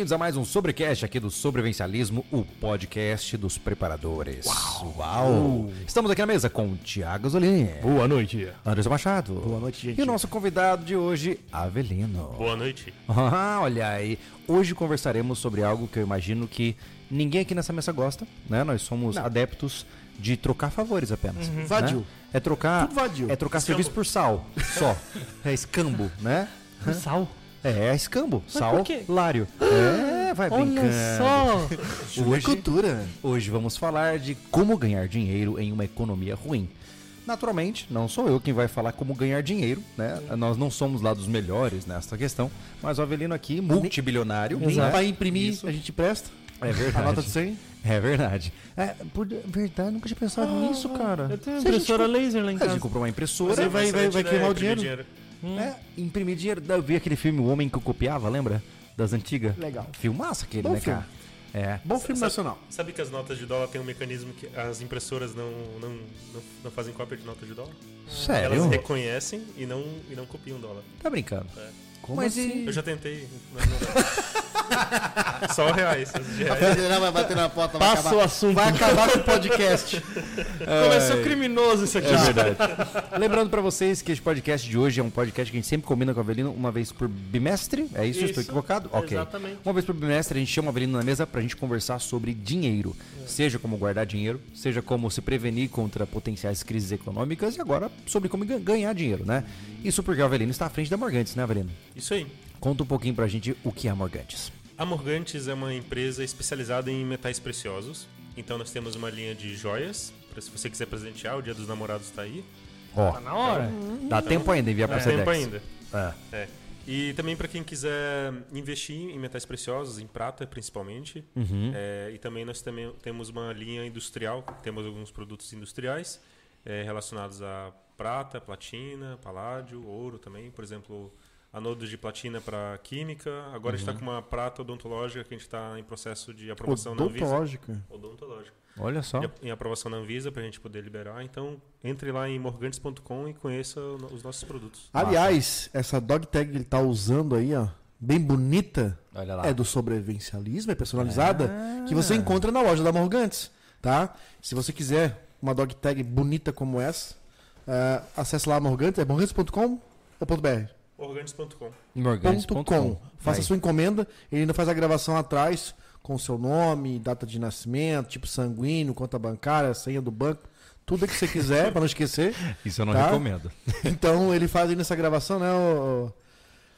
bem-vindos a mais um Sobrecast aqui do Sobrevencialismo, o podcast dos preparadores. Uau! Uau. Estamos aqui na mesa com Tiago Zolini, Boa noite. Anderson Machado Boa noite, gente. e o nosso convidado de hoje, Avelino. Boa noite. Ah, olha aí. Hoje conversaremos sobre algo que eu imagino que ninguém aqui nessa mesa gosta, né? Nós somos adeptos de trocar favores apenas. né? Vadio. É trocar, Tudo vadio. é trocar serviço por sal, só. É escambo, né? Sal. É, é escambo, sal, por quê? lário. É, vai brincando. Olha só. Hoje... Cultura. hoje vamos falar de como ganhar dinheiro em uma economia ruim. Naturalmente, não sou eu quem vai falar como ganhar dinheiro, né? Nós não somos lá dos melhores nessa questão, mas o Avelino aqui, multibilionário, Nem né? pra imprimir Isso. a gente presta. É verdade. A nota de 100. É verdade. É, por verdade, nunca tinha pensado nisso, cara. Eu tenho uma a gente impressora co- laser lá em A casa. gente comprou uma impressora. Você vai- vai- vai queimar o imprimir dinheiro? É, imprimir dinheiro. Eu vi aquele filme O Homem que eu copiava, lembra? Das antigas. Legal. Filmaço aquele, Bom né, filme. cara? É. Bom filme Sabe- nacional. Sabe que as notas de dólar tem um mecanismo que as impressoras não, não, não, não fazem cópia de nota de dólar? Sério? Elas reconhecem e não, e não copiam dólar. Tá brincando. É. Como Mas assim? Eu já tentei. Só reais. os de reais. Vai bater na porta, Passa acabar. o assunto. Vai acabar com o podcast. Começou criminoso isso aqui. É verdade. Lembrando pra vocês que esse podcast de hoje é um podcast que a gente sempre combina com o Avelino uma vez por bimestre. É isso? Estou Isso, equivocado? Ok. exatamente. Uma vez por bimestre a gente chama o Avelino na mesa pra gente conversar sobre dinheiro. Seja como guardar dinheiro, seja como se prevenir contra potenciais crises econômicas e agora sobre como gan- ganhar dinheiro, né? Isso porque o Avelino está à frente da Morgantes, né, Avelino? Isso aí. Conta um pouquinho pra gente o que é a Morgantes. A Morgantes é uma empresa especializada em metais preciosos. Então nós temos uma linha de joias. Pra se você quiser presentear, o Dia dos Namorados está aí. Ó, Tá na hora. dá tempo ainda enviar pra Dá Sedex. tempo ainda. É. É. E também para quem quiser investir em metais preciosos, em prata principalmente. Uhum. É, e também nós também temos uma linha industrial, temos alguns produtos industriais é, relacionados a prata, platina, paládio, ouro também. Por exemplo, anodos de platina para química. Agora a gente está com uma prata odontológica que a gente está em processo de aprovação na Anvisa. Odontológica. Odontológica. Olha só. Em- aprovação na Anvisa para a gente poder liberar. Então, entre lá em morgantes.com e conheça os nossos produtos. Aliás, essa dog tag que ele tá usando aí, ó, bem bonita, Olha lá. é do sobrevivencialismo, é personalizada, que você encontra na loja da Morgantes, tá? Se você quiser uma dog tag bonita como essa, é, acesse lá a Morgantes, é morgantes.com ou .br? Morgantes.com. Morgantes.com. .com. Faça Vai. sua encomenda, ele ainda faz a gravação atrás com seu nome, data de nascimento, tipo sanguíneo, conta bancária, senha do banco, tudo que você quiser, para não esquecer. Isso eu não Tá? recomendo. Então ele faz aí nessa gravação, né?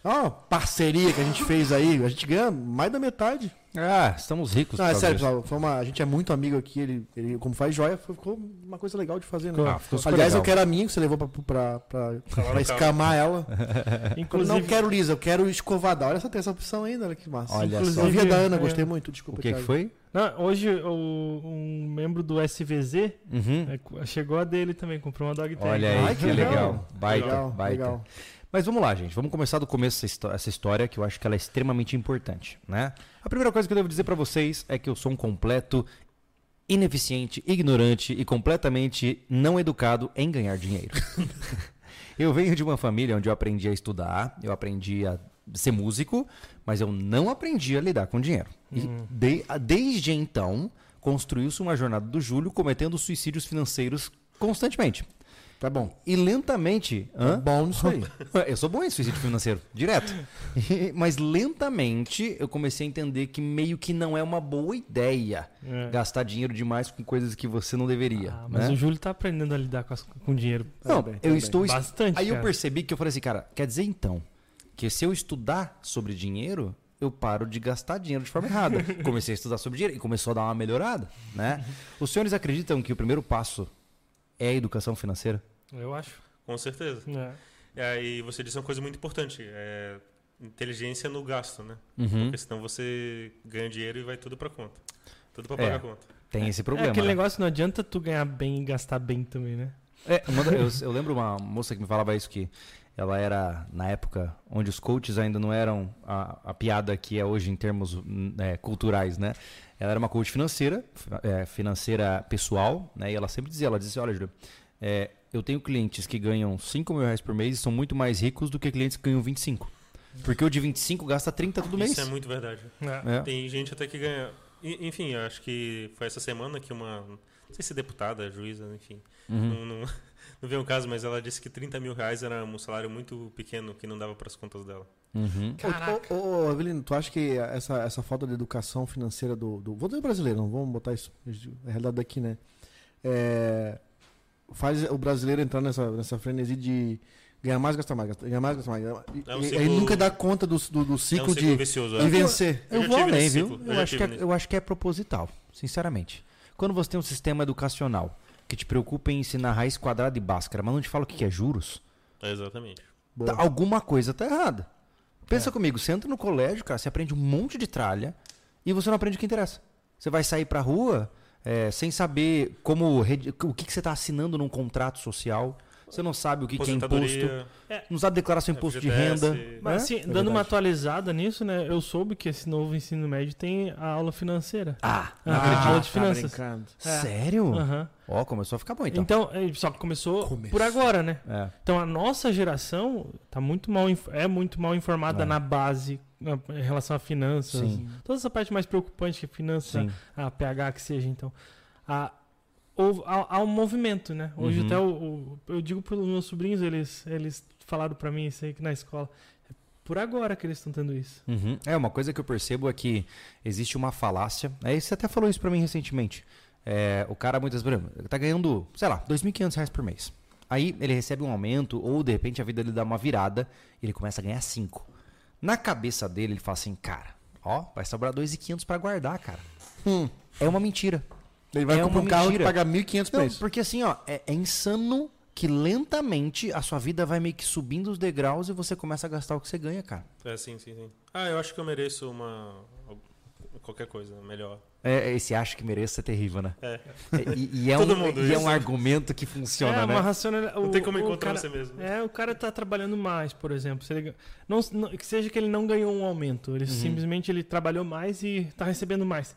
Ó, parceria que a gente fez aí, a gente ganha mais da metade. Ah, estamos ricos. Não, é sério, pessoal, foi uma- a gente é muito amigo aqui, ele, ele como faz joia, foi- ficou uma coisa legal de fazer, né? Ah, ficou super Aliás, legal. eu quero a minha que você levou pra, pra, pra, pra escamar ela. Eu Inclusive, não quero lisa, eu quero escovada. Olha, essa tem essa opção ainda, olha que massa. Olha Inclusive, só. Eu vi a da Ana, É. gostei muito, O desculpa. que, que Thiago. foi? Não, hoje o- um membro do SVZ Uhum. é, chegou a dele também, comprou uma dog tag. Olha aí, Ai, que que legal. legal. Baita, legal, baita. legal. Mas vamos lá, gente. Vamos começar do começo essa histó- essa história, que eu acho que ela é extremamente importante, né? A primeira coisa que eu devo dizer pra vocês é que eu sou um completo ineficiente, ignorante e completamente não educado em ganhar dinheiro. eu venho de uma família onde eu aprendi a estudar, eu aprendi a ser músico, mas eu não aprendi a lidar com dinheiro. E de- desde então, construiu-se uma jornada do Júlio cometendo suicídios financeiros constantemente. Tá bom. E lentamente. Tá Hã? bom nisso aí. Eu sou bom em suicídio financeiro, direto. Mas lentamente eu comecei a entender que meio que não é uma boa ideia É. gastar dinheiro demais com coisas que você não deveria. Ah, mas né? o Júlio tá aprendendo a lidar com, as- com dinheiro. Não, Tá tá eu bem. estou. Bastante, Aí eu cara. percebi que eu falei assim, cara, quer dizer então que se eu estudar sobre dinheiro, eu paro de gastar dinheiro de forma errada. Comecei a estudar sobre dinheiro e começou a dar uma melhorada, né? Os senhores acreditam que o primeiro passo é a educação financeira? Eu acho. Com certeza. É. É, e você disse uma coisa muito importante: é inteligência no gasto, né? Uhum. Porque senão você ganha dinheiro e vai tudo pra conta. Tudo pra É. pagar a conta. Tem esse É problema. aquele né? negócio, não adianta tu ganhar bem e gastar bem também, né? É, eu, eu lembro uma moça que me falava isso que ela era na época onde os coaches ainda não eram a, a piada que é hoje em termos é, culturais, né? Ela era uma coach financeira, fi- é, financeira pessoal, né? E ela sempre dizia, ela dizia, olha, Júlio, é, eu tenho clientes que ganham 5 mil reais por mês e são muito mais ricos do que clientes que ganham 25. Porque o de 25 gasta 30 todo mês. Isso é muito verdade. É. É. Tem gente até que ganha. Enfim, acho que foi essa semana que uma. Não sei se deputada, juíza, enfim. Uhum. Não, não, não veio um caso, mas ela disse que 30 mil reais era um salário muito pequeno que não dava para as contas dela. Uhum. Ô, ô, ô, Avelino, tu acha que essa, essa falta de educação financeira do, do. Vou dizer brasileiro, não vamos botar isso. É a realidade daqui, né? É, faz o brasileiro entrar nessa, nessa frenesi de ganhar mais, gastar mais, gastar- ganhar mais, gastar mais. E, É um ciclo- Ele nunca dá conta do, do, do é um ciclo ciclo de, vicioso. de é. vencer. Eu Eu vou além, viu? ciclo, eu Eu acho, que é, eu acho que é proposital, sinceramente. Quando você tem um sistema educacional que te preocupa em ensinar raiz quadrada e bhaskara, mas não te fala o que é juros, Exatamente. Tá- alguma coisa tá errada. Pensa comigo, você entra no colégio, cara, você aprende um monte de tralha e você não aprende o que interessa. Você vai sair pra rua é, sem saber como o que, que você está assinando num contrato social. Você não sabe o que, que é imposto. Aposentadoria, Não sabe declarar seu imposto de FGTS. renda. Mas né? assim, É dando verdade. uma atualizada nisso, né? Eu soube que esse novo ensino médio tem a aula financeira. Ah, Ah, não acredito. aula de finanças. brincando. É. Sério? Aham. Ó, começou a ficar bom então. Então, é, só que começou Começou. por agora, né? É. Então a nossa geração tá muito mal, é muito mal informada É. na base em relação a finanças. Sim. Toda essa parte mais preocupante que é finança, Sim. a PH que seja, então. A, houve- há, há um movimento, né? Hoje Uhum. até o, o- eu digo para os meus sobrinhos, eles, eles falaram para mim isso aí que na escola. É por agora que eles estão tendo isso. Uhum. É, uma coisa que eu percebo é que existe uma falácia. Aí você até falou isso pra mim recentemente. É, o cara muitas vezes ele tá ganhando, sei lá, 2.500 reais por mês. Aí ele recebe um aumento, ou de repente a vida dele dá uma virada, e ele começa a ganhar 5. Na cabeça dele, ele fala assim, cara, ó, vai sobrar 2.500 pra guardar, cara. Hum. É uma mentira. Ele vai É comprar um carro mentira. que paga 1.500 por Não, mês. porque assim, ó, é, é insano que lentamente a sua vida vai meio que subindo os degraus e você começa a gastar o que você ganha, cara. É, sim, sim, sim. Ah, eu acho que eu mereço uma. qualquer coisa melhor. É, esse acho que merece ser terrível, né? É. E, e é, Todo um, mundo, e é isso. um argumento que funciona, é né? uma racionalidade. Não tem como o encontrar cara- você mesmo. É, o cara tá trabalhando mais, por exemplo. Se ele, não, não- que seja que ele não ganhou um aumento, ele simplesmente ele trabalhou mais e tá recebendo mais.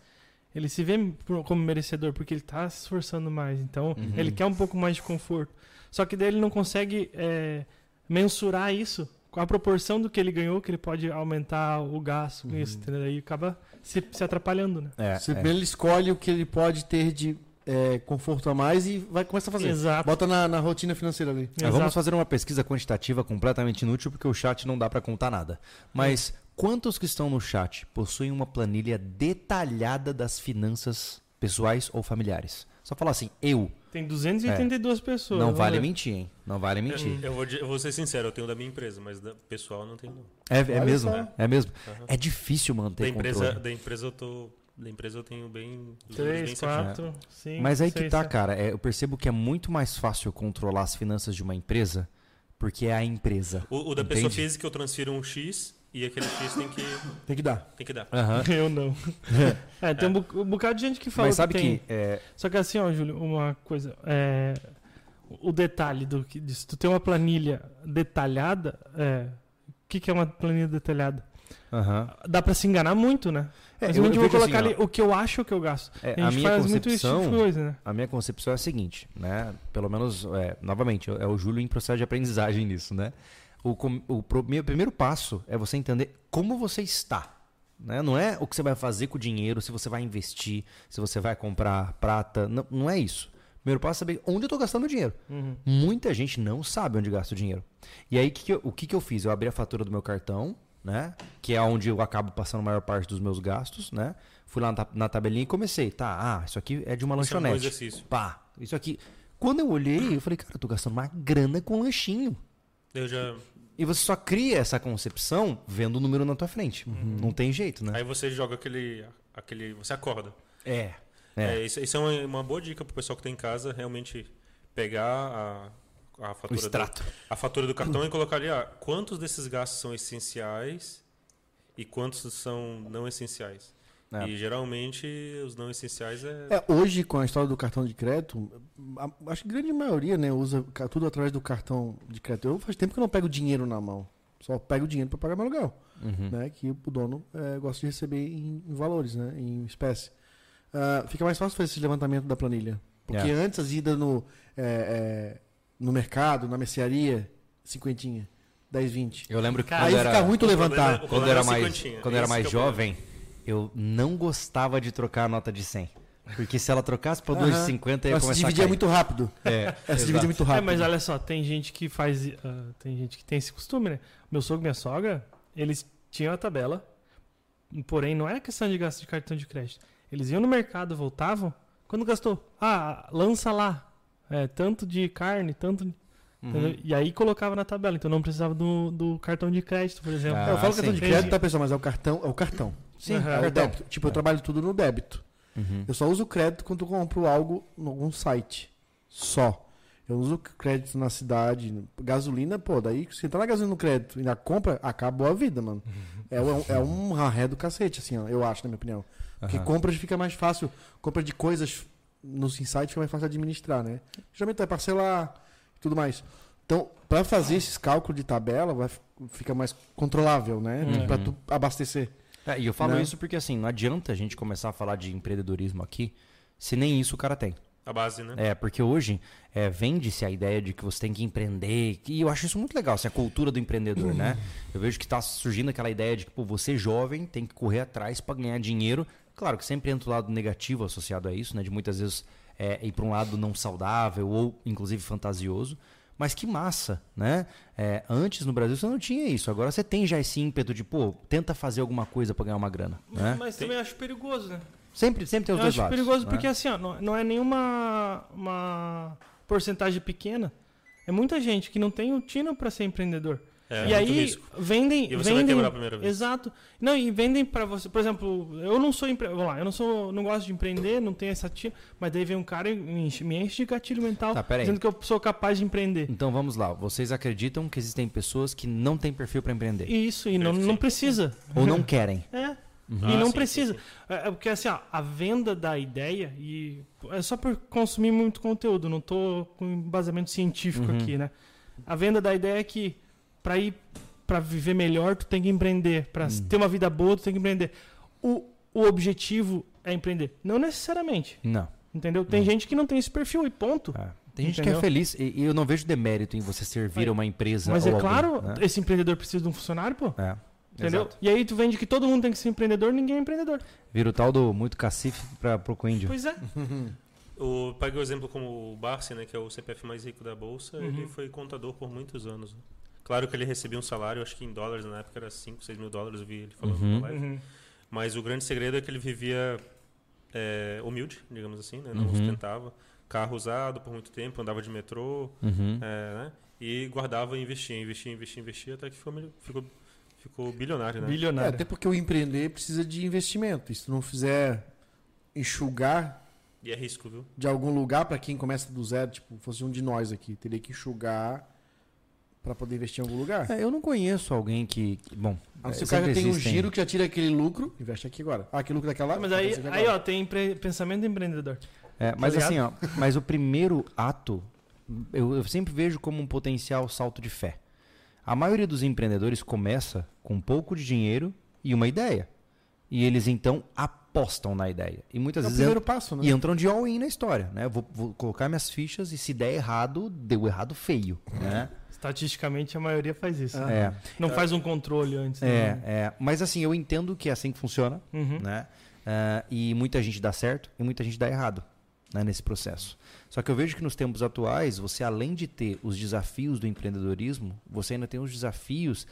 Ele se vê como merecedor porque ele tá se esforçando mais. Então, Uhum. ele quer um pouco mais de conforto. Só que daí ele não consegue é, mensurar isso com a proporção do que ele ganhou, que ele pode aumentar o gasto com isso, entendeu? Aí acaba se, se atrapalhando, né? É, é. primeiro ele escolhe o que ele pode ter de é, conforto a mais e vai começar a fazer. Exato. Bota na, na rotina financeira ali. Vamos fazer uma pesquisa quantitativa completamente inútil porque o chat não dá pra contar nada. Mas quantos que estão no chat possuem uma planilha detalhada das finanças pessoais ou familiares? Só falar assim, eu. Tem 282 pessoas. não vamos vale ver. mentir, hein? Não vale mentir. Eu vou, di- eu vou ser sincero, eu tenho da minha empresa, mas da pessoal eu não tenho. É, é mesmo, é mesmo. Aham. É difícil manter Da empresa, controle. da empresa eu tô. Da empresa eu tenho bem. 3, certinhos. 4, 5. Mas aí que tá, cara. é, eu percebo que é muito mais fácil controlar as finanças de uma empresa porque é a empresa. O, o da pessoa Entende? física eu transfiro um X e aquele X tem que, Tem que dar. tem que dar. Aham. Eu não. É, tem um, bu- um bocado de gente que fala Mas sabe que que, tem. é, Só que assim, ó, Júlio, uma coisa. É, o detalhe do que se tu tem uma planilha detalhada, é, o que, que é uma planilha detalhada? aham. Dá pra se enganar muito, né? É, Mas eu- eu, vou vejo colocar assim, ali o que eu acho que eu gasto. É, a a gente minha faz muito esse tipo concepção- de coisa, né? A minha concepção é a seguinte, né? Pelo menos, é, novamente, é o Júlio em processo de aprendizagem nisso, né? O, o pro- meu primeiro passo é você entender como você está. Né? Não é o que você vai fazer com o dinheiro, se você vai investir, se você vai comprar prata. Não, não é isso. Primeiro passo é saber onde eu estou gastando dinheiro. Uhum. Muita gente não sabe onde gasta o dinheiro. E aí, que que eu- o que, que eu fiz? Eu abri a fatura do meu cartão, né? Que é onde eu acabo passando a maior parte dos meus gastos, né? Fui lá na, na tabelinha e comecei. Tá, ah, isso aqui é de uma Isso é um lanchonete. exercício. Pá, isso aqui. Quando eu olhei, eu falei, cara, eu tô gastando uma grana com lanchinho. Eu já, E você só cria essa concepção vendo o número na tua frente. Não tem jeito, né? Aí você joga aquele. aquele você acorda. É. É. É. isso, isso é uma, uma boa dica pro pessoal que tem em casa realmente pegar a, a O fatura do, extrato. a fatura do cartão e colocar ali, ah, quantos desses gastos são essenciais e quantos são não essenciais. É. E geralmente os não essenciais é. É, hoje, com a história do cartão de crédito, a- acho que a grande maioria né, usa tudo através do cartão de crédito. Eu faz tempo que eu não pego dinheiro na mão. Só pego o dinheiro para pagar meu aluguel. Uhum. Né, que o dono é, gosta de receber em, em valores, né, em espécie. Ah, fica mais fácil fazer esse levantamento da planilha. Porque É. antes as idas no, é, é, no mercado, na mercearia, cinquentinha. 10, 20. Eu lembro que Cara, quando Aí era, fica muito levantar. problema- quando era é mais, quando era mais é jovem, eu não gostava de trocar a nota de 100. Porque se ela trocasse pra 2,50 ia Ela se começar a dividia cair. muito rápido. É, Ela se dividia muito É, rápido. mas olha só, tem gente que faz. ah, tem gente que tem esse costume, né? Meu sogro e minha sogra, eles tinham a tabela. Porém, não é questão de gasto de cartão de crédito. Eles iam no mercado, voltavam. Quando gastou? Ah, lança lá. É, tanto de carne, tanto. de- Uhum. E aí colocava na tabela. Então não precisava do, do cartão de crédito, por exemplo. Ah, eu falo sim. cartão de crédito, tá, pessoal? Mas é o cartão. É o cartão. Sim, Aham. É o cartão. débito. Tipo, eu trabalho tudo no débito. Uhum. Eu só uso crédito quando eu compro algo em algum site. Só. Eu uso crédito na cidade. Gasolina, pô, daí se entrar na gasolina no crédito e na compra, acabou a vida, mano. É, um- é um raré do cacete, assim, ó, eu acho, na minha opinião. Porque compras fica mais fácil. Compra de coisas no site fica mais fácil administrar, né? Geralmente vai parcelar e tudo mais. Então, pra fazer esses cálculos de tabela, vai, fica mais controlável, né? Uhum. Pra tu abastecer. É, e eu falo Né? isso porque assim, não adianta a gente começar a falar de empreendedorismo aqui se nem isso o cara tem. A base, né? É, porque hoje é, vende-se a ideia de que você tem que empreender, e eu acho isso muito legal, assim, a cultura do empreendedor, né? Eu vejo que está surgindo aquela ideia de que, pô, você jovem tem que correr atrás para ganhar dinheiro. Claro que sempre entra o lado negativo associado a isso, né? De muitas vezes é, ir para um lado não saudável ou, inclusive, fantasioso. Mas que massa, né? É, antes no Brasil você não tinha isso. Agora você tem já esse ímpeto de, pô, tenta fazer alguma coisa para ganhar uma grana, né? Mas também acho perigoso, né? Sempre, sempre tem os Eu dois acho lados. perigoso né? porque assim, ó, não, não é nenhuma uma porcentagem pequena. É muita gente que não tem o tino para ser empreendedor. É, e aí risco. vendem, E você vai vendem quebrar a primeira vez. Exato. Não, e vendem para você, por exemplo, eu não sou empre... vamos lá, eu não sou, não gosto de empreender, não tenho essa tino, mas daí vem um cara e me enche, me enche de gatilho mental, Tá, pera aí. dizendo que eu sou capaz de empreender. Então vamos lá. Vocês acreditam que existem pessoas que não têm perfil para empreender? Isso, e não, não precisa. Ou não querem? É. Ah, e não sim, precisa. sim, sim. É é porque assim, ó, a venda da ideia e é só por consumir muito conteúdo, não tô com embasamento científico Uhum. aqui, né? A venda da ideia é que para ir para viver melhor, tu tem que empreender, para Hum. ter uma vida boa, tu tem que empreender. O, o objetivo é empreender, não necessariamente, Não. entendeu? Tem gente que não tem esse perfil e ponto. É. Tem gente que é feliz e, e eu não vejo demérito em você servir a uma empresa. Mas ou é alguém, claro, né? esse empreendedor precisa de um funcionário, pô. É. Entendeu? Exato. E aí tu vende que todo mundo tem que ser empreendedor, ninguém é empreendedor. Vira o tal do muito cacife para pro índio. Pois é. O, peguei o exemplo como o Barsi, né, que é o CPF mais rico da bolsa, Uhum. ele foi contador por muitos anos. Claro que ele recebia um salário, acho que em dólares na época era 5, 6 mil dólares, eu vi ele falando Uhum. na live. Uhum. Mas o grande segredo é que ele vivia é, humilde, digamos assim, né, não Uhum. ostentava. Carro usado por muito tempo, andava de metrô, Uhum. é, né, e guardava e investia, investia, investia, investia, até que ficou, ficou, ficou bilionário, né? É, Bilionário. até porque o empreender precisa de investimento. E se tu não fizer enxugar E é risco, viu? de algum lugar para quem começa do zero, tipo, fosse um de nós aqui, teria que enxugar para poder investir em algum lugar. É, eu não conheço alguém que. que- Bom, Ah, se é, o cara já tem um giro que já tira aquele lucro, investe aqui agora. Ah, aquele lucro daquela lá. Mas aí, aí ó, tem empre- pensamento empreendedor. É, mas ligado? assim, ó, mas o primeiro ato, eu, eu sempre vejo como um potencial salto de fé. A maioria dos empreendedores começa com um pouco de dinheiro e uma ideia. E eles então apostam na ideia. E muitas É o vezes primeiro entram, passo, né? e entram de all-in na história. Né? Vou, vou colocar minhas fichas e se der errado, deu errado feio. Né? Estatisticamente, a maioria faz isso. Ah. É, Não faz um controle antes. é, né? é. Mas assim, eu entendo que é assim que funciona. Uhum. né? Ah, e muita gente dá certo e muita gente dá errado né, nesse processo. Só que eu vejo que nos tempos atuais, você além de ter os desafios do empreendedorismo, você ainda tem os desafios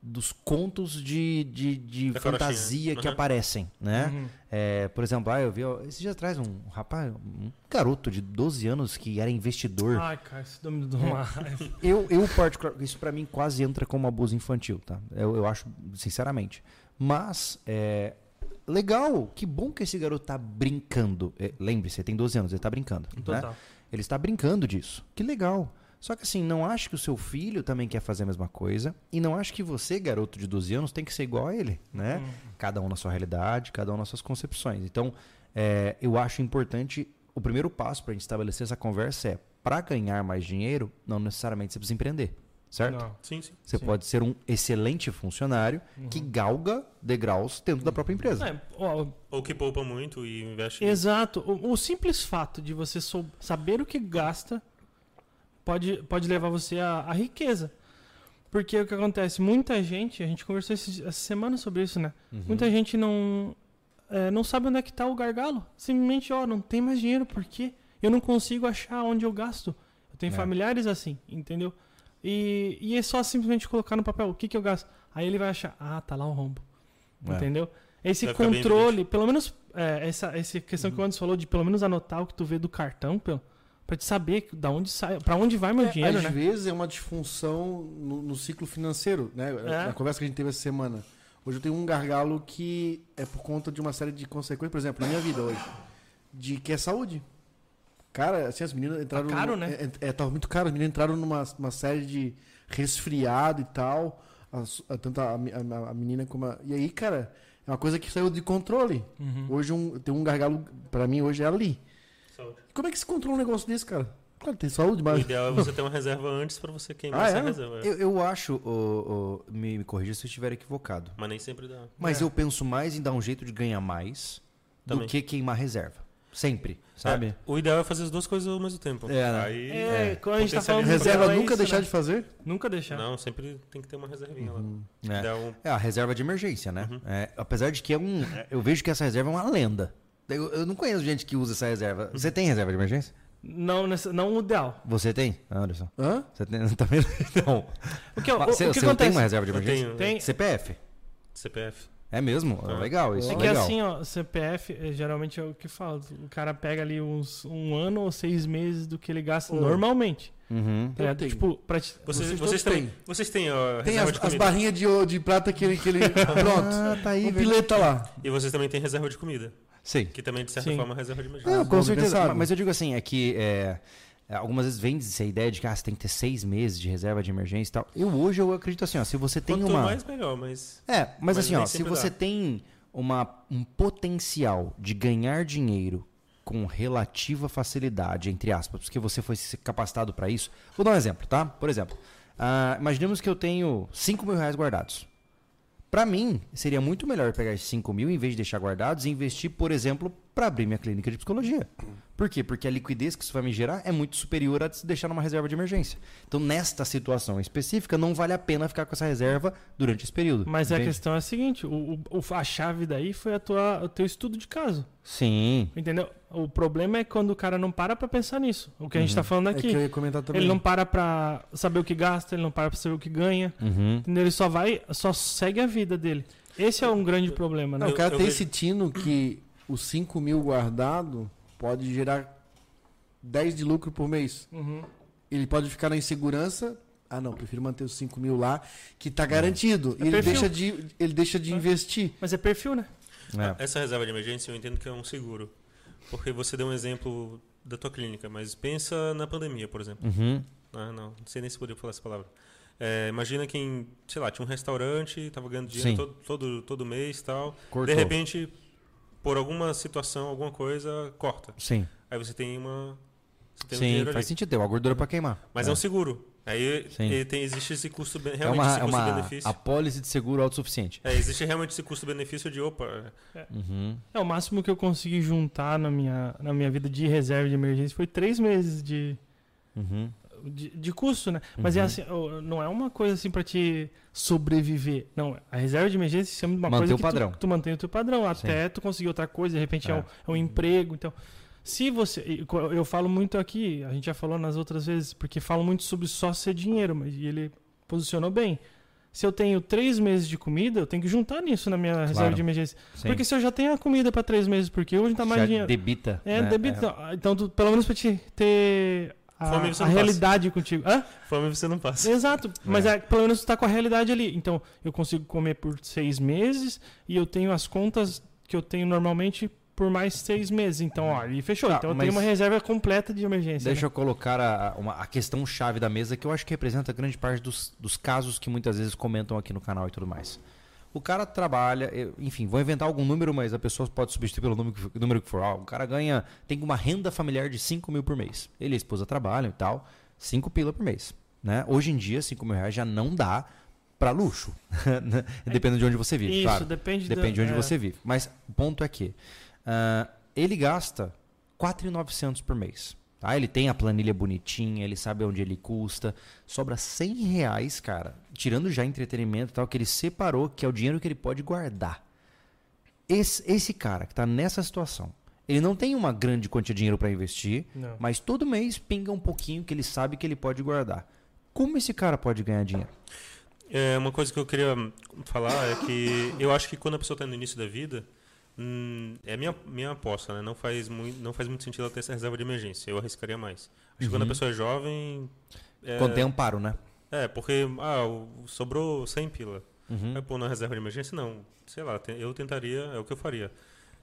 dos contos de, de, de Da fantasia que Uhum. aparecem, né? Uhum. É, por exemplo, ah, eu vi ó, esses dias atrás um rapaz, um garoto de 12 anos que era investidor. Ai, cara, esse nome do mar. Eu, eu particular, isso pra mim quase entra como abuso infantil, tá? Eu, eu acho, sinceramente. Mas, é, legal, que bom que esse garoto tá brincando. É, Lembre-se, ele tem 12 anos, ele tá brincando. Né? Total. Ele está brincando disso. Que legal. Só que assim, não acho que o seu filho também quer fazer a mesma coisa. E não acho que você, garoto de 12 anos, tem que ser igual a ele, né? Uhum. Cada um na sua realidade, cada um nas suas concepções. Então, é, eu acho importante. O primeiro passo para a gente estabelecer essa conversa é: para ganhar mais dinheiro, não necessariamente você precisa empreender, certo? Não. Sim, sim. Você Sim. pode ser um excelente funcionário que galga degraus dentro da própria empresa. É, ó, Ou que poupa muito e investe. exato. O, o simples fato de você sou- saber o que gasta pode, pode levar você à, à riqueza. Porque o que acontece? Muita gente, a gente conversou esse- essa semana sobre isso, né? Uhum. Muita gente não, é, não sabe onde é que tá o gargalo. Simplesmente, ó, não tem mais dinheiro, por quê? Eu não consigo achar onde eu gasto. Eu tenho É. familiares assim, entendeu? E, e é só simplesmente colocar no papel o que, que eu gasto. Aí ele vai achar, ah, tá lá o rombo. É. Entendeu? Esse bem controle, pelo menos, é, essa, essa questão Uhum. que o Anderson falou de pelo menos anotar o que tu vê do cartão, pelo, pra te saber da onde sai, pra onde vai meu É, dinheiro, Às né? vezes é uma disfunção no, no ciclo financeiro, né? É. Na conversa que a gente teve essa semana. Hoje eu tenho um gargalo que é por conta de uma série de consequências, por exemplo, na minha vida hoje, de que é saúde. Cara, assim, as meninas entraram. Tá caro, né? É, é, tava muito caro. As meninas entraram numa uma série de resfriado e tal. As- a- tanto a, a- a menina como a. E aí, cara, é uma coisa que saiu de controle. Uhum. Hoje um, tem um gargalo, pra mim, hoje é ali. Saúde. Como é que se controla um negócio desse, cara? Claro, tem saúde, O mas. ideal é você ter uma reserva antes pra você queimar Ah, essa é? reserva. Eu, eu acho, ô, ô, me, me corrija se eu estiver equivocado, Mas nem sempre dá. mas É. eu penso mais em dar um jeito de ganhar mais do Também. que queimar reserva. Sempre, sabe? É, o ideal é fazer as duas coisas ao mesmo tempo. É, né? Aí, É, quando a gente tá falando o Reserva é nunca isso, deixar né? de fazer? Nunca deixar. Não, sempre tem que ter uma reservinha Uhum. lá. É. Um- É a reserva de emergência, né? Uhum. É, apesar de que é um. Eu vejo que essa reserva é uma lenda. Eu, eu não conheço gente que usa essa reserva. Você tem reserva de emergência? Não, nessa- não o ideal. Você tem, Anderson? Hã? Você tem também? Não. O que, o, Você, o que você não tem acontece? uma reserva de Eu emergência? tenho Tem- CPF? CPF. É mesmo? Ah. Legal, isso É é, que legal. assim, ó, CPF é, geralmente é o que fala. O cara pega ali uns um ano ou seis meses do que ele gasta Ô. normalmente. Uhum. Eu tenho. Tipo, pra Vocês, Vocês vocês, têm. vocês têm a Tem reserva as, de as barrinhas de, de prata que ele. Que ele... Pronto. Ah, tá aí, o bilhete tá lá. E vocês também têm reserva de comida. Sim. Que também, de certa Sim. forma, é reserva de emergência. Não, com certeza. Mas eu digo assim, é que é, é, algumas vezes vende-se a ideia de que ah, você tem que ter seis meses de reserva de emergência e tal. Eu hoje eu acredito assim, ó, se você tem Quanto uma. mais, melhor, mas... É, mas, Mas assim, ó, se você dá. tem uma, um potencial de ganhar dinheiro com relativa facilidade, entre aspas, porque você foi capacitado para isso. Vou dar um exemplo, tá? Por exemplo, ah, imaginemos que eu tenho 5 mil reais guardados. Para mim, seria muito melhor pegar esses 5 mil, em vez de deixar guardados, e investir, por exemplo, para abrir minha clínica de psicologia. Por quê? Porque a liquidez que isso vai me gerar é muito superior a se deixar numa reserva de emergência. Então, nesta situação específica, não vale a pena ficar com essa reserva durante esse período. Mas a entende? questão é a seguinte: o, o- a chave daí foi a tua, o teu estudo de caso. Sim. Entendeu? O problema é quando o cara não para pra pensar nisso. O que a gente tá falando É que aqui. eu ia comentar também. ele não para pra saber o que gasta, ele não para pra saber o que ganha. Uhum. Entendeu? Ele só vai, só segue a vida dele. Esse é um grande problema, né? Não, o cara Eu- eu tem vejo- esse tino que os 5 mil guardado pode gerar 10 de lucro por mês. Uhum. Ele pode ficar na insegurança. Ah, não, prefiro manter os 5 mil lá, que tá garantido. É e ele perfil. deixa, de, ele deixa de É. investir. Mas é perfil, né? É. Essa reserva de emergência eu entendo que é um seguro. Porque você deu um exemplo da tua clínica, mas pensa na pandemia, por exemplo. Uhum. Ah, não, não sei nem se poderia falar essa palavra. É, imagina quem, sei lá, tinha um restaurante, estava ganhando dinheiro todo, todo, todo mês e tal. Cortou. De repente, por alguma situação, alguma coisa, corta. Sim. Aí você tem uma. Você tem um Sim, dinheiro faz ali. sentido. Tem uma gordura pra queimar. Mas é. um seguro. Aí Sim. ele tem, existe esse custo, É realmente uma, esse é uma apólice de seguro autossuficiente. É, existe realmente esse custo-benefício de, opa, Uhum. É, o máximo que eu consegui juntar na minha, na minha vida de reserva de emergência foi três meses de, Uhum. de, de custo, né? Mas é Uhum. assim, ó, não é uma coisa assim pra te sobreviver. Não, a reserva de emergência se chama de uma Manter coisa o que padrão. Tu, tu mantém o teu padrão até tu conseguir outra coisa, de repente é, É. um, é um emprego, então... Se você... Eu falo muito aqui, a gente já falou nas outras vezes, porque falo muito sobre só ser dinheiro, mas e ele posicionou bem. Se eu tenho três meses de comida, eu tenho que juntar nisso na minha reserva de emergência. Sim. Porque se eu já tenho a comida pra três meses, porque hoje tá mais Já dinheiro. debita. É, né? debito. Então, tu, pelo menos pra te ter a, Fome você a não passa. realidade contigo. Hã? fome você não passa. Exato. Mas é, pelo menos tu tá com a realidade ali. Então, eu consigo comer por seis meses e eu tenho as contas que eu tenho normalmente por mais seis meses. Então, ó, e fechou. Tá, então, eu tenho uma reserva completa de emergência. Deixa né? eu colocar a, uma- a questão chave da mesa que eu acho que representa grande parte dos, dos casos que muitas vezes comentam aqui no canal e tudo mais. O cara trabalha, enfim, vou inventar algum número, mas a pessoa pode substituir pelo número que, for- número que for. Ó, o cara ganha, tem uma renda familiar de 5 mil por mês. Ele e a esposa trabalham e tal, 5 pila por mês. Né? Hoje em dia, 5 mil reais já não dá para luxo. né? Dependendo de onde você vive, Isso, claro. depende Depende de onde é. você vive. Mas o ponto é que ah, ele gasta 4.900 por mês. Tá? Ele tem a planilha bonitinha, ele sabe onde ele custa. Sobra 100 reais, cara, tirando já entretenimento e tal, que ele separou, que é o dinheiro que ele pode guardar. Esse, esse cara que está nessa situação, ele não tem uma grande quantia de dinheiro para investir, Não. mas todo mês pinga um pouquinho que ele sabe que ele pode guardar. Como esse cara pode ganhar dinheiro? É, uma coisa que eu queria falar é que eu acho que quando a pessoa está no início da vida, hum, é minha, minha aposta, né? Não faz, muito, não faz muito sentido ela ter essa reserva de emergência. Eu arriscaria mais. Acho que quando a pessoa é jovem. É, Quando tem amparo, né? é, porque ah, sobrou 100 pila. Uhum. Vai pôr na reserva de emergência? Não. Sei lá, eu tentaria, é o que eu faria.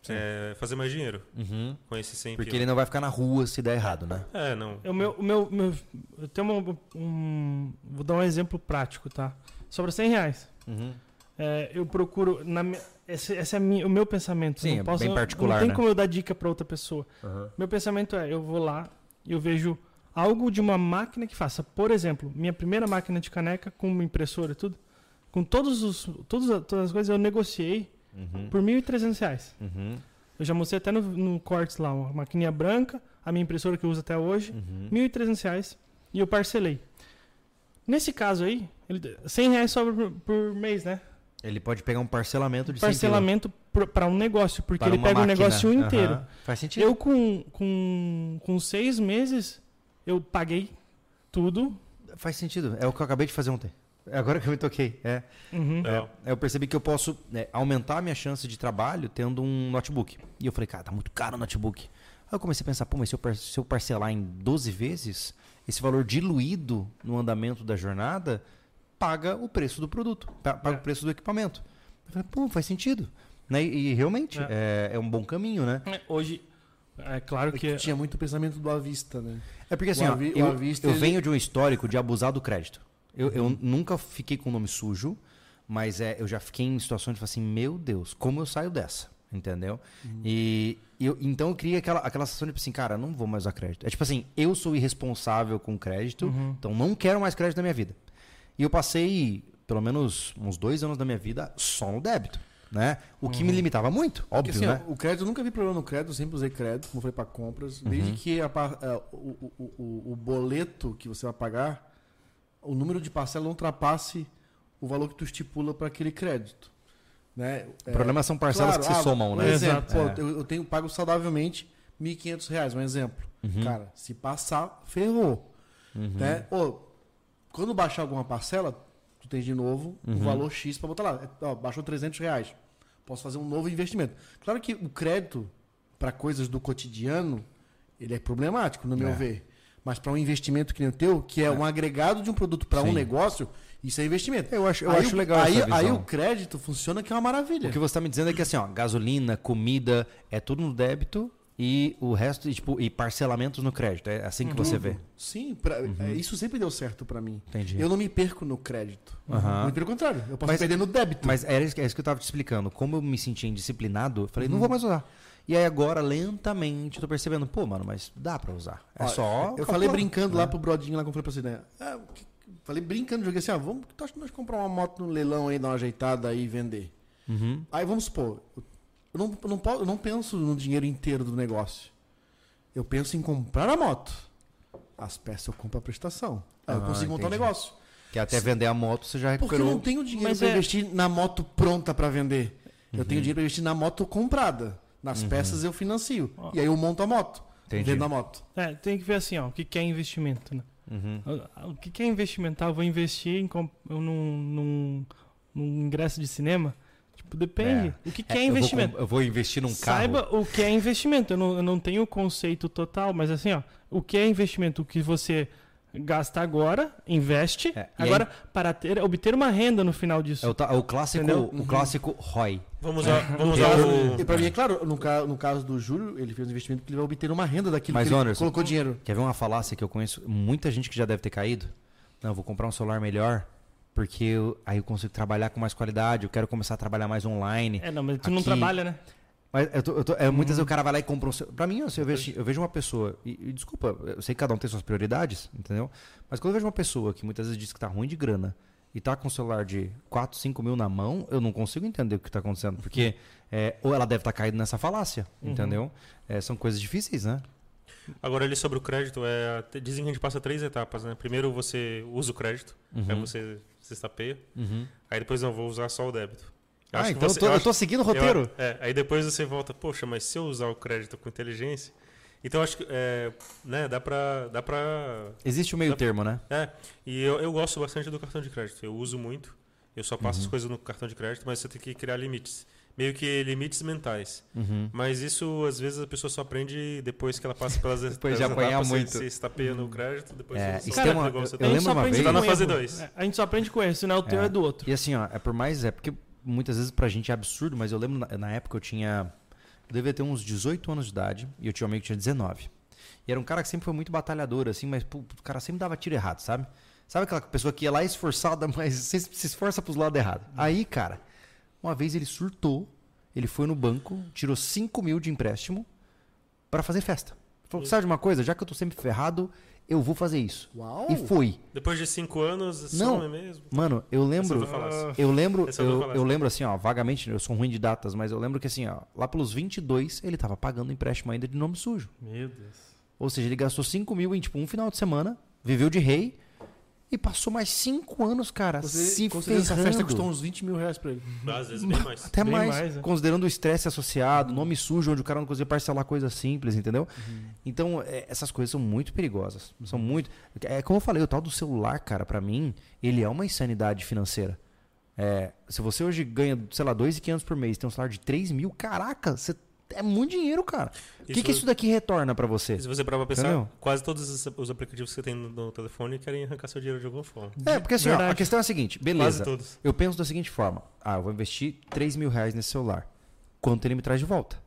É, fazer mais dinheiro Uhum. com esses 100 Porque pila. ele não vai ficar na rua se der errado, né? É, não. O meu, o meu, meu- eu tenho uma- um, vou dar um exemplo prático, tá? Sobra 100 reais. Uhum. É, eu procuro, na minha, esse, esse é minha- o meu pensamento. Sim, não é posso, bem não- particular, Não tem né? como eu dar dica pra outra pessoa. Meu pensamento é, eu vou lá, eu vejo algo de uma máquina que faça, por exemplo, minha primeira máquina de caneca com uma impressora e tudo, com todos os, todos, todas as coisas eu negociei Uhum. por 1.300 reais. Uhum. Eu já mostrei até no, no Cortes lá, uma maquininha branca, a minha impressora que eu uso até hoje, Uhum. 1.300 reais e eu parcelei. Nesse caso aí, ele, 100 reais sobra por, por mês, né? Ele pode pegar um parcelamento de 100 pila. Parcelamento para um negócio, porque Para ele pega o máquina. negócio inteiro. Aham. Faz sentido. Eu com, com, com seis meses, eu paguei tudo. Faz sentido. É o que eu acabei de fazer ontem. É agora que eu me toquei. É. Uhum. É. É, Eu percebi que eu posso né, aumentar a minha chance de trabalho tendo um notebook. E eu falei, cara, tá muito caro o notebook. Aí eu comecei a pensar, pô, mas se eu, par- se eu parcelar em 12 vezes, esse valor diluído no andamento da jornada paga o preço do produto, pa- paga É. o preço do equipamento. Eu falei, pô, faz sentido. Né? E, e realmente é. é um bom caminho, né? Hoje, é claro que. Que tinha muito pensamento do à vista, né? É porque assim, O ó, avi- o eu, avista, eu ele- venho de um histórico de abusar do crédito. Eu, eu nunca fiquei com o nome sujo, mas é, eu já fiquei em situações de falar assim, meu Deus, como eu saio dessa? Entendeu? E eu, então eu criei aquela, aquela sensação de tipo assim, cara, não vou mais usar crédito. É tipo assim, eu sou irresponsável com crédito, Uhum. então não quero mais crédito na minha vida. E eu passei pelo menos uns dois anos da minha vida só no débito. Né? O que me limitava muito, Porque, óbvio, assim, né? o crédito, eu nunca vi problema no crédito, sempre usei crédito, como falei, para compras. Desde Uhum. que a par- é, o, o, o, o boleto que você vai pagar, o número de parcela não ultrapasse o valor que tu estipula para aquele crédito. Né? O problema são parcelas claro, que se ah, somam, Um né? exemplo, pô, É. eu, eu tenho pago saudavelmente 1.500 reais, um exemplo. Uhum. Cara, se passar, ferrou. Né? Pô, quando baixar alguma parcela, tu tem de novo Uhum. o valor X para botar lá. É, Ó, baixou 300 reais. Posso fazer um novo investimento. Claro que o crédito para coisas do cotidiano, ele é problemático, no meu É. ver. Mas para um investimento que nem o teu, que é, um agregado de um produto para um negócio, isso é investimento. Eu acho, eu aí, acho o- legal aí, aí o crédito funciona que é uma maravilha. O que você está me dizendo é que assim, ó, gasolina, comida, é tudo no débito e o resto, e, tipo, e parcelamentos no crédito. É assim que você vê. Sim, pra- é, isso sempre deu certo para mim. Entendi. Eu não me perco no crédito. Aham. Muito pelo contrário, eu posso Mas- perder no débito. Mas era isso, que- é isso que eu tava te explicando. Como eu me sentia indisciplinado, eu falei, Uhum. não vou mais usar. E aí agora, lentamente, eu tô percebendo, pô, mano, mas dá pra usar. É Ó, só. Eu falei brincando lá né? pro Brodinho, lá como eu falei pra você, né? Ah, falei brincando, joguei assim, ah, vamos, tu acha que nós comprar uma moto no leilão aí, dar uma ajeitada aí e vender? Uhum. Aí vamos supor, eu eu não, eu não, eu não penso no dinheiro inteiro do negócio. Eu penso em comprar a moto. As peças eu compro a prestação. Aí eu Ah, consigo montar um entendi. negócio. Que até vender a moto você já Porque eu recuperou. não tenho dinheiro para é- investir na moto pronta para vender. Eu Uhum. tenho dinheiro para investir na moto comprada. Nas peças eu financio. Ó. E aí eu monto a moto. Entendi. Vendo a moto. É, tem que ver assim, ó, o que, que é investimento, né? Uhum. O- O que, que é investimento? Ah, eu vou investir em comp- num, num, num ingresso de cinema? Tipo, depende. O que, que é, eu vou investimento? com- Eu vou, investir num carro. Saiba o que é investimento. Eu não, eu não tenho o conceito total, mas assim, ó, o que é investimento? O que você gasta agora, investe, É, agora para ter, obter uma renda no final disso. É o, é o clássico, Entendeu? o clássico ROI. Vamos usar, vamos Eu- o. E pra mim, é claro, no, ca- no caso do Júlio, ele fez um investimento que ele vai obter uma renda daquilo Mas, que ele Anderson, colocou dinheiro. Quer ver uma falácia que eu conheço? Muita gente que já deve ter caído. Não, eu vou comprar um celular melhor, porque eu- aí eu consigo trabalhar com mais qualidade, eu quero começar a trabalhar mais online. É, não, mas tu não Aqui- trabalha, né? Mas eu tô- eu tô- é, muitas vezes Uhum. o cara vai lá e compra um celular. Pra mim, assim, eu, vejo, eu vejo uma pessoa. E, e desculpa, eu sei que cada um tem suas prioridades, entendeu? Mas quando eu vejo uma pessoa que muitas vezes diz que tá ruim de grana e tá com um celular de 4, 5 mil na mão, eu não consigo entender o que tá acontecendo. Porque é, ou ela deve estar caída nessa falácia, Uhum. entendeu? É, são coisas difíceis, né? Agora, ali sobre o crédito, é, dizem que a gente passa três etapas, né? Primeiro você usa o crédito, aí Uhum. você se estapeia, Uhum. aí depois não, vou usar só o débito. Eu Ah, então você- eu, tô, eu eu acho- tô seguindo o roteiro. eu- é, aí depois você volta, poxa, mas se eu usar o crédito com inteligência. Então acho que é, né, dá pra. Dá pra Existe o meio Dá- termo, né? é, e eu, eu gosto bastante do cartão de crédito. Eu uso muito. Eu só passo Uhum. as coisas no cartão de crédito, mas você tem que criar limites. Meio que limites mentais. Uhum. Mas isso, às vezes, a pessoa só aprende depois que ela passa pelas Depois de apanhar etapas, muito. Você, estapeia no crédito, depois É, você lembra uma- igual eu- tá. A gente lembro só uma aprende vez- Tá na com fase erro. dois. É, A gente só aprende com erro, senão o teu É. é do outro. E assim, ó, é por mais. É porque muitas vezes pra gente é absurdo, mas eu lembro na, na época eu tinha. Eu devia ter uns 18 anos de idade e eu tinha um amigo que tinha 19. E era um cara que sempre foi muito batalhador, assim, mas pô, o cara sempre dava tiro errado, sabe? Sabe aquela pessoa que ia lá esforçada, mas se, se esforça pros lados errados. Aí, cara, uma vez ele surtou, ele foi no banco, tirou 5 mil de empréstimo pra fazer festa. Falou, sabe de uma coisa? Já que eu tô sempre ferrado, eu vou fazer isso. Uau! E foi. Depois de cinco anos, Não. some mesmo. Mano, eu lembro. Essa eu falar. Eu lembro, Essa eu eu, falar, eu lembro assim, ó, vagamente, eu sou ruim de datas, mas eu lembro que assim, ó, lá pelos 22, ele tava pagando empréstimo ainda de nome sujo. Meu Deus. Ou seja, ele gastou 5 mil em tipo um final de semana, viveu de rei e passou mais 5 anos, cara, Você, se certeza essa ferrando. festa custou uns 20 mil reais pra ele. Às vezes bem mais. Até Bem mais, mais, né? considerando o estresse associado, nome sujo, onde o cara não conseguia parcelar coisa simples, entendeu? Uhum. Então, é, essas coisas são muito perigosas. São muito. É como eu falei, o tal do celular, cara, pra mim, ele é uma insanidade financeira. É, se você hoje ganha, sei lá, 2.500 por mês, tem um salário de 3 mil, caraca, você, é muito dinheiro, cara. O que, Isso- que isso daqui retorna pra você? Se você parar pra pensar, Entendeu? quase todos os- os aplicativos que você tem no, telefone querem arrancar seu dinheiro de alguma forma. É, porque assim, ó, a questão é a seguinte, Quase beleza. todos. Eu penso da seguinte forma: ah, eu vou investir 3 mil reais nesse celular. Quanto ele me traz de volta?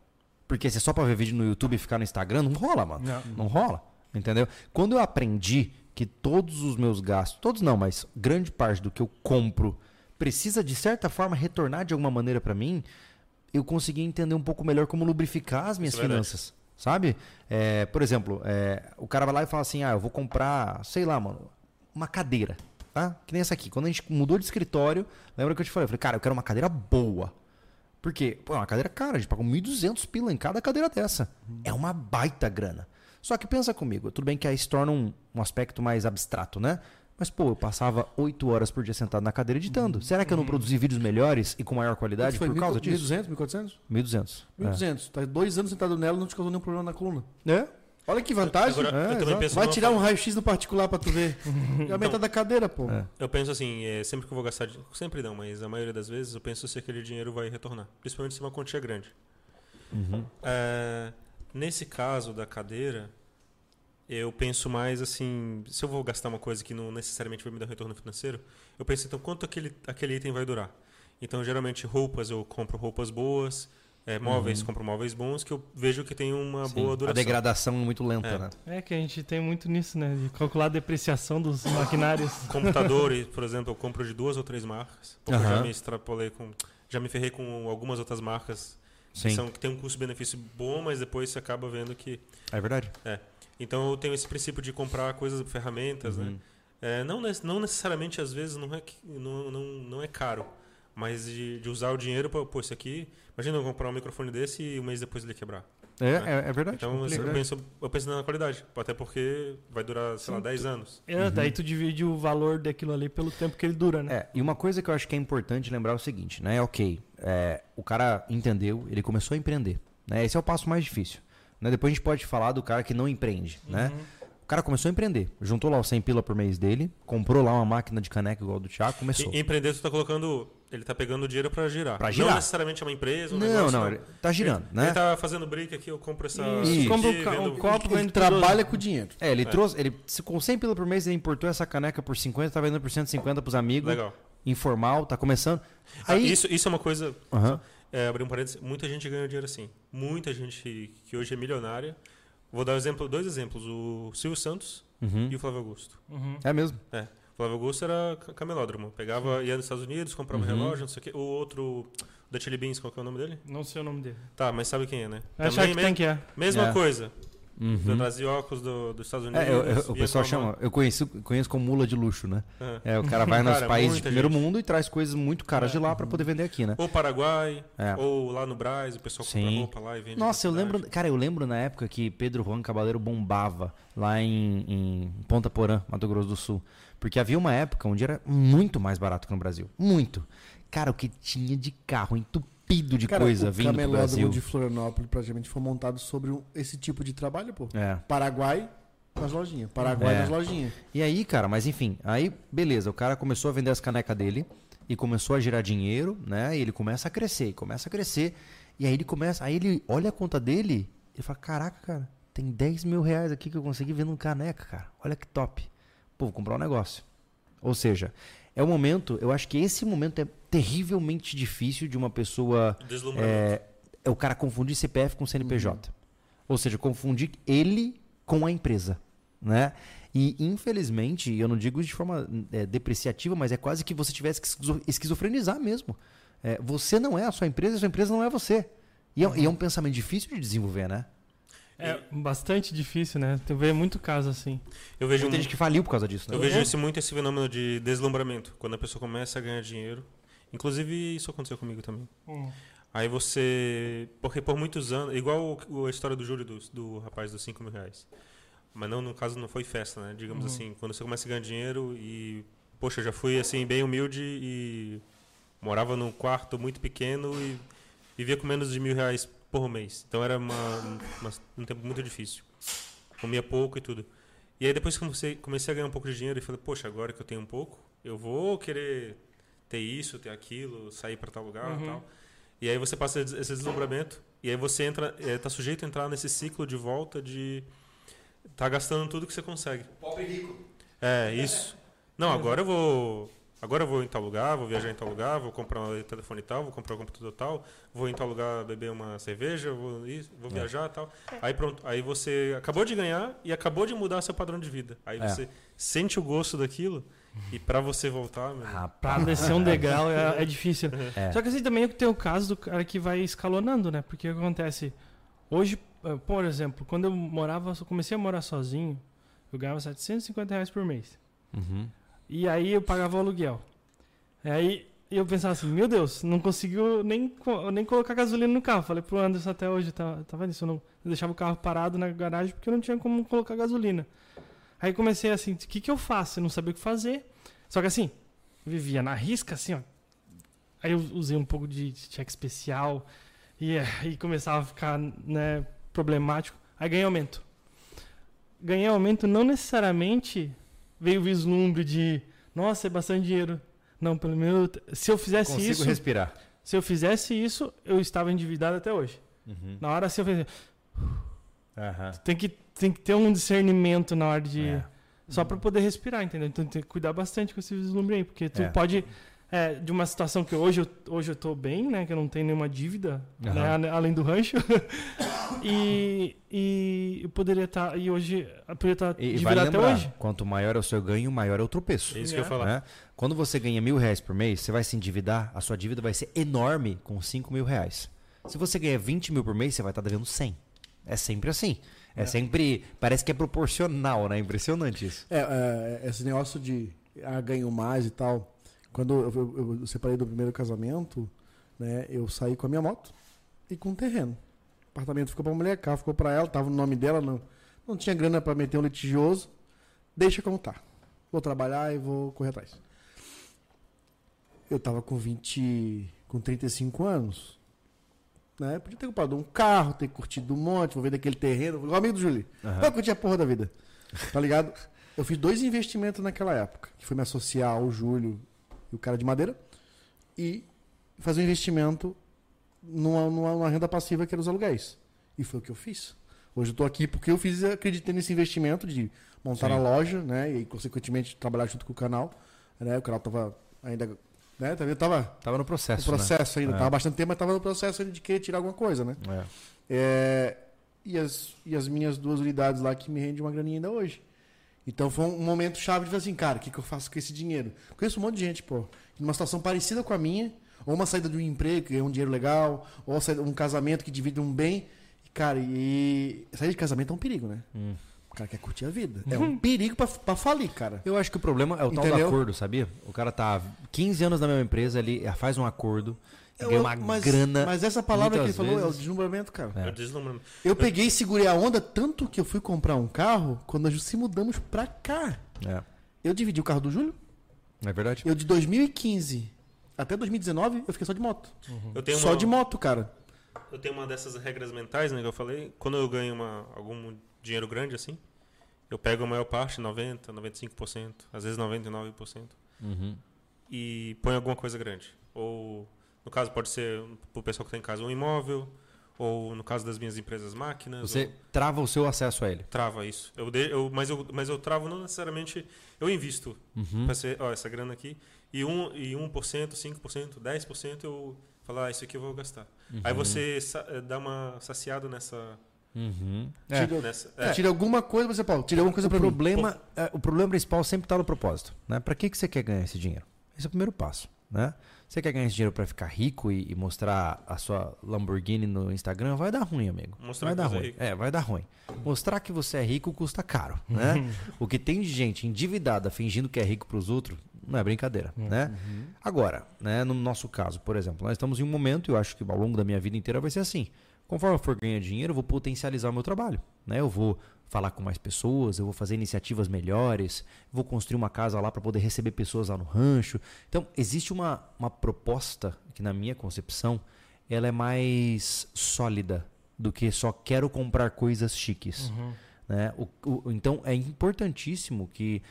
Porque se é só pra ver vídeo no YouTube e ficar no Instagram, não rola, mano. Não. Não rola. Entendeu? Quando eu aprendi que todos os meus gastos, todos não, mas grande parte do que eu compro precisa de certa forma retornar de alguma maneira pra mim, eu consegui entender um pouco melhor como lubrificar as minhas Isso é finanças. Sabe? É, por exemplo, é, o cara vai lá e fala assim: ah, eu vou comprar, sei lá, mano, uma cadeira. Tá? Que nem essa aqui. Quando a gente mudou de escritório, lembra que eu te falei? Eu falei, cara, eu quero uma cadeira boa. Por quê? Pô, é uma cadeira cara, a gente pagou 1.200 pila em cada cadeira dessa. É uma baita grana. Só que pensa comigo, tudo bem que aí se torna um, um aspecto mais abstrato, né? Mas, pô, eu passava 8 horas por dia sentado na cadeira editando. Será que eu não produzi vídeos melhores e com maior qualidade Quanto por causa disso? 1.200, 1.400? 1.200. 1.200. Tá dois anos sentado nela e não te causou nenhum problema na coluna. É? Olha que vantagem. Agora, É, eu também exato. penso Vai tirar um raio-x no particular pra tu ver. É a metade da cadeira, pô. É. Eu penso assim, é, sempre que eu vou gastar. Sempre não, mas a maioria das vezes eu penso se aquele dinheiro vai retornar. Principalmente se é uma quantia grande. Uhum. É, nesse caso da cadeira, eu penso mais assim: se eu vou gastar uma coisa que não necessariamente vai me dar um retorno financeiro, eu penso então quanto aquele, aquele item vai durar. Então, geralmente, roupas eu compro roupas boas, é, móveis compro móveis bons, que eu vejo que tem uma Sim, boa A duração. degradação é muito lenta, É. né? É que a gente tem muito nisso, né? De calcular a depreciação dos maquinários. Computadores, por exemplo, eu compro de duas ou três marcas. Porque eu já me extrapolei com. Já me ferrei com algumas outras marcas que, Sim. são, que tem um custo-benefício bom, mas depois você acaba vendo que. É verdade. Então eu tenho esse princípio de comprar coisas, ferramentas, né? Uhum. É, não, não necessariamente, às vezes, não é, que- não, não, não é caro. Mas de, de usar o dinheiro para. Pô, isso aqui. Imagina eu comprar um microfone desse e um mês depois ele quebrar. É, é, é verdade. Então assim, eu penso, eu penso na qualidade. Até porque vai durar, sei lá, 10 anos. É, daí tu divide o valor daquilo ali pelo tempo que ele dura, né? É, e uma coisa que eu acho que é importante lembrar é o seguinte, né? Ok, é, o cara entendeu, ele começou a empreender. Né? Esse é o passo mais difícil. Né? Depois a gente pode falar do cara que não empreende, né? O cara começou a empreender, juntou lá os 100 pila por mês dele, comprou lá uma máquina de caneca igual do Thiago, começou. E, empreender, tu tá colocando. Ele tá pegando o dinheiro para girar. Pra girar. Não necessariamente é uma empresa, um não, negócio. não, ele tá girando, Ele, né? ele tá fazendo brick aqui, eu compro essa. Isso, compra um vendo- um copo, Ele trabalha com o dinheiro. É, ele trouxe, ele se- com 100 pila por mês ele importou essa caneca por 50, tá vendendo por 150 pros amigos, Legal. informal, tá começando. Ah, Aí, isso, isso é uma coisa. É, abrir um parênteses, muita gente ganha dinheiro assim. Muita gente que hoje é milionária. Vou dar um exemplo, dois exemplos: o Silvio Santos Uhum. e o Flávio Augusto. Uhum. É mesmo. É. O Flávio Augusto era ca- camelódromo. Pegava, ia nos Estados Unidos, comprava Uhum. relógio, não sei o quê. O outro, o da Chili Beans, qual que é o nome dele? Não sei o nome dele. Tá, mas sabe quem é, né? É Shark Tank, é. Mesma É. coisa. Uhum. Eu trazia óculos do, dos Estados Unidos. É, eu- eu- o pessoal chama, eu conheço, conheço como mula de luxo, né? mão. É, o cara vai nos Cara, países de primeiro gente. mundo e traz coisas muito caras de lá pra poder vender aqui, né? Ou Paraguai, É. ou lá no Brás, o pessoal compra Sim. roupa lá e vende. Nossa, eu lembro, cara, eu lembro na época que Pedro Juan Cabaleiro bombava lá em, em Ponta Porã, Mato Grosso do Sul. Porque havia uma época onde era muito mais barato que no Brasil. Muito. Cara, o que tinha de carro entupido de Cara, coisa o vindo camelódromo Brasil. de Florianópolis praticamente foi montado sobre um- esse tipo de trabalho, pô. É. Paraguai nas lojinhas. Paraguai É. nas lojinhas. E aí, cara, mas enfim, aí beleza, o cara começou a vender as canecas dele e começou a girar dinheiro, né? E ele começa a crescer, começa a crescer. E aí ele começa, aí ele olha a conta dele e fala: Caraca, cara, tem 10 mil reais aqui que eu consegui vendo caneca, cara. Olha que top. Pô, vou comprar um negócio. Ou seja, é o momento, eu acho que esse momento é terrivelmente difícil de uma pessoa é, é o cara confundir CPF com CNPJ. Ou seja, confundir ele com a empresa, né? E infelizmente, eu não digo de forma é, depreciativa, mas é quase que você tivesse que esquizo- esquizofrenizar mesmo. É, você não é a sua empresa, a sua empresa não é você. E é, e é um pensamento difícil de desenvolver, né? É bastante difícil, né? Tu vê muito caso assim. Eu vejo, mu- gente que faliu por causa disso, né? eu vejo esse, muito esse fenômeno de deslumbramento. Quando a pessoa começa a ganhar dinheiro. Inclusive, isso aconteceu comigo também. Aí você. Porque por muitos anos. Igual o- a história do Júlio, do, do rapaz dos 5 mil reais. Mas não, no caso, não foi festa, né? Digamos Uhum. assim, quando você começa a ganhar dinheiro e. Poxa, eu já fui assim, bem humilde e. Morava num quarto muito pequeno e vivia com menos de mil reais por mês. Então era uma, uma- um tempo muito difícil. Comia pouco e tudo. E aí depois que comecei, comecei a ganhar um pouco de dinheiro e falei, poxa, agora que eu tenho um pouco, eu vou querer ter isso, ter aquilo, sair para tal lugar Uhum. e tal. E aí você passa esse deslumbramento e aí você entra, é, tá sujeito a entrar nesse ciclo de volta de tá gastando tudo que você consegue. Pobre rico. É, isso. Não, agora eu vou. Agora eu vou em tal lugar, vou viajar em tal lugar, vou comprar um telefone tal, vou comprar um computador tal, vou em tal lugar beber uma cerveja, vou, isso, vou É. viajar e tal. Aí pronto, aí você acabou de ganhar e acabou de mudar seu padrão de vida. Aí É. você sente o gosto daquilo e pra você voltar, meu, Pra Rapaz. descer um degrau é, é difícil. É. Só que assim também tem o caso do cara que vai escalonando, né? Porque o que acontece? Hoje, eh, por exemplo, quando eu morava, eu comecei a morar sozinho, eu ganhava 750 reais por mês. Uhum. E aí eu pagava o aluguel. Aí eu pensava assim, meu Deus, não conseguiu nem, nem colocar gasolina no carro. Falei pro Anderson até hoje, tá, tava nisso, eu, não, eu deixava o carro parado na garagem porque eu não tinha como colocar gasolina. Aí comecei assim, o que que eu faço? Eu não sabia o que fazer. Só que assim, vivia na risca, assim, ó. Aí eu usei um pouco de cheque especial e aí começava a ficar, né, problemático. Aí ganhei aumento. Ganhei aumento não necessariamente veio o vislumbre de, nossa, é bastante dinheiro. Não, pelo menos se eu fizesse Consigo isso, respirar. se eu fizesse isso, eu estava endividado até hoje. Uhum. Na hora assim eu falei, Aham. tem que tem que ter um discernimento na hora de É. só para poder respirar, entendeu? Então tem que cuidar bastante com esse vislumbre aí, porque tu É. pode é, de uma situação que hoje eu, hoje eu tô bem, né? Que eu não tenho nenhuma dívida, Aham. né, além do rancho. e, e eu poderia estar. e hoje eu poderia estar e endividado vale até lembrar, hoje. quanto maior é o seu ganho, maior é o tropeço. É isso que eu ia É. falar. né? Quando você ganha mil reais por mês, você vai se endividar, a sua dívida vai ser enorme com cinco mil reais. Se você ganha 20 mil por mês, você vai estar devendo 100. É sempre assim. É, sempre. Parece que é proporcional, né? Impressionante isso. É, é, esse negócio de ah, ganho mais e tal. Quando eu, eu- eu separei do primeiro casamento, né, eu saí com a minha moto e com o terreno. Apartamento ficou pra mulher, carro ficou pra ela, tava no nome dela, não, não tinha grana pra meter um litigioso. Deixa como tá. Vou trabalhar e vou correr atrás. Eu tava com 20, com 35 anos. Né? Podia ter comprado um carro, ter curtido um monte, vou ver daquele terreno. Igual amigo do Júlio. Aham. Vai curtir a porra da vida. Tá ligado? Eu fiz dois investimentos naquela época. Que foi me associar ao Júlio e o cara de madeira. E fazer um investimento numa, numa, numa renda passiva que era os aluguéis. E foi o que eu fiz. Hoje eu tô aqui porque eu fiz, acreditei nesse investimento de montar Sim. a loja, né? E consequentemente trabalhar junto com o canal. Né? O canal tava ainda. Né? Tava, tava Tava no no processo. processo ainda. É. Tava bastante tempo, mas tava no processo de querer tirar alguma coisa, né? Né? É. É, e, as, e as minhas duas unidades lá que me rendem uma graninha ainda hoje. Então foi um momento chave de falar assim, cara, o que, que eu faço com esse dinheiro? Conheço um monte de gente, pô, numa situação parecida com a minha, ou uma saída de um emprego que ganha um dinheiro legal, ou um casamento que divide um bem. E, Cara, e sair de casamento é um perigo, né? Hum. O cara quer curtir a vida. É um perigo pra, pra falir, cara. Eu acho que o problema é o tal do Entendeu? acordo, sabia? O cara tá 15 anos na mesma empresa, ele faz um acordo, Eu- ganha uma mas, grana. mas essa palavra que ele falou é o vezes. deslumbramento, cara. É. Eu. Eu peguei e segurei a onda tanto que eu fui comprar um carro quando nós se mudamos pra cá. É, Eu dividi o carro do Júlio. não é verdade? Eu de 2015 até 2019 eu fiquei só de moto. Eu tenho Só uma, de moto, cara. Eu tenho uma dessas regras mentais, né, que eu falei. Quando eu ganho uma, algum dinheiro grande assim, eu pego a maior parte, 90, 95%, às vezes 99%, Uhum. e ponho alguma coisa grande. Ou, no caso, pode ser pro pessoal que tem em casa um imóvel, ou no caso das minhas empresas, máquinas. Você ou- trava o seu acesso a ele. Trava isso. Eu, de- eu, mas, eu, mas eu travo não necessariamente. Eu invisto. Uhum. Pra ser, ó, essa grana aqui. E, um, e 1%, 5%, 10% eu falo, ah, isso aqui eu vou gastar. Aí você eh, dá uma saciada nessa. Uhum. É. Tira, nessa é. é, tira alguma coisa, você, Paulo. Tira alguma coisa o pra mim. problema, é, o problema principal sempre está no propósito, né? Para que que você quer ganhar esse dinheiro? Esse é o primeiro passo, né? Você quer ganhar esse dinheiro para ficar rico e, e mostrar a sua Lamborghini no Instagram? Vai dar ruim, amigo. Mostrar vai que dar você é ruim. rico. É, vai dar ruim. Mostrar que você é rico custa caro, né? o que tem de gente endividada fingindo que é rico para os outros não é brincadeira, né? Agora, né, no nosso caso, por exemplo, nós estamos em um momento, e eu acho que ao longo da minha vida inteira vai ser assim. Conforme eu for ganhar dinheiro, eu vou potencializar o meu trabalho, né? Eu vou falar com mais pessoas, eu vou fazer iniciativas melhores, vou construir uma casa lá para poder receber pessoas lá no rancho. Então, existe uma, uma proposta que, na minha concepção, ela é mais sólida do que só quero comprar coisas chiques. Né? O- o- então, é importantíssimo que,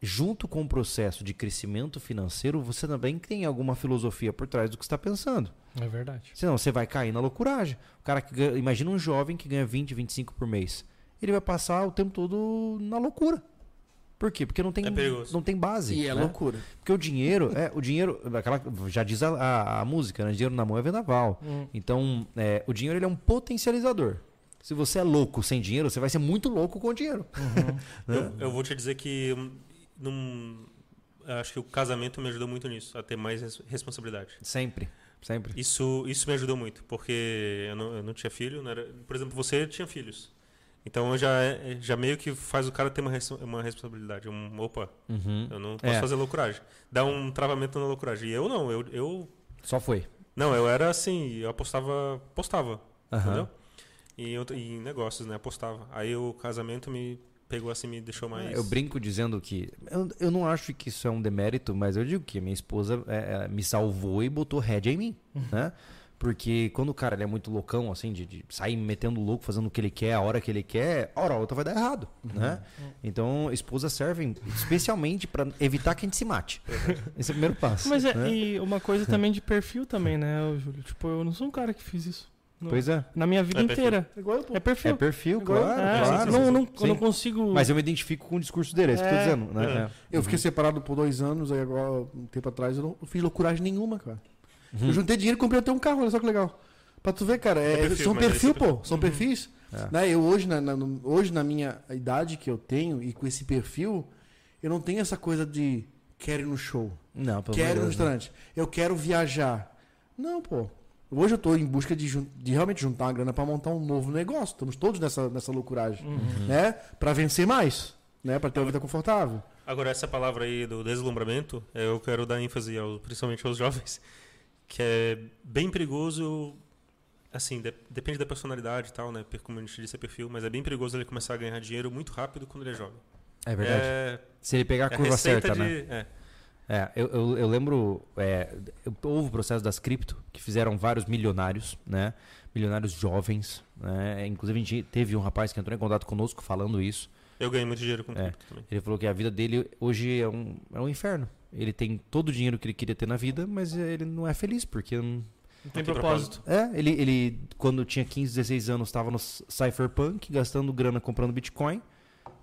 junto com o processo de crescimento financeiro, você também tenha alguma filosofia por trás do que você está pensando. É verdade. Senão você vai cair na loucuragem. O cara que ganha, imagina um jovem que ganha 20, 25 por mês. Ele vai passar o tempo todo na loucura. Por quê? Porque não tem, É não tem base. E é né? loucura. Porque o dinheiro, é, o dinheiro, aquela, já diz a, a, a música, né? Dinheiro na mão é vendaval. Hum. Então, é, o dinheiro ele é um potencializador. Se você é louco sem dinheiro, você vai ser muito louco com dinheiro. eu, eu vou te dizer que. Num, acho que o casamento me ajudou muito nisso, a ter mais res- responsabilidade. Sempre, sempre. Isso, isso me ajudou muito, porque eu não, eu não tinha filho. não era- por exemplo, você tinha filhos. Então já, já meio que faz o cara ter uma, uma responsabilidade. Um, opa, Uhum. eu não posso É. fazer loucuragem. Dá um travamento na loucuragem. E eu não, eu, eu. Só foi. Não, eu era assim, eu apostava. Postava. Aham. Entendeu? E eu- e em negócios, né? Apostava. Aí o casamento me pegou assim, me deixou mais. Eu brinco dizendo que. Eu, eu não acho que isso é um demérito, mas eu digo que a minha esposa é, é, me salvou e botou rédea em mim. né? Porque quando o cara ele é muito loucão, assim, de, de sair metendo louco, fazendo o que ele quer, a hora que ele quer, a hora ou outra vai dar errado. Né? Então, esposas servem especialmente para evitar que a gente se mate. Esse é o primeiro passo. Mas é, né? e uma coisa também de perfil também, né, Júlio? Tipo, eu não sou um cara que fiz isso. Não- Pois é. Na minha vida É inteira. Igual eu, pô. É perfil. É perfil, claro. É, claro. não, não, Sim. eu não consigo. Mas eu me identifico com o discurso dele, é isso que eu tô É. dizendo. Né? É. É. Eu fiquei separado por dois anos, aí agora, um tempo atrás, eu não fiz loucuragem nenhuma, cara. Uhum. Eu juntei dinheiro e comprei até um carro, olha só que legal. Pra tu ver, cara, é, É perfil, são perfil, é pô. São perfis. É. Né? Eu hoje na, na- hoje, na minha idade que eu tenho e com esse perfil, eu não tenho essa coisa de quero ir no show, Não, pelo quero ir no né? restaurante, eu quero viajar. Não, pô. Hoje eu tô em busca de, de realmente juntar uma grana pra montar um novo negócio. Estamos todos nessa, nessa loucuragem. Uhum. Né? Pra vencer mais. Né? Pra ter uma vida confortável. Agora, essa palavra aí do deslumbramento, eh, eu quero dar ênfase, aos, principalmente aos jovens, que é bem perigoso, assim, de- depende da personalidade e tal, né? Como a gente disse, é perfil, mas é bem perigoso ele começar a ganhar dinheiro muito rápido quando ele é jovem. É verdade. É, Se ele pegar a é curva receita certa, de... né? é. É, eu, eu, eu lembro, é, eu- houve o processo das cripto, que fizeram vários milionários, né? Milionários jovens, né? Inclusive a gente teve um rapaz que entrou em contato conosco falando isso. Eu ganhei muito dinheiro com É. cripto também. Ele falou que a vida dele hoje é um, é um inferno. Ele tem todo o dinheiro que ele queria ter na vida, mas ele não é feliz, porque não, Não tem tem propósito. É, ele, ele quando tinha 15, 16 anos, estava no Cypherpunk, gastando grana comprando Bitcoin.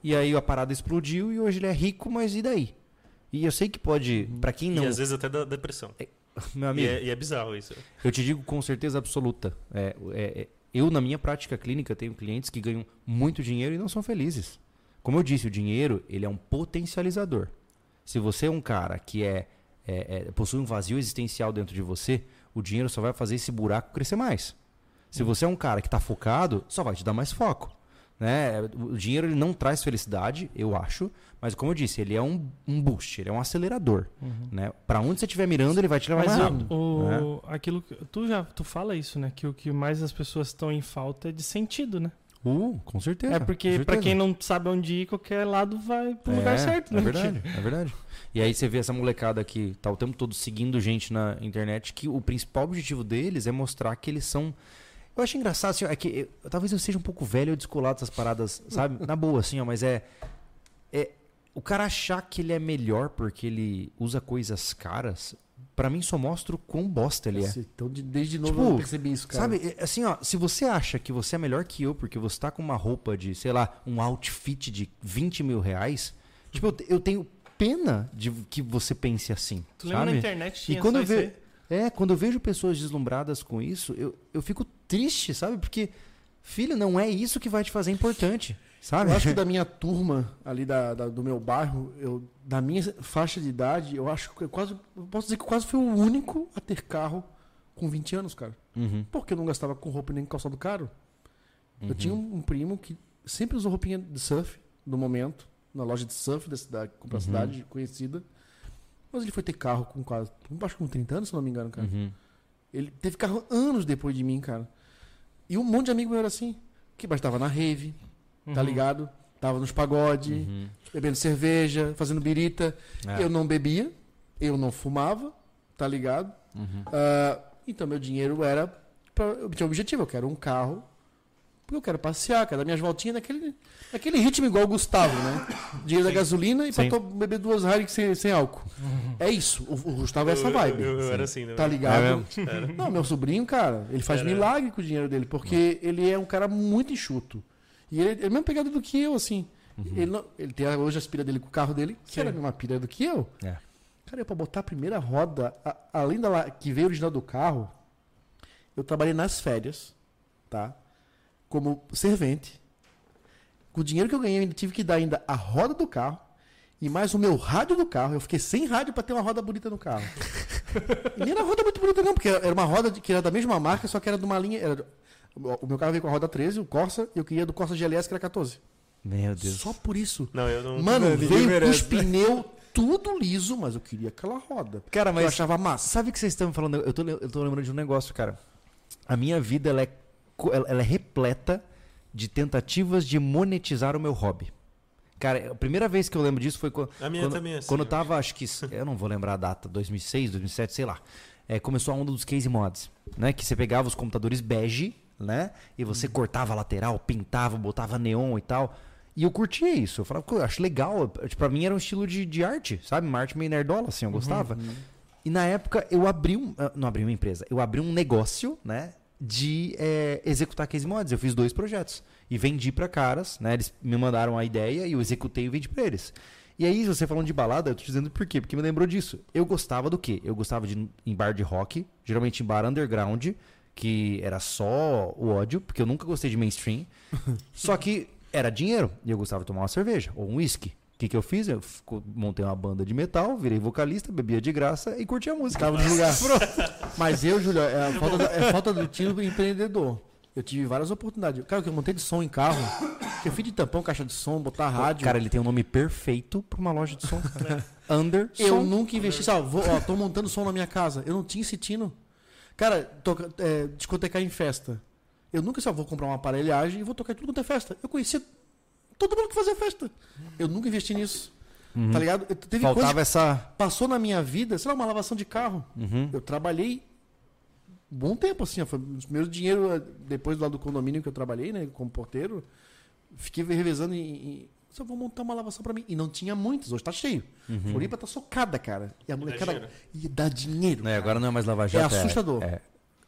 E aí a parada explodiu e hoje ele é rico, mas e daí? E eu sei que pode, pra quem não. E às vezes até dá depressão. Meu E amigo, é, e é bizarro isso. eu te digo com certeza absoluta. É, é, é, eu, na minha prática clínica, tenho clientes que ganham muito dinheiro e não são felizes. Como eu disse, o dinheiro ele é um potencializador. Se você é um cara que é, é- é- possui um vazio existencial dentro de você, o dinheiro só vai fazer esse buraco crescer mais. Se você é um cara que tá focado, só vai te dar mais foco. Né? O dinheiro ele não traz felicidade, eu acho, mas como eu disse, ele é um, um boost, ele é um acelerador. Né? Para onde você estiver mirando, ele vai te levar Mas mais o, rápido. o- né? aquilo que, tu já tu fala isso, né? Que o que mais as pessoas estão em falta é de sentido, né? Uh, com certeza. é porque certeza. quem não sabe onde ir, qualquer lado vai pro lugar certo, né? É verdade, é verdade. E aí você vê essa molecada que tá o tempo todo seguindo gente na internet, que o principal objetivo deles é mostrar que eles são. Eu acho engraçado, assim, é que eu- talvez eu seja um pouco velho ou descolado dessas paradas, sabe? Na boa, assim, ó, mas é. É. O cara achar que ele é melhor porque ele usa coisas caras, pra mim só mostra o quão bosta ele é. Então, de- desde novo Tipo, eu percebi isso, cara. Sabe, é, assim, ó, se você acha que você é melhor que eu porque você tá com uma roupa de, sei lá, um outfit de 20 mil reais, tipo, eu, te- eu tenho pena de que você pense assim. Tu lembra sabe? na internet tinha E quando só eu ve-? É, quando eu vejo pessoas deslumbradas com isso, eu, eu fico triste, sabe? Porque, filho, não é isso que vai te fazer importante, sabe? Eu acho que da minha turma, ali da, da- do meu bairro, eu, da minha faixa de idade, eu acho que eu quase. Eu posso dizer que eu quase fui o único a ter carro com 20 anos, cara. Uhum, Porque eu não gastava com roupa nem calçado caro. uhum. Eu tinha um, um primo que sempre usou roupinha de surf, no momento, na loja de surf da cidade, com uma Uhum. cidade conhecida. Mas ele foi ter carro com quase. Acho que com 30 anos, se não me engano, cara. Uhum. Ele teve carro anos depois de mim, cara. E um monte de amigo meu era assim. Que mas tava na rave, tá Uhum. ligado? Tava nos pagode, Uhum. bebendo cerveja, fazendo birita. É. Eu não bebia, eu não fumava, tá ligado? Uhum. Ah, então meu dinheiro era. Pra, eu tinha um objetivo, eu quero um carro. Porque eu quero passear, quero dar minhas voltinhas naquele, naquele ritmo igual o Gustavo, né? Dinheiro da gasolina e pra Sim. to- beber duas Heineken sem, sem álcool. É isso. O, o Gustavo é essa vibe. Eu, eu- eu Sim. era assim, né? Tá ligado? É mesmo? Não, meu sobrinho, cara, ele faz Era. milagre com o dinheiro dele, porque ele é um cara muito enxuto. E ele é a mesma pegada do que eu, assim. Ele, não- ele tem hoje as pilhas dele com o carro dele, que Sim. era a mesma pilha do que eu. É. Cara, eu pra botar a primeira roda, a- além da que veio original do carro, eu trabalhei nas férias, tá? Como servente. Com o dinheiro que eu ganhei, eu ainda tive que dar ainda a roda do carro e mais o meu rádio do carro. Eu fiquei sem rádio pra ter uma roda bonita no carro. e nem era roda muito bonita não, porque era uma roda que era da mesma marca, só que era de uma linha... Era, o meu carro veio com a roda 13, o Corsa, e eu queria do Corsa GLS, que era 14. Meu Deus. Só por isso. Não, eu não. Mano, ninguém veio com merece. os pneus tudo liso, mas eu queria aquela roda. Cara, Eu mas achava massa. Sabe o que vocês estão falando? Eu tô, eu tô lembrando de um negócio, cara. A minha vida, ela é, ela é repleta de tentativas de monetizar o meu hobby. Cara, a primeira vez que eu lembro disso foi quando, A minha quando, também é assim, quando eu tava, acho que, eu não vou lembrar a data, 2006, 2007, sei lá. É, começou a onda dos case mods, né? Que você pegava os computadores bege, né? E você cortava a lateral, pintava, botava neon e tal. E eu curtia isso. Eu falava, eu acho legal. Tipo, pra mim era um estilo de, de arte, sabe? Uma arte meio nerdola, assim, eu gostava. E na época eu abri um. ah, Não abri uma empresa, eu abri um negócio, né? De eh, executar case mods. Eu fiz dois projetos. E vendi pra caras, né? Eles me mandaram a ideia e eu executei e vendi pra eles. E aí, você falando de balada, eu tô dizendo por quê? Porque me lembrou disso. Eu gostava do quê? Eu gostava de ir em bar de rock, geralmente em bar underground, que era só o ódio, porque eu nunca gostei de mainstream. só que era dinheiro e eu gostava de tomar uma cerveja ou um whisky. O que, que eu fiz? Eu fico- montei uma banda de metal, virei vocalista, bebia de graça e curtia a música. Tava no lugar. Mas eu, Júlio, é a falta, da- é falta do tiro empreendedor. Eu tive várias oportunidades. Cara, que eu montei de som em carro, que eu fiz de tampão, caixa de som, botar rádio. Cara, ele tem um nome perfeito pra uma loja de som. Under eu Som. nunca investi. Sabe, vou, ó, tô montando som na minha casa. Eu não tinha esse tino. Cara, toca, é, discotecar em festa. Eu nunca só vou comprar uma aparelhagem e vou tocar em tudo quanto é festa. Eu conhecia todo mundo que fazia festa. Eu nunca investi nisso. Tá ligado? Eu, teve coisa Faltava essa. que passou na minha vida, sei lá, uma lavação de carro. Uhum. Eu trabalhei um bom tempo, assim. ó, Foi os primeiros dinheiro eh, depois lá do condomínio que eu trabalhei, né? Como porteiro. Fiquei revezando em. em só vou montar uma lavação pra mim. E não tinha muitas, hoje tá cheio. Uhum. Floripa tá socada, cara. E a molecada. E dá dinheiro. Né, agora não é mais lavar É assustador. É,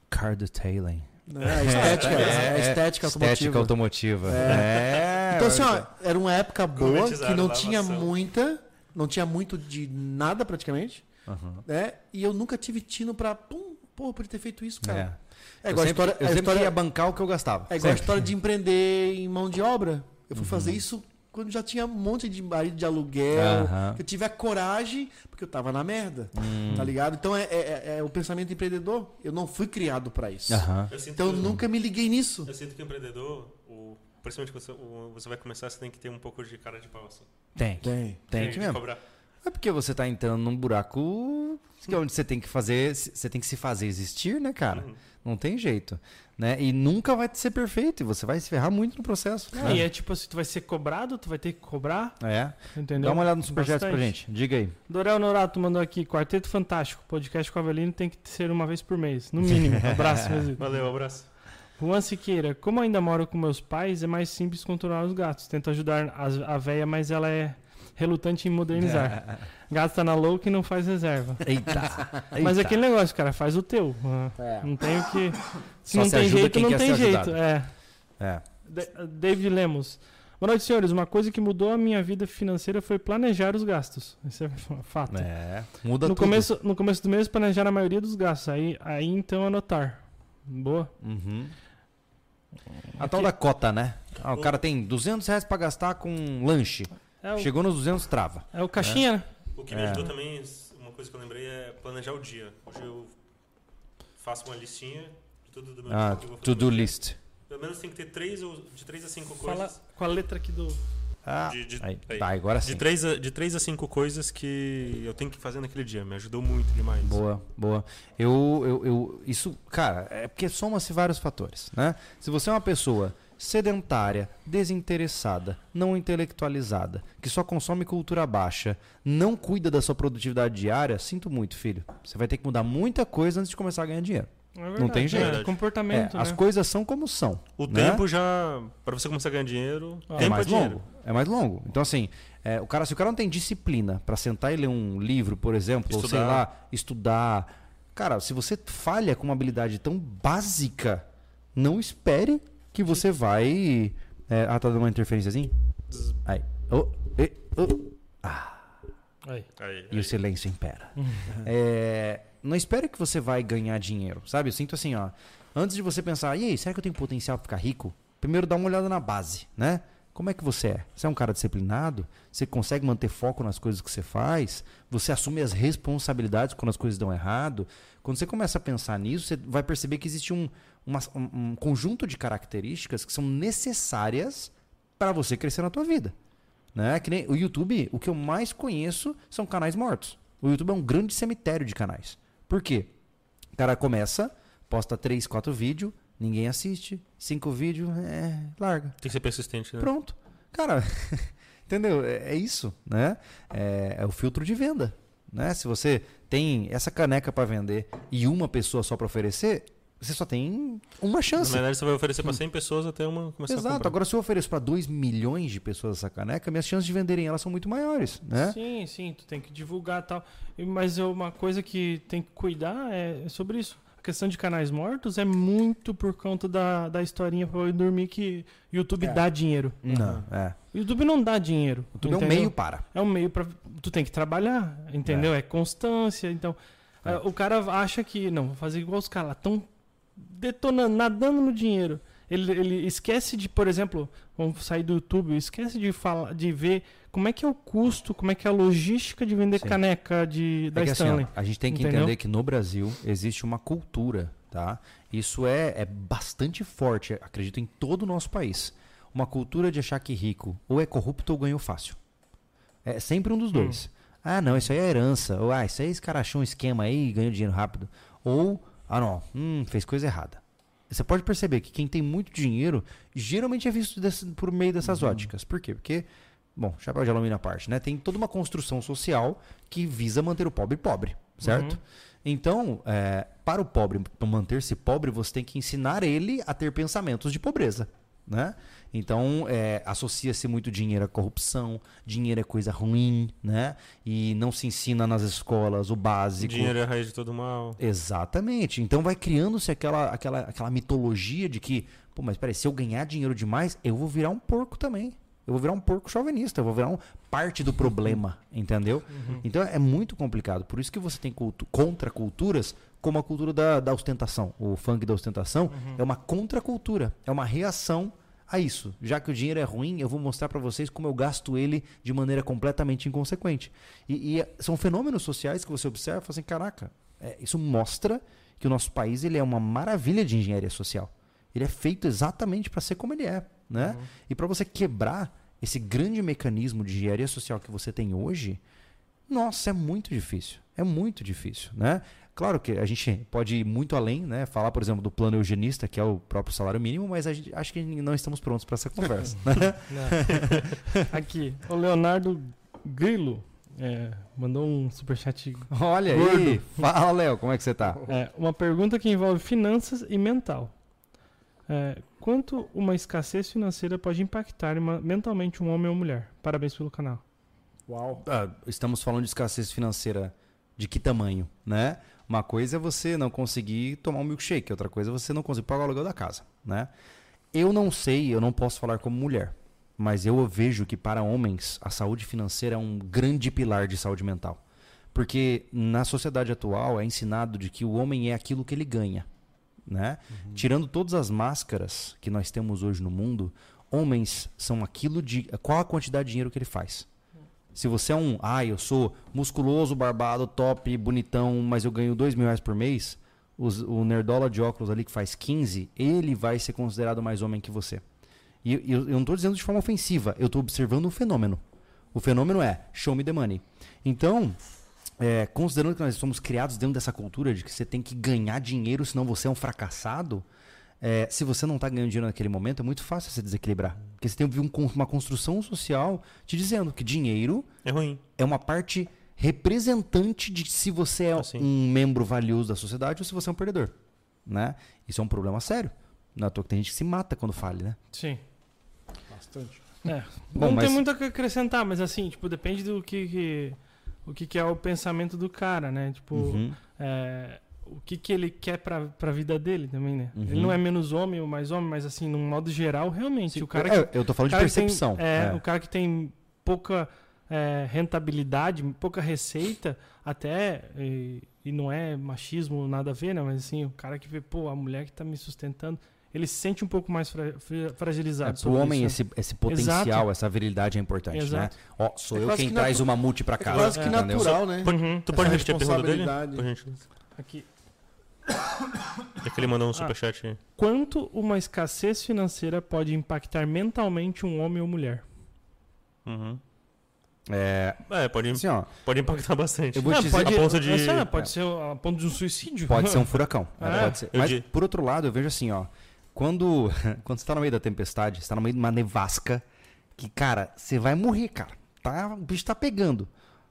car detailing. É, a estética, É, a é, estética automotiva. Estética automotiva. É. Então, assim, ó, era uma época boa que não a tinha muita, não tinha muito de nada praticamente, Aham. né? E eu nunca tive tino pra, pum, pô, podia ter feito isso, cara. É. É igual eu a história, sempre, eu a sempre história ia bancar o que eu gastava. É igual a Sempre. história de empreender em mão de obra. Eu fui Uhum. fazer isso quando já tinha um monte de marido de aluguel. Aham. Que eu tive a coragem, porque eu tava na merda. Hum. Tá ligado? Então é, é- é- é o pensamento empreendedor. Eu não fui criado pra isso. Aham. Eu Então eu nunca me liguei nisso. Eu sinto que o empreendedor, o, principalmente quando você, o- você vai começar, você tem que ter um pouco de cara de pau. Assim. Tem. Tem. Tem de que mesmo. cobrar. É porque você tá entrando num buraco que é onde você tem que fazer, você tem que se fazer existir, né, cara? Uhum. Não tem jeito, né? E nunca vai ser perfeito e você vai se ferrar muito no processo. Não, né? E é tipo assim, tu vai ser cobrado, tu vai ter que cobrar, É. entendeu? Dá uma olhada no Superchat pra gente. Diga aí. Dorel Norato mandou aqui, Quarteto Fantástico, podcast com a Avelino tem que ser uma vez por mês, no mínimo. Abraço, ídolos. Valeu, um abraço. Juan Siqueira, como ainda moro com meus pais, é mais simples controlar os gatos. Tento ajudar as- a véia, mas ela é relutante em modernizar. Gato tá na louca e não faz reserva. Eita. Mas Eita. aquele negócio, cara, faz o teu. Ah, É. Não tem o que. Se Só não se tem ajuda jeito, quem não tem jeito. É. É. Da- David Lemos. Boa noite, senhores. Uma coisa que mudou a minha vida financeira foi planejar os gastos. Isso é fato. É. Muda No tudo. começo, no começo do mês, planejar a maioria dos gastos. Aí, aí então anotar. Boa. Uhum. A tal da cota, né? Ah, o cara tem 200 reais pra gastar com lanche. É o, Chegou nos 200, trava. é o caixinha, né? O que me É. ajudou também, uma coisa que eu lembrei é planejar o dia. Hoje eu faço uma listinha de tudo do meu Ah, dia que eu vou fazer to-do list. Pelo menos tem que ter três ou de três a cinco Fala coisas. com a letra aqui do. Ah, De- de- aí, aí. tá, agora sim. De três, a, de três a cinco coisas que eu tenho que fazer naquele dia. Me ajudou muito demais. Boa, boa. Eu, eu, eu, isso, cara, é porque soma-se vários fatores, né? Se você é uma pessoa sedentária, desinteressada, não intelectualizada, que só consome cultura baixa, não cuida da sua produtividade diária, sinto muito, filho. Você vai ter que mudar muita coisa antes de começar a ganhar dinheiro. É verdade, tem jeito. é, comportamento, É, né? As coisas são como são. O né? tempo já. Pra você começar a ganhar dinheiro, Ah. É mais é dinheiro. longo. É mais longo. Então, assim, é, o cara, se o cara não tem disciplina pra sentar e ler um livro, por exemplo, ou sei Estudar. lá, estudar. Cara, se você falha com uma habilidade tão básica, não espere que você vai. é, ah, tá dando uma interferênciazinha? Aí. Oh, e, oh. Aí. Aí, E aí. o silêncio impera. É, não espere que você vai ganhar dinheiro, sabe? Eu sinto assim, ó. Antes de você pensar, e aí, será que eu tenho potencial pra ficar rico? Primeiro dá uma olhada na base, né? Como é que você é? Você é um cara disciplinado? Você consegue manter foco nas coisas que você faz? Você assume as responsabilidades quando as coisas dão errado? Quando você começa a pensar nisso, você vai perceber que existe um, uma- um- conjunto de características que são necessárias para você crescer na tua vida. Né? Que nem o YouTube, o que eu mais conheço são canais mortos. O YouTube é um grande cemitério de canais. Por quê? O cara começa, posta 3, 4 vídeos, ninguém assiste, 5 vídeos, é, larga. Tem que ser persistente, né? Pronto. Cara, entendeu? É, é isso, né? É, é o filtro de venda. Né? Se você tem essa caneca para vender e uma pessoa só para oferecer, você só tem uma Na chance. verdade, você vai oferecer pra 100 pessoas até uma começar a Exato. comprar. Agora, se eu ofereço para 2 milhões de pessoas essa caneca, minhas chances de venderem ela são muito maiores, né? Sim, sim, tu tem que divulgar e tal. Mas eu- uma coisa que tem que cuidar é sobre isso. A questão de canais mortos é muito por conta da, da historinha pra eu dormir que YouTube É. dá dinheiro. Não, é. O YouTube não dá dinheiro. YouTube é um entendeu? meio para. É um meio para tu tem que trabalhar, entendeu? É, constância, então É. eh, o cara acha que não, vou fazer igual os caras, estão detonando, nadando no dinheiro. Ele, ele esquece de, por exemplo, vamos sair do YouTube, esquece de falar, de ver como é que é o custo, como é que é a logística de vender Sim. caneca de da É que assim, ó, Stanley. a gente tem que Entendeu? entender que no Brasil existe uma cultura, tá? Isso é, é bastante forte, acredito, em todo o nosso país. Uma cultura de achar que rico ou é corrupto ou ganhou fácil. É sempre um dos dois. Ah, não, isso aí é herança. Ou, ah, isso aí escarachou um esquema aí e ganhou dinheiro rápido. Ou, ah, não, hum, fez coisa errada. Você pode perceber que quem tem muito dinheiro geralmente é visto desse- por meio dessas óticas. Por quê? Porque, bom, chapéu de alumínio à parte, né? Tem toda uma construção social que visa manter o pobre pobre, certo? Uhum. Então, é, para o pobre manter-se pobre, você tem que ensinar ele a ter pensamentos de pobreza. Né? Então, é, associa-se muito dinheiro à corrupção, dinheiro é coisa ruim, né? E não se ensina nas escolas o básico. Dinheiro é a raiz de todo mal. Exatamente. Então vai criando-se aquela, aquela, aquela mitologia de que, pô, mas peraí, se eu ganhar dinheiro demais, eu vou virar um porco também. Eu vou virar um porco chauvinista, eu vou virar um parte do problema, entendeu? Então é muito complicado. Por isso que você tem cultu contraculturas como a cultura da, da ostentação. O funk da ostentação é uma contracultura, é uma reação a isso. Já que o dinheiro é ruim, eu vou mostrar para vocês como eu gasto ele de maneira completamente inconsequente. E, e são fenômenos sociais que você observa e fala assim, caraca, é, isso mostra que o nosso país ele é uma maravilha de engenharia social. Ele é feito exatamente para ser como ele é. Né? Uhum. E para você quebrar esse grande mecanismo de engenharia social que você tem hoje, nossa, é muito difícil. É muito difícil, né? Claro que a gente pode ir muito além, né? Falar, por exemplo, do plano eugenista, que é o próprio salário mínimo, mas gente, acho que não estamos prontos para essa conversa. né? Aqui, o Leonardo Grilo é, mandou um superchat. Olha gordo. aí! Fala, Léo, como é que você tá? É, uma pergunta que envolve finanças e mental. É, quanto uma escassez financeira pode impactar uma, mentalmente um homem ou mulher? Parabéns pelo canal. Uau! Ah, estamos falando de escassez financeira de que tamanho, né? Uma coisa é você não conseguir tomar um milkshake, outra coisa é você não conseguir pagar o aluguel da casa, né? Eu não sei, eu não posso falar como mulher, mas eu vejo que para homens a saúde financeira é um grande pilar de saúde mental. Porque na sociedade atual é ensinado de que o homem é aquilo que ele ganha, né? Uhum. Tirando todas as máscaras que nós temos hoje no mundo, homens são aquilo de qual a quantidade de dinheiro que ele faz. Se você é um, ah, eu sou musculoso, barbado, top, bonitão, mas eu ganho dois mil reais por mês, os, o nerdola de óculos ali que faz 15, ele vai ser considerado mais homem que você. E eu, eu não estou dizendo de forma ofensiva, eu estou observando um fenômeno. O fenômeno é show me the money. Então, é, considerando que nós somos criados dentro dessa cultura de que você tem que ganhar dinheiro, senão você é um fracassado, é, se você não está ganhando dinheiro naquele momento, é muito fácil se desequilibrar. Porque você tem um, uma construção social te dizendo que dinheiro é ruim. É uma parte representante de se você é assim. um membro valioso da sociedade ou se você é um perdedor. Né? Isso é um problema sério. Não é que tem gente que se mata quando fale, né? Sim. Bastante. É. Bom, não mas... tem muito a acrescentar, mas assim, tipo, depende do que, que o que, que, é o pensamento do cara, né? Tipo, uhum. é, o que, que ele quer pra, pra vida dele também, né? Uhum. Ele não é menos homem ou mais homem, mas assim, num modo geral, realmente. Sim, o cara é, que, eu tô falando de percepção. Tem, é, é, o cara que tem pouca é, rentabilidade, pouca receita, até, e, e, não é machismo, nada a ver, né? Mas assim, o cara que vê, pô, a mulher que tá me sustentando, ele se sente um pouco mais fra fragilizado. É, pro homem, isso, esse, esse potencial, Exato. essa virilidade é importante, né? Exato. né? Ó, sou é eu quem traz uma multi pra casa. É quase que natural, né? Uhum. Tu pode repetir a pergunta dele? Por gentileza. Aqui. É que ele mandou um ah. superchat aí. Quanto uma escassez financeira pode impactar mentalmente um homem ou mulher? Uhum. É, é, pode, assim, ó, pode impactar bastante. Eu vou te dizer, pode, a ponto de, é, pode é. ser a ponto de um suicídio. Pode ser um furacão. É. Ser. Mas, por outro lado, eu vejo assim, ó. Quando, quando você tá no meio da tempestade, você tá no meio de uma nevasca, que, cara, você vai morrer, cara. Tá, o bicho tá pegando.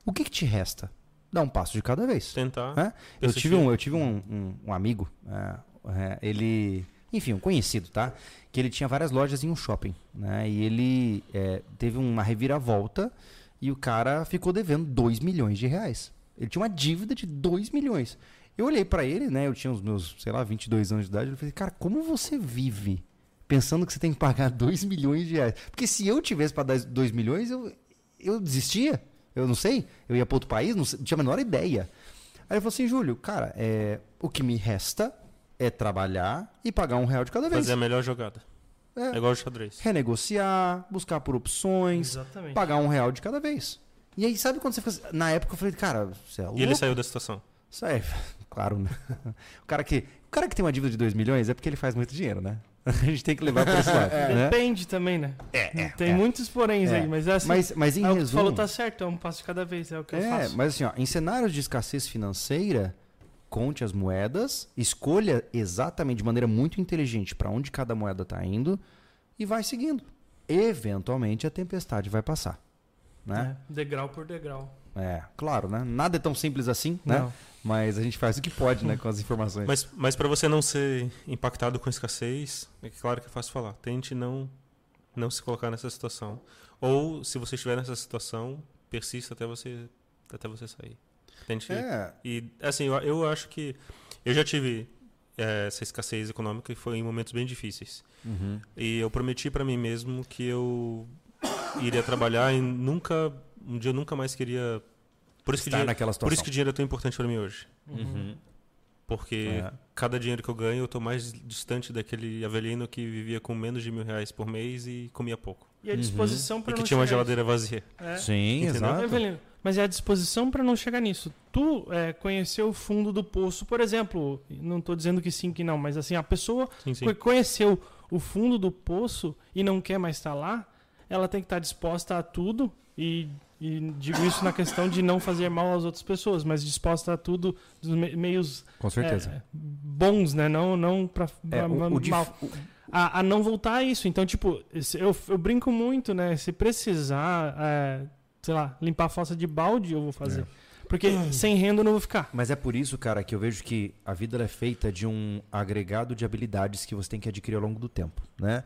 O que, que te resta? Dá um passo de cada vez. Tentar. Né? Eu, tive um, eu tive um, um, um amigo, é, é, ele. Enfim, um conhecido, tá? Que ele tinha várias lojas em um shopping. Né? E ele é, teve uma reviravolta e o cara ficou devendo 2 milhões de reais. Ele tinha uma dívida de 2 milhões. Eu olhei para ele, né? Eu tinha os meus, sei lá, 22 anos de idade. Eu falei, cara, como você vive pensando que você tem que pagar 2 milhões de reais? Porque se eu tivesse para dar 2 milhões, eu, eu desistia. Eu não sei, eu ia para outro país, não, sei, não, tinha a menor ideia. Aí ele falou assim, Júlio, cara, é, o que me resta é trabalhar e pagar um real de cada vez. Fazer a melhor jogada. É, é igual o xadrez. Renegociar, buscar por opções, Exatamente. pagar um real de cada vez. E aí, sabe quando você faz. Na época eu falei, cara, você é louco. E ele saiu da situação. Sai, claro, né? O cara que, o cara que tem uma dívida de 2 milhões é porque ele faz muito dinheiro, né? A gente tem que levar para esse lado. É, né? Depende também, né? É, é tem é. muitos poréns é. aí, mas é assim. Mas, mas em é resumo. falou tá certo, é um passo de cada vez, é o que eu é, faço. Mas assim, ó, em cenários de escassez financeira, conte as moedas, escolha exatamente de maneira muito inteligente para onde cada moeda está indo e vai seguindo. Eventualmente a tempestade vai passar. Né? É, degrau por degrau. É, claro, né? Nada é tão simples assim, né? Não. Mas a gente faz o que pode, né, com as informações. Mas, mas para você não ser impactado com escassez, é claro que é fácil falar. Tente não não se colocar nessa situação. Ou se você estiver nessa situação, persista até você até você sair. Tente. É. E assim, eu, eu acho que eu já tive é, essa escassez econômica e foi em momentos bem difíceis. Uhum. E eu prometi para mim mesmo que eu iria trabalhar e nunca um dia eu nunca mais queria por isso, que dinheiro, naquela situação. por isso que dinheiro é tão importante para mim hoje. Uhum. Porque É. cada dinheiro que eu ganho, eu tô mais distante daquele Avelino que vivia com menos de mil reais por mês e comia pouco. E a disposição E para que não tinha uma geladeira vazia. nisso. É. Sim, Entendeu? exato. Mas é a disposição para não chegar nisso. Tu é, conheceu o fundo do poço, por exemplo, não estou dizendo que sim, que não, mas assim, a pessoa Sim, sim. que conheceu o fundo do poço e não quer mais estar lá, ela tem que estar disposta a tudo e, e digo isso na questão de não fazer mal às outras pessoas, mas disposta a tudo dos me- meios Com certeza. é, bons, né? Não, não para É, mal. o- A, a não voltar a isso. Então, tipo, eu, eu brinco muito, né? Se precisar, é, sei lá, limpar a fossa de balde, eu vou fazer. É. Porque sem renda eu não vou ficar. Mas é por isso, cara, que eu vejo que a vida ela é feita de um agregado de habilidades que você tem que adquirir ao longo do tempo, né?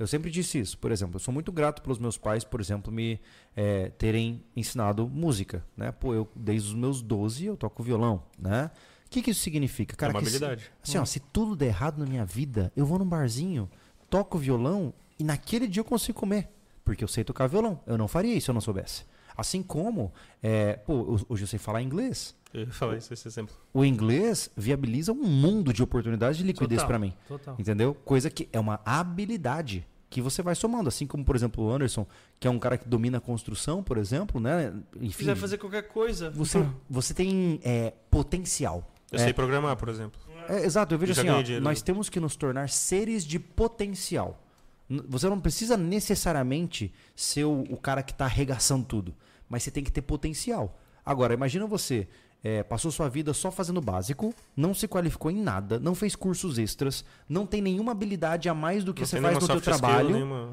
Eu sempre disse isso. Por exemplo, eu sou muito grato pelos meus pais, por exemplo, me eh, terem ensinado música, né? Pô, eu desde os meus 12 eu toco violão, né? O que, que isso significa? Cara, é uma que se- habilidade. Assim, ó, se tudo der errado na minha vida, eu vou num barzinho, toco violão e naquele dia eu consigo comer. Porque eu sei tocar violão. Eu não faria isso se eu não soubesse. Assim como, é, pô, ho- hoje eu sei falar inglês. Eu falar isso, esse exemplo. O inglês viabiliza um mundo de oportunidades de liquidez para mim. Total. Entendeu? Coisa que é uma habilidade que você vai somando. Assim como, por exemplo, o Anderson, que é um cara que domina a construção, por exemplo, né? Se Enfim, quiser fazer qualquer coisa, você, você tem é, potencial. Eu É. sei programar, por exemplo. É, exato, eu vejo Eu assim, ó, dinheiro. nós temos que nos tornar seres de potencial. Você não precisa necessariamente ser o, o cara que está arregaçando tudo, mas você tem que ter potencial. Agora, imagina você é, passou sua vida só fazendo o básico, não se qualificou em nada, não fez cursos extras, não tem nenhuma habilidade a mais do que Não você faz no skill, trabalho. nenhuma-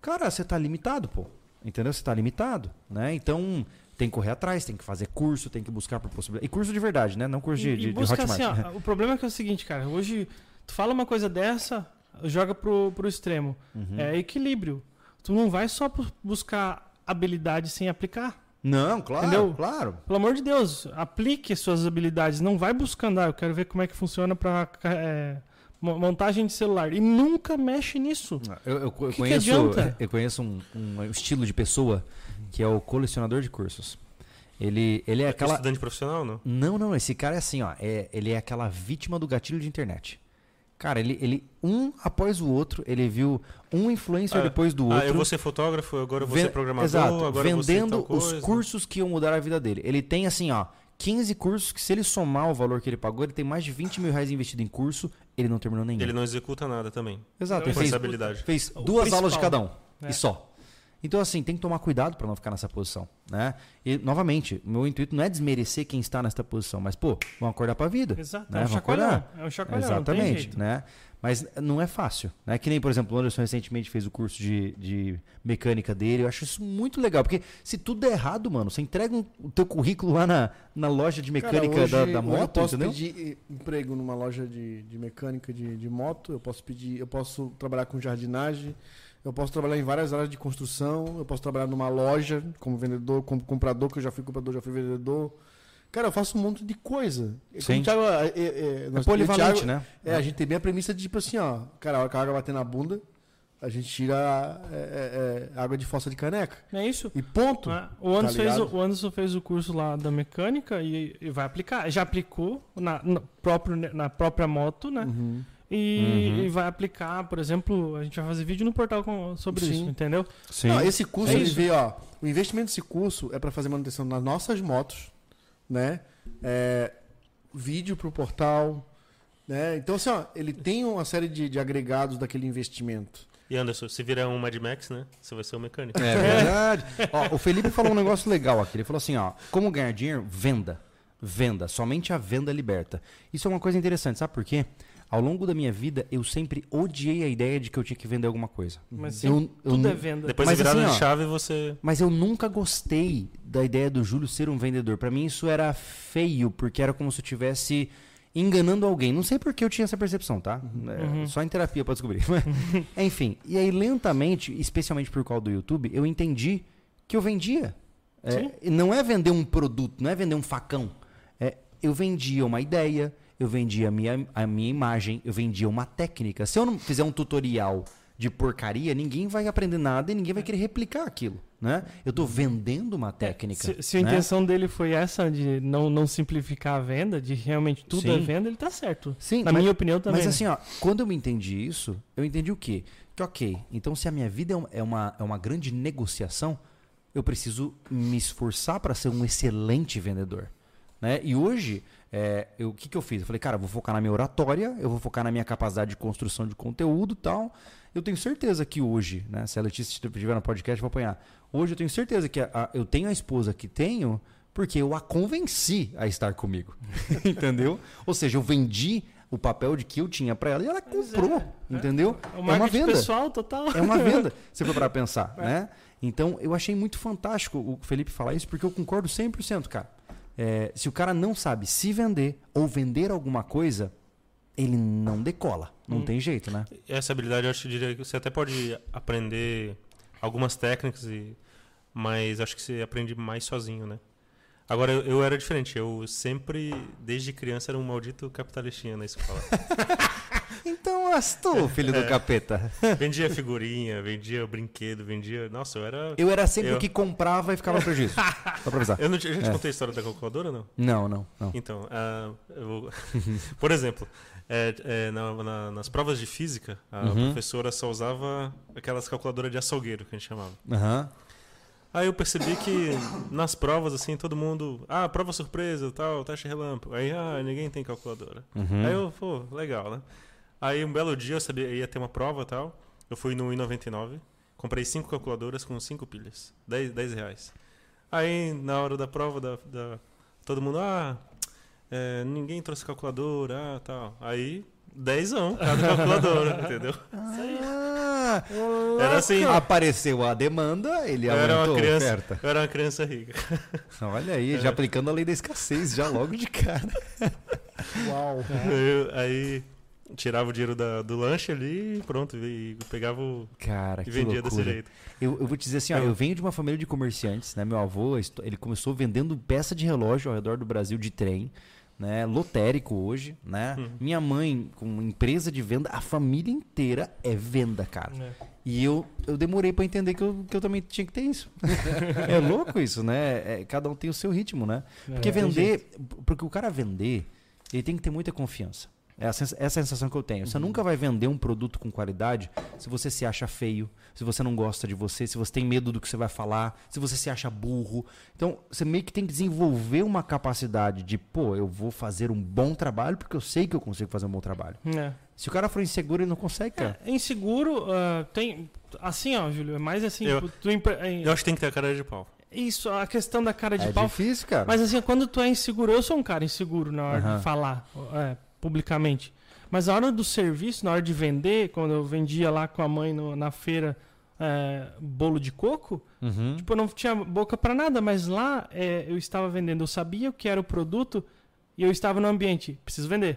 Cara, você tá limitado, pô. Entendeu? Você tá limitado, né? Então, tem que correr atrás, tem que fazer curso, tem que buscar por possibilidade. E curso de verdade, né? Não curso de, E- de, e de busca Hotmart. assim, ó, o problema é que é o seguinte, cara. Hoje, tu fala uma coisa dessa, joga pro, pro extremo. Uhum. É equilíbrio. Tu não vai só bu- buscar habilidade sem aplicar. Não, claro, Entendeu? claro. Pelo amor de Deus, aplique suas habilidades. Não vai buscando, ah, eu quero ver como é que funciona pra é, mo- montagem de celular. E nunca mexe nisso. Eu, eu- eu que conheço, adianta? eu conheço um, um estilo de pessoa que é o colecionador de cursos. Ele, ele é aquela. Estudante profissional, não? Não, não, esse cara é assim, ó. É, ele é aquela vítima do gatilho de internet. Cara, ele, ele um após o outro, ele viu um influencer Ah, depois do outro. Ah, eu vou ser fotógrafo, agora eu vou Ven- ser programador, Exato, agora eu vou ser vendendo os cursos que iam mudar a vida dele. Ele tem assim, ó, 15 cursos que se ele somar o valor que ele pagou, ele tem mais de 20 mil reais investido em curso, ele não terminou nenhum. Ele não executa nada também. Exato, ele fez, fez duas aulas de cada um É. e só. Então, assim, tem que tomar cuidado para não ficar nessa posição, né? E, novamente, o meu intuito não é desmerecer quem está nessa posição, mas, pô, vamos acordar pra vida. Exato. Né? É um Vamos chacoalhão. acordar. É um chacoalhão. não tem Exatamente, jeito. né? Mas não é fácil, né? Que nem, por exemplo, o Anderson recentemente fez o curso de, de mecânica dele. Eu acho isso muito legal, porque se tudo der errado, mano, você entrega um- o teu currículo lá na, na loja de Cara, mecânica hoje- da, da hoje Eu moto, posso entendeu? pedir emprego numa loja de, de mecânica de, de moto, eu posso pedir, eu posso trabalhar com jardinagem, eu posso trabalhar em várias áreas de construção, eu posso trabalhar numa loja como vendedor, como comprador, que eu já fui comprador, já fui vendedor. Cara, eu faço um monte de coisa. Sim. Thiago, é, é, é, É nós- polivalente, o Thiago- né? É, a gente tem bem a premissa de tipo assim, ó, cara, a hora que a água bater na bunda, a gente tira é, é, é, água de fossa de caneca. É isso. E ponto. né? O, Anderson fez, ligado? o o Anderson fez o curso lá da mecânica e, e vai aplicar. Já aplicou na, no próprio, na própria moto, né? Uhum. E, Uhum. e vai aplicar, por exemplo, a gente vai fazer vídeo no portal com- sobre Sim. isso, entendeu? Sim. Não, esse curso É ele vê, ó, o investimento desse curso é para fazer manutenção nas nossas motos, né? É, vídeo pro portal, né? Então assim, ó, ele tem uma série de, de agregados daquele investimento. E Anderson, se virar um Mad Max, né? Você vai ser o mecânico. É verdade. ó, o Felipe falou um negócio legal aqui. Ele falou assim, ó, como ganhar dinheiro? Venda. Venda. Somente a venda liberta. Isso é uma coisa interessante, sabe por quê? Ao longo da minha vida, eu sempre odiei a ideia de que eu tinha que vender alguma coisa. Mas Eu- sim, eu tudo nu- é venda. Depois Mas da virada assim, ó, de chave, você. Mas eu nunca gostei da ideia do Júlio ser um vendedor. Pra mim isso era feio, porque era como se eu estivesse enganando alguém. Não sei por que eu tinha essa percepção, tá? É, Uhum. Só em terapia pra descobrir. Enfim, e aí lentamente, especialmente por causa do YouTube, eu entendi que eu vendia. É, Sim. não é vender um produto, não é vender um facão. É, eu vendia uma ideia, eu vendia a minha, a minha imagem, eu vendia uma técnica. Se eu não fizer um tutorial de porcaria, ninguém vai aprender nada e ninguém vai querer replicar aquilo, né? Eu tô vendendo uma técnica. Se, se a né? intenção dele foi essa de não, não simplificar a venda, de realmente tudo Sim. é venda, ele tá certo. Sim, Na mas- minha opinião também. Mas né? assim, ó, quando eu me entendi isso, eu entendi o quê? Que ok, então se a minha vida é é uma, é uma grande negociação, eu preciso me esforçar para ser um excelente vendedor. Né? E hoje, é, eu- o que, que eu fiz? Eu falei, cara, eu vou focar na minha oratória, eu vou focar na minha capacidade de construção de conteúdo e tal. Eu tenho certeza que hoje, né, se a Letícia estiver no podcast, eu vou apanhar. Hoje eu tenho certeza que a- a- eu tenho a esposa que tenho porque eu a convenci a estar comigo. entendeu? Ou seja, eu vendi o papel de que eu tinha para ela e ela comprou. entendeu? o é uma venda. pessoal total. É uma venda, se for para pensar, né? Então, eu achei muito fantástico o Felipe falar isso, porque eu concordo 100%, cara. É, se o cara não sabe se vender ou vender alguma coisa, ele não decola. Não Hum. tem jeito, né? Essa habilidade eu acho que diria que você até pode aprender algumas técnicas, e, mas acho que você aprende mais sozinho, né? Agora, eu, eu era diferente. Eu sempre, desde criança, era um maldito capitalistinha na escola. Então, astou, filho É. do capeta. vendia figurinha, vendia brinquedo, vendia... Nossa, eu era... Eu era sempre Eu- o que comprava e ficava prejuízo. Só pra avisar. Eu não, tinha- a gente É. contei a história da calculadora, não? Não, não, não. Então, ah, eu por exemplo, é, é, na- na- nas provas de física, a Uhum. professora só usava aquelas calculadoras de açougueiro, que a gente chamava. Aham. Aí eu percebi que nas provas, assim, todo mundo. Ah, prova surpresa, tal, teste relâmpago. Aí, ah, ninguém tem calculadora. Uhum. Aí eu, pô, legal, né? Aí um belo dia eu sabia ia ter uma prova tal. Eu fui no I99, comprei cinco calculadoras com cinco pilhas. 10, 10 reais. Aí na hora da prova, da, da- todo mundo, ah, é, ninguém trouxe calculadora, ah, tal. Aí, dezão cada calculadora, entendeu? Ah, Era assim. apareceu a demanda, ele Eu era aumentou uma a criança, oferta. eu era uma criança rica. Olha aí, já aplicando a lei da escassez, já logo de cara. Uau. Eu- aí tirava o dinheiro da- do lanche ali e pronto, e pegava o, Cara, e que vendia desse jeito. Eu, eu vou te dizer assim, ó, Eu- eu venho de uma família de comerciantes, né? Meu avô, ele começou vendendo peça de relógio ao redor do Brasil de trem, né? Lotérico hoje, né? Uhum. Minha mãe com uma empresa de venda, a família inteira é venda, cara. É. E eu, eu demorei pra entender que eu, que eu também tinha que ter isso. é louco isso, né? É, cada um tem o seu ritmo, né? Porque É, vender, porque o cara vender, ele tem que ter muita confiança. É a sens- essa é a sensação que eu tenho. Você nunca vai vender um produto com qualidade se você se acha feio, se você não gosta de você, se você tem medo do que você vai falar, se você se acha burro. Então, você meio que tem que desenvolver uma capacidade de, pô, eu vou fazer um bom trabalho porque eu sei que eu consigo fazer um bom trabalho. É. Se o cara for inseguro, ele não consegue, cara. É, inseguro, ah, tem. Assim, ó, Júlio, é mais assim. Eu- tu empre- é, Eu acho que tem que ter a cara de pau. Isso, a questão da cara de É pau. difícil, cara. Mas assim, quando tu é inseguro, eu sou um cara inseguro na hora Aham. de falar é, publicamente. Mas na hora do serviço, na hora de vender, quando eu vendia lá com a mãe no- na feira é, bolo de coco, Uhum. tipo, eu não tinha boca pra nada, mas lá é, eu estava vendendo, eu sabia o que era o produto e eu estava no ambiente, preciso vender.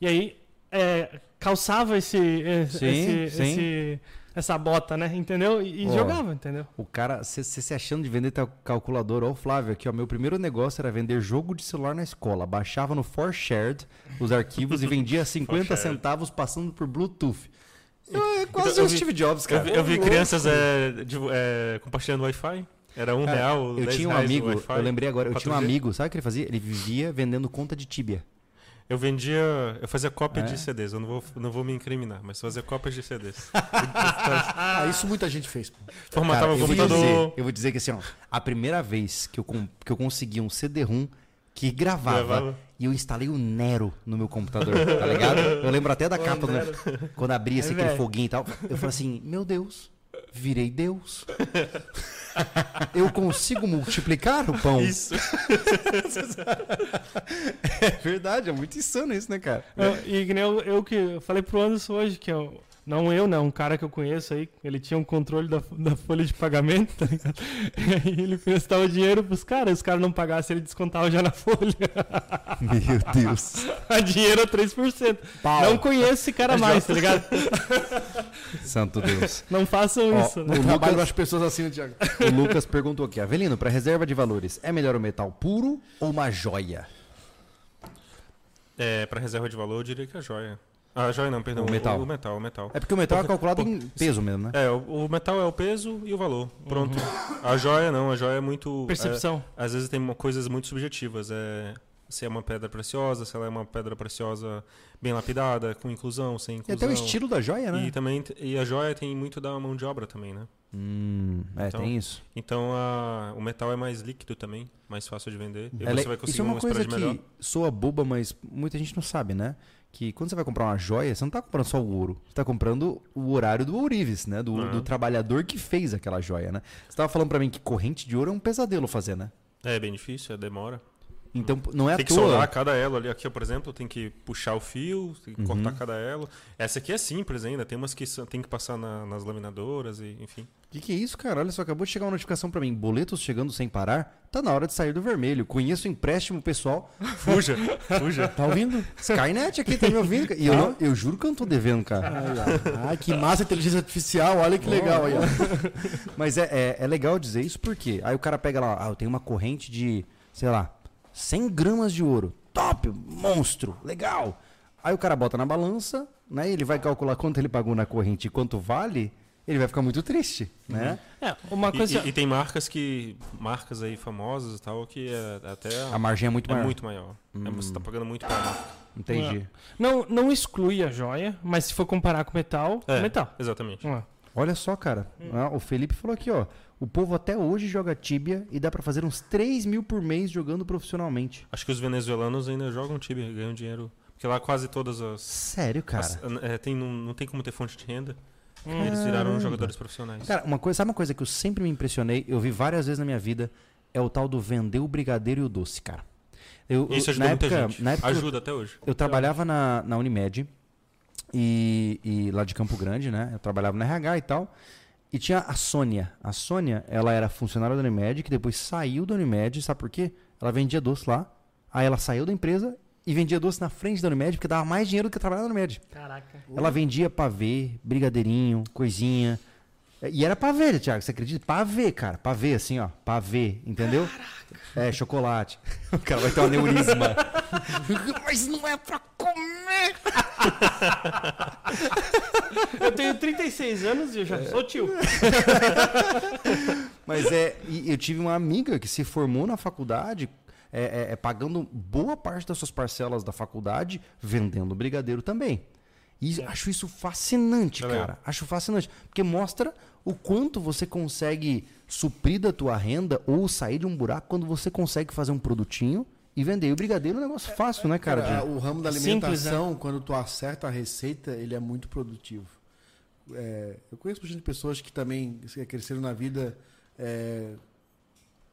E aí é, calçava esse, esse- Sim, esse- sim. esse- essa bota, né? Entendeu? E, e Ó. jogava, entendeu? O cara, você se achando de vender tua calculadora, ó, o Flávio, aqui, ó, meu primeiro negócio era vender jogo de celular na escola. Baixava no ForShared os arquivos e vendia 50 ForShared. centavos passando por Bluetooth. Eu, é quase Então, eu o vi- Steve Jobs, Eu cara. vi, eu vi crianças é, de- é, compartilhando Wi-Fi. Era um Cara, real, Eu 10 tinha um amigo, Wi-Fi. eu lembrei agora, eu tinha um 4G. amigo, sabe o que ele fazia? Ele vivia vendendo conta de Tibia. Eu vendia. Eu fazia cópia É? de CDs. Eu não vou, não vou me incriminar, mas fazia cópias de CDs. Ah, isso muita gente fez. pô. Formatava Cara, o eu vou computador. dizer, eu vou dizer que assim, ó, a primeira vez que eu, que eu consegui um CD-ROM que gravava, Gravava. e eu instalei o Nero no meu computador, tá ligado? Eu lembro até da capa, do quando abria assim, É, aquele foguinho e tal. Eu falei assim, meu Deus, virei Deus. Eu consigo multiplicar o pão. Isso. É verdade, é muito insano isso, né, cara? Eu- e eu, eu que falei pro Anderson hoje, que eu, não eu, né? Um cara que eu conheço aí, ele tinha um controle da, da folha de pagamento, tá ligado? E aí ele prestava dinheiro pros caras, os caras não pagassem, ele descontava já na folha. Meu Deus. dinheiro a 3%. Pau. Não conheço esse cara mais, tá ligado? Santo Deus. Não façam Ó, isso, o né? Eu trabalho Lucas- as pessoas assim, né, Thiago. O Lucas perguntou aqui, Avelino, para reserva de valores, é melhor o metal puro ou uma joia? É, pra reserva de valor, eu diria que a joia. A joia não, perdão. O metal. O, metal, o metal. É porque o metal é Porque- calculado pô, em peso mesmo, né? É, o, o metal é o peso e o valor. Pronto. A joia não, a joia é muito. Percepção. é, às vezes tem coisas muito subjetivas. É, se é uma pedra preciosa, se ela é uma pedra preciosa bem lapidada, com inclusão, sem E inclusão. até o estilo da joia, né? E também e a joia tem muito da mão de obra também, né? Hum, é, Então, tem isso. Então a, o metal é mais líquido também, mais fácil de vender. E É le- você vai conseguir isso é uma um coisa spread melhor. que soa boba, mas muita gente não sabe, né? Que quando você vai comprar uma joia, você não tá comprando só o ouro. Você tá comprando o horário do ourives, né? Do, Uhum. do trabalhador que fez aquela joia, né? Você tava falando pra mim que corrente de ouro é um pesadelo fazer, né? É bem difícil, é demora. Então não é tem à que toa. soldar cada elo ali. Aqui, por exemplo, tem que puxar o fio, tem que Uhum. cortar cada elo. Essa aqui é simples ainda, tem umas que tem que passar na- nas laminadoras e enfim. O que, que é isso, cara? Olha só, acabou de chegar uma notificação pra mim. Boletos chegando sem parar. Tá na hora de sair do vermelho. Conheço o empréstimo pessoal. Fuja, fuja. Tá ouvindo? Skynet aqui, tá me ouvindo? E eu, não- eu juro que eu não tô devendo, cara. Ai, ai, que massa a inteligência artificial, olha que legal aí. Mas é, é, é legal dizer isso porque aí o cara pega lá, ah, eu tenho uma corrente de, sei lá, 100 gramas de ouro. Top, monstro, legal. Aí o cara bota na balança, né? E ele vai calcular quanto ele pagou na corrente e quanto vale. Ele vai ficar muito triste, né? É, uma E, coisa. e- e tem marcas que. marcas aí famosas e tal, que é até. A margem é muito é maior. muito maior. É, você tá pagando muito pra marca. Entendi. Não, não exclui a joia, mas se for comparar com metal, É, metal. Exatamente. Ah, Olha só, cara. Ah, o Felipe falou aqui, ó. O povo até hoje joga Tibia e dá pra fazer uns 3 mil por mês jogando profissionalmente. Acho que os venezuelanos ainda jogam Tibia, ganham dinheiro. Porque lá quase todas as. Sério, cara. as- é, tem, não, não tem como ter fonte de renda. hum. Eles viraram jogadores profissionais. Cara, uma coisa, sabe uma coisa que eu sempre me impressionei, eu vi várias vezes na minha vida, é o tal do vender o brigadeiro e o doce, cara. Eu, eu- Isso ajuda na muita época, gente. Na época eu- Ajuda até hoje. eu trabalhava na, na Unimed e, e lá de Campo Grande, né? Eu trabalhava na RH e tal. E tinha a Sônia. A Sônia, ela era funcionária da Unimed, que depois saiu da Unimed, sabe por quê? Ela vendia doce lá. Aí ela saiu da empresa e vendia doce na frente da Unimed, porque dava mais dinheiro do que trabalhar na Unimed. Caraca. Ela vendia pavê, brigadeirinho, coisinha. E era pavê, Thiago, você acredita? Pavê, cara. Pavê, assim, ó. Pavê, entendeu? É, chocolate. O cara vai ter um aneurisma. Mas não é pra comer. Eu tenho 36 anos e eu já sou tio. Mas é. Eu tive uma amiga que se formou na faculdade. É, é- é pagando boa parte das suas parcelas da faculdade, vendendo brigadeiro também. E acho isso fascinante, É legal. cara. Acho fascinante. Porque mostra o quanto você consegue suprir da tua renda ou sair de um buraco quando você consegue fazer um produtinho e vender. E o brigadeiro é um negócio fácil, né, cara? Cara, de- o ramo da Simples, alimentação, quando tu acerta a receita, ele é muito produtivo. É, eu conheço bastante pessoas que também cresceram na vida é,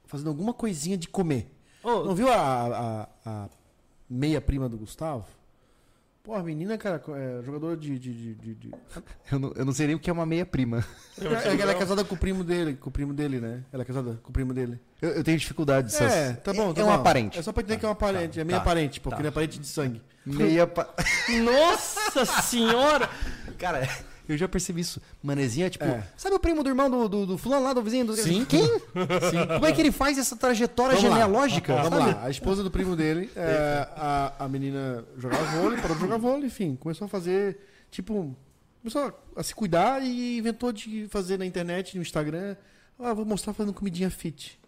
fazendo alguma coisinha de comer. Ô, Não viu a, a- a meia prima do Gustavo? Pô, a menina, cara, é jogadora de. de, de, de- de- Eu, não, eu não sei nem o que é uma meia-prima. É, ela é casada com o primo dele, com o primo dele, né? Ela é casada com o primo dele. Eu, eu tenho dificuldade dessas. É, tá bom. tá é uma bom. parente. É só pra entender que é uma parente. é meia tá, parente, porque tá. ele é parente de sangue. Meia. Pa... Nossa senhora! Cara, eu já percebi isso. Manezinha, tipo, É. sabe o primo do irmão do, do, do fulano lá, do vizinho? Do... Sim. Quem? Como é que ele faz essa trajetória Vamos lá. genealógica? Vamos sabe? lá, a esposa do primo dele, é, a, a menina jogava vôlei, parou de jogar vôlei, enfim, começou a fazer, tipo, começou a se cuidar e inventou de fazer na internet, no Instagram, ah, vou mostrar fazendo comidinha fit.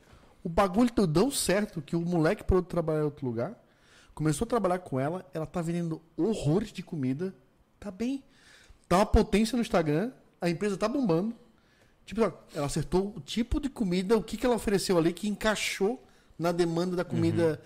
O bagulho deu tão certo que o moleque parou de trabalhar em outro lugar, começou a trabalhar com ela, ela tá vendendo horrores de comida, tá bem, tá uma potência no Instagram, a empresa tá bombando, Tipo, ela acertou o tipo de comida, o que, que ela ofereceu ali que encaixou na demanda da comida,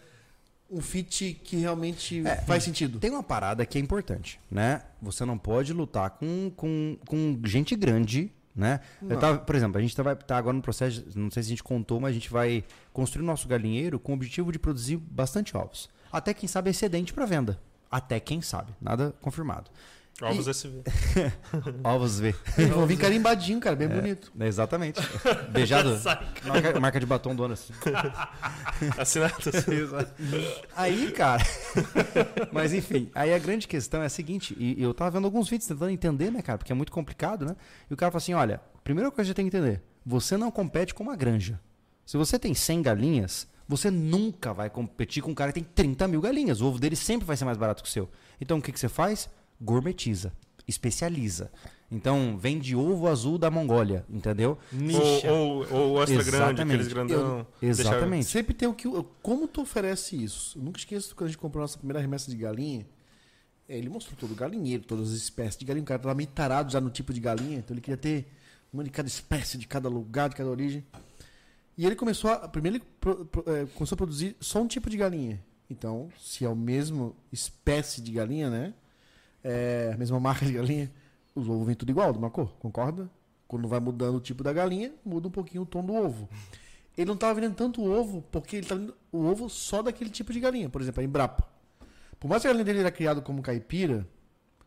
um fit que realmente faz sentido. Tem uma parada que é importante, né? Você não pode lutar com, com, com gente grande, né? Eu tava, por exemplo, a gente tá, tá agora no processo, não sei se a gente contou, mas a gente vai construir o nosso galinheiro com o objetivo de produzir bastante ovos. Até quem sabe excedente para venda. Até quem sabe, nada confirmado. Ovos SV. Ovos V. Eles vão vir carimbadinho, cara, bem bonito. É, Exatamente. Beijado. marca, marca de batom do ano. assim. Assinados. Aí, cara. Mas enfim, aí a grande questão é a seguinte, e eu tava vendo alguns vídeos tentando entender, né, cara? Porque é muito complicado, né? E o cara fala assim: olha, primeira coisa que você tem que entender: você não compete com uma granja. Se você tem 100 galinhas, você nunca vai competir com um cara que tem 30 mil galinhas. O ovo dele sempre vai ser mais barato que o seu. Então o que, que você faz? Gourmetiza, especializa. Então, vende ovo azul da Mongólia, entendeu? Nicha. Ou, ou, ou extra grande, Exatamente. aqueles grandão. deixa- Exatamente. Sempre tem o que. Como tu oferece isso? Eu nunca esqueço quando a gente comprou a nossa primeira remessa de galinha. é, Ele mostrou todo o galinheiro, todas as espécies de galinha. O cara tava meio tarado já no tipo de galinha, então ele queria ter uma de cada espécie, de cada lugar, de cada origem. E ele começou a. Primeiro ele pro- pro- é, começou a produzir só um tipo de galinha. Então, se é a mesma espécie de galinha, né? É, a mesma marca de galinha, os ovos vêm tudo igual, de uma cor, concorda? Quando vai mudando o tipo da galinha, muda um pouquinho o tom do ovo. Ele não estava vendendo tanto ovo, porque ele estava vendendo o ovo só daquele tipo de galinha. Por exemplo, a Embrapa. Por mais que a galinha dele era criada como caipira,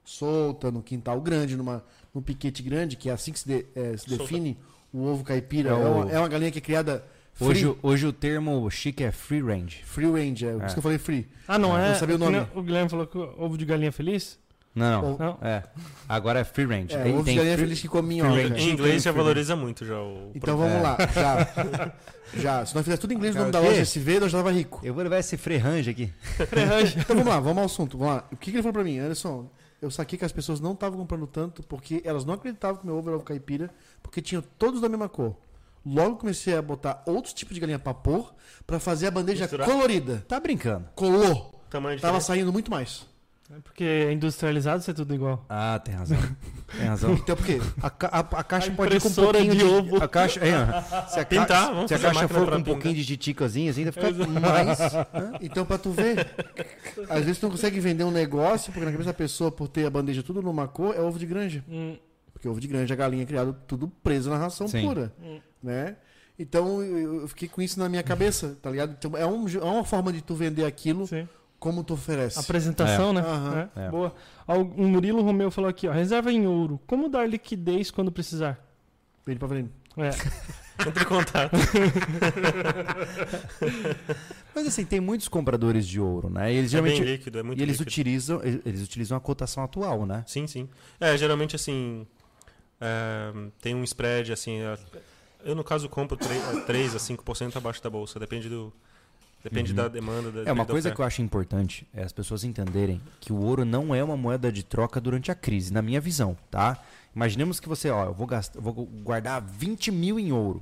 solta, no quintal grande, numa, num piquete grande, que é assim que se, de- eh, se define o ovo caipira. É É, o- uma, é uma galinha que é criada free, Hoje, o- hoje o termo chique é free range. free range, é, por É. isso que eu falei free. Ah, não é? não sabia o que nome. O Guilherme falou que o ovo de galinha feliz? Não, não. Não. É. Agora é free range. É, ovo de galinha free- feliz que come free minhoca. range. Em inglês já Free valoriza muito já o Então produto. vamos É. lá, já. já. Se nós fizéssemos tudo em inglês, o nome da loja SV, nós já tava rico. Eu vou levar esse free range aqui. Então vamos lá, vamos ao assunto. Vamos lá. O que, que ele falou pra mim? Anderson, eu saquei que as pessoas não estavam comprando tanto porque elas não acreditavam que meu ovo era ovo caipira, porque tinham todos da mesma cor. Logo comecei a botar outros tipos de galinha pra pôr pra fazer a bandeja Misturar. colorida. Tá brincando. Colou. Tamanho Tava diferente. saindo muito mais. É porque é industrializado, isso é tudo igual. Ah, tem razão. Tem razão. Então por quê? A, ca- a- a caixa A pode ir com um pouquinho de de, ovo. A caixa, é, se a, Pintar, ca- vamos se a caixa for com um pouquinho de titicozinho, assim, ainda fica mais. Então pra tu ver, às vezes tu não consegue vender um negócio porque na cabeça da pessoa, por ter a bandeja tudo numa cor, é ovo de granja. Hum, Porque ovo de granja, a galinha é criado tudo preso na ração Sim. pura, Hum. né? Então eu eu fiquei com isso na minha cabeça, tá ligado? Então é, um, é uma forma de tu vender aquilo sim. Como tu oferece. Apresentação, né? Aham. É, É. Boa. O Murilo Romeu falou aqui, ó. Reserva em ouro. Como dar liquidez quando precisar? Vende pra vender. É. Entre em contato. Mas assim, tem muitos compradores de ouro, né? E eles É bem geralmente. líquido, é muito e eles líquido. utilizam, eles utilizam a cotação atual, né? Sim, sim. É, geralmente assim. é, tem um spread, assim. é, eu, no caso, compro 3 a 5% abaixo da bolsa. Depende do. Depende Uhum. da demanda. Da, É uma coisa que eu acho importante é as pessoas entenderem que o ouro não é uma moeda de troca durante a crise, na minha visão, tá? Imaginemos que você, ó, eu vou gastar, eu vou guardar 20 mil em ouro.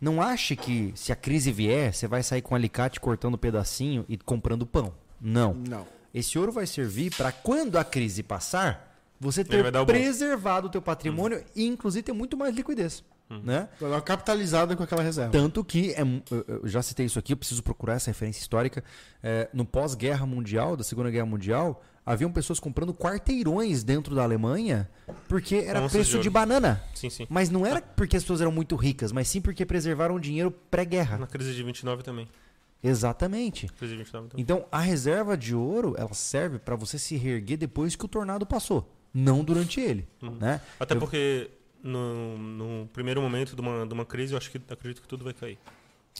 Não ache que se a crise vier, você vai sair com um alicate cortando um pedacinho e comprando pão. Não. Não. Esse ouro vai servir para quando a crise passar, você ter preservado o teu patrimônio e inclusive ter muito mais liquidez, né? Vai dar uma capitalizada com aquela reserva. Tanto que, é eu- já citei isso aqui, eu preciso procurar essa referência histórica. É, no pós-guerra mundial, da Segunda Guerra Mundial, haviam pessoas comprando quarteirões dentro da Alemanha porque era Onças preço de de, banana. Sim, sim. Mas não era porque as pessoas eram muito ricas, mas sim porque preservaram o dinheiro pré-guerra. Na crise de 29 também. Exatamente. Crise de 29 também. Então, a reserva de ouro, ela serve para você se reerguer depois que o tornado passou, não durante ele, Uhum. né? Até Eu- porque no, no primeiro momento de uma, de uma crise, eu acho que acredito que tudo vai cair.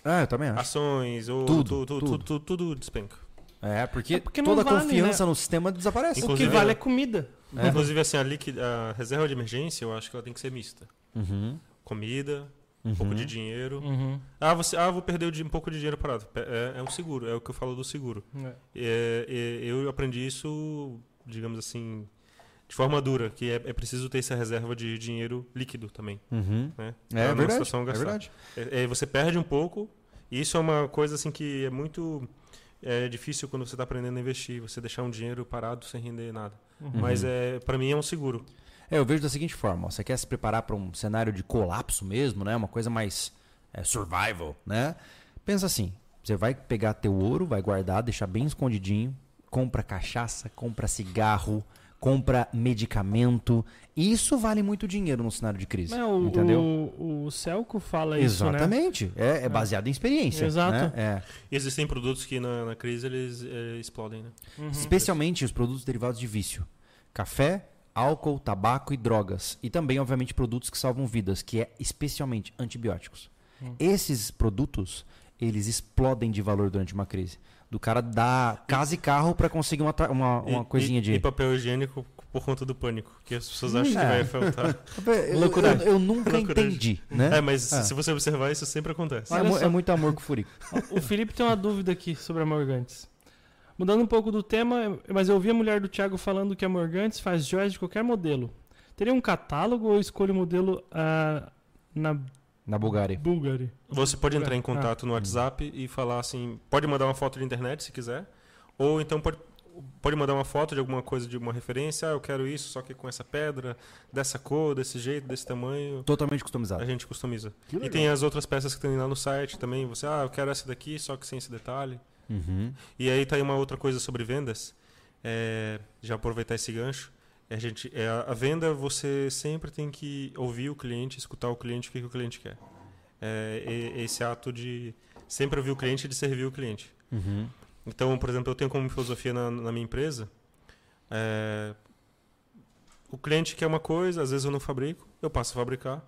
Ah, eu também acho. Ações, ou Tudo, tudo, tudo, tudo. tudo, tudo despenca. É, porque, É porque toda a vale, confiança né? no sistema desaparece. O que Inclusive, vale é- é comida. É. Inclusive, assim, a, liqui- a reserva de emergência, eu acho que ela tem que ser mista. Uhum, Comida, um uhum. pouco de dinheiro. Uhum. Ah, você, ah, vou perder um pouco de dinheiro parado. É, é um seguro, é o que eu falo do seguro. É. É, é, eu aprendi isso, digamos assim, de forma dura, que é, é preciso ter essa reserva de dinheiro líquido também. Uhum. Né? É, numa verdade, situação é gastar. verdade. É, é, você perde um pouco, e isso é uma coisa assim que é muito é, difícil quando você está aprendendo a investir, você deixar um dinheiro parado sem render nada. Uhum. Mas é, para mim é um seguro. É, eu vejo da seguinte forma: você quer se preparar para um cenário de colapso mesmo, né? Uma coisa mais é, survival, né? Pensa assim: você vai pegar teu ouro, vai guardar, deixar bem escondidinho, compra cachaça, compra cigarro, compra medicamento. Isso vale muito dinheiro no cenário de crise. É, o, entendeu? o, o Celco fala isso, né? Exatamente. É, é baseado em experiência. Exato. né? É. E existem produtos que na, na crise eles é, explodem, né? Uhum. Especialmente os produtos derivados de vício: café, álcool, tabaco e drogas. E também, obviamente, produtos que salvam vidas, que é especialmente antibióticos. Hum. Esses produtos, eles explodem de valor durante uma crise. Do cara dar casa e carro para conseguir uma, uma, uma E- coisinha e, de. E papel higiênico por conta do pânico, que as pessoas acham que É. vai faltar. Eu, Loucuragem. eu- eu nunca entendi, né? É, mas Ah. se você observar, isso sempre acontece. É, é muito amor com furico. O Felipe tem uma dúvida aqui sobre a Morgantes. Mudando um pouco do tema, mas eu ouvi a mulher do Thiago falando que a Morgantes faz joias de qualquer modelo. Teria um catálogo ou escolho o modelo ah, na Na Bulgária. Bulgari? Você pode entrar em Ah. contato no WhatsApp e falar assim, pode mandar uma foto de internet se quiser, ou então pode, pode mandar uma foto de alguma coisa, de uma referência, ah, eu quero isso, só que com essa pedra, dessa cor, desse jeito, desse tamanho, Totalmente a customizado. gente customiza. E tem as outras peças que tem lá no site também, você, ah, eu quero essa daqui, só que sem esse detalhe. Uhum. E aí tá aí uma outra coisa sobre vendas, é, já aproveitar esse gancho, é, gente, é, a a venda você sempre tem que ouvir o cliente, escutar o cliente, o que, que o cliente quer. É, esse ato de sempre ouvir o cliente e de servir o cliente. Uhum. Então, por exemplo, eu tenho como filosofia na, na minha empresa, é, o cliente quer uma coisa, às vezes eu não fabrico, eu passo a fabricar,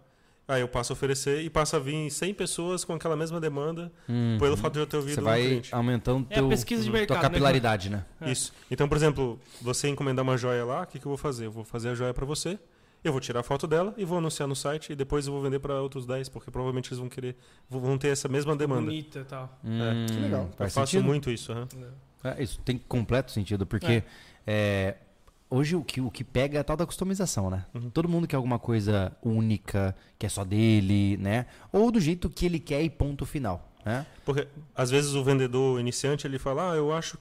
aí eu passo a oferecer e passa a vir 100 pessoas com aquela mesma demanda Uhum. pelo fato de eu ter ouvido Você vai cliente. aumentando É a teu, pesquisa de tua mercado, né, capilaridade, né? É. Isso. Então, por exemplo, você encomendar uma joia lá, o que, que eu vou fazer? Eu vou fazer a joia para você, eu vou tirar a foto dela e vou anunciar no site e depois eu vou vender para outros 10, porque provavelmente eles vão querer, vão ter essa mesma demanda. Bonita e tal. Hum, Que legal. Eu Faz faço sentido? muito isso. aham. É, isso tem completo sentido, porque é, hoje o que, o que pega é a tal da customização, né? Uhum. Todo mundo quer alguma coisa única, que é só dele, né? Ou do jeito que ele quer e ponto final, né? Porque às vezes o vendedor iniciante ele fala, ah, eu acho,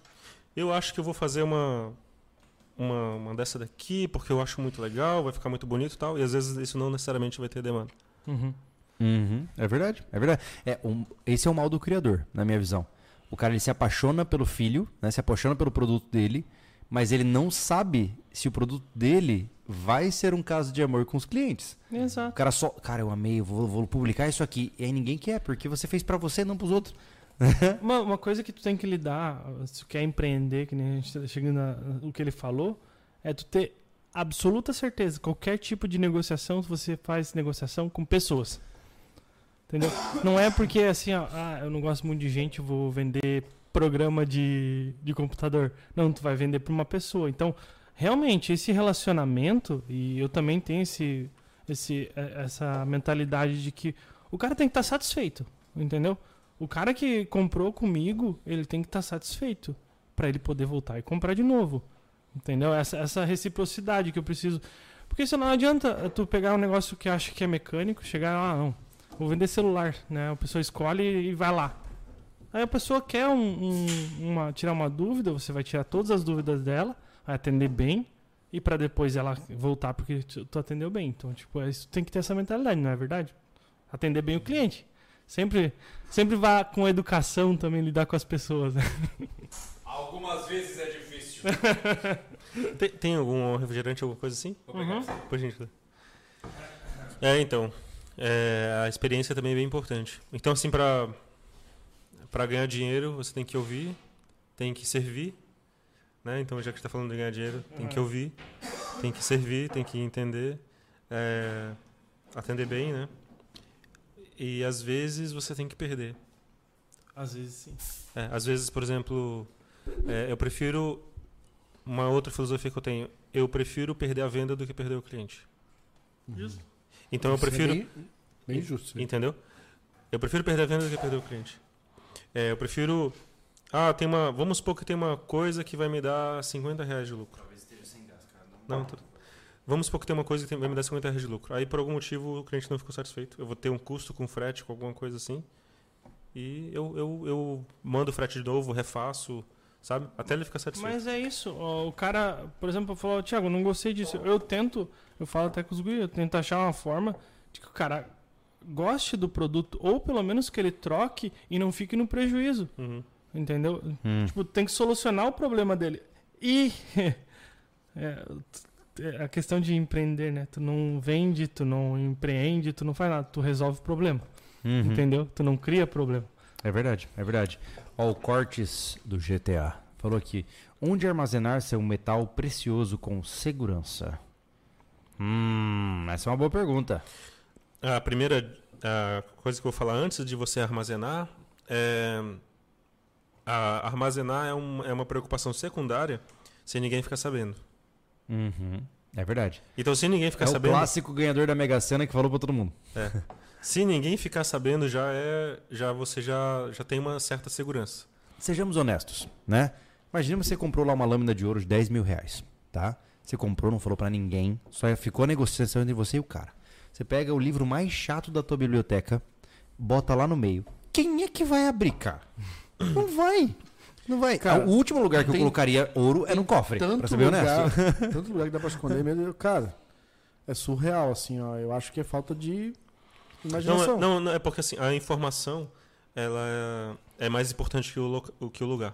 eu acho que eu vou fazer uma, uma, uma dessa daqui porque eu acho muito legal, vai ficar muito bonito e tal. E às vezes isso não necessariamente vai ter demanda. Uhum. Uhum, é verdade, é verdade. É, um- esse é o mal do criador, na minha visão. O cara ele se apaixona pelo filho, né? Se apaixona pelo produto dele, mas ele não sabe se o produto dele vai ser um caso de amor com os clientes. O Exato. cara só, cara, eu amei, eu vou, vou publicar isso aqui. E aí ninguém quer, porque você fez pra você, não pros outros. Uma, uma coisa que tu tem que lidar, se tu quer empreender, que nem a gente tá chegando na, o que ele falou, é tu ter absoluta certeza. Qualquer tipo de negociação, você faz negociação com pessoas. Entendeu? Não é porque assim, ó, ah, eu não gosto muito de gente, eu vou vender programa de, de computador. Não, tu vai vender para uma pessoa. Então, realmente, esse relacionamento, e eu também tenho esse, esse, eh, essa mentalidade de que o cara tem que estar satisfeito, entendeu? O cara que comprou comigo, ele tem que estar satisfeito para ele poder voltar e comprar de novo. Entendeu? Essa, essa reciprocidade que eu preciso. Porque senão não adianta tu pegar um negócio que acha que é mecânico, chegar ah, não, vou vender celular, né? A pessoa escolhe e vai lá. Aí a pessoa quer um, um- uma, tirar uma dúvida, você vai tirar todas as dúvidas dela, vai atender bem, e para depois ela voltar porque tu, tu atendeu bem. Então, tipo, é isso tem que ter essa mentalidade, não é verdade? Atender bem o cliente. Sempre, sempre vá com educação também lidar com as pessoas. Né? Algumas vezes é difícil. Tem, tem algum refrigerante, alguma coisa assim? Vou pegar Uhum. essa. Por gentileza. É, então. é, a experiência também é bem importante. Então, assim, para para ganhar dinheiro, você tem que ouvir, tem que servir. Né? Então, já que está falando de ganhar dinheiro, tem que ouvir, tem que servir, tem que entender, é, atender bem, né? E às vezes você tem que perder. Às vezes sim. É, às vezes, por exemplo, é, eu prefiro uma outra filosofia que eu tenho. Eu prefiro perder a venda do que perder o cliente. Justo. Então eu Isso é prefiro, bem, bem justo. entendeu? Eu prefiro perder a venda do que perder o cliente. É, eu prefiro, ah, tem uma, vamos supor que tem uma coisa que vai me dar 50 reais de lucro. Talvez esteja sem gás, cara. Não. Não, tudo. Vamos supor que tem uma coisa que vai me dar 50 reais de lucro. Aí por algum motivo o cliente não ficou satisfeito. Eu vou ter um custo com frete, com alguma coisa assim. E eu, eu, eu mando o frete de novo, refaço, sabe? Até ele ficar satisfeito. Mas é isso. O cara, por exemplo, falou, Thiago, não gostei disso. Eu tento, eu falo até com os guris, eu tento achar uma forma de que o cara goste do produto, ou pelo menos que ele troque e não fique no prejuízo. Uhum. Entendeu? Hum. Tipo, tem que solucionar o problema dele. E é, é a questão de empreender, né? Tu não vende, tu não empreende, tu não faz nada, tu resolve o problema. Uhum. Entendeu? Tu não cria problema. É verdade, é verdade. Ó, o Cortes do GTA falou aqui: onde armazenar seu metal precioso com segurança? Hum, essa é uma boa pergunta. A primeira a coisa que eu vou falar antes de você armazenar é. a- armazenar é, um- é uma preocupação secundária sem ninguém ficar sabendo. Uhum, é verdade. Então, se ninguém ficar é sabendo. o clássico ganhador da Mega Sena que falou pra todo mundo. Se ninguém ficar sabendo, já é. Já você já, já tem uma certa segurança. Sejamos honestos, né? Imagina você comprou lá uma lâmina de ouro de 10 mil reais, tá? Você comprou, não falou pra ninguém, só ficou a negociação entre você e o cara. Você pega o livro mais chato da tua biblioteca, bota lá no meio. Quem é que vai abrir, cara? Não vai. Não vai. Cara, o último lugar que eu colocaria ouro é no cofre, pra Tanto ser bem lugar, honesto. tanto lugar que dá pra esconder, Deus, cara. É surreal, assim, ó. Eu acho que é falta de Não, imaginação. é, não, não, é porque assim, a informação ela é, é mais importante que o, que o lugar.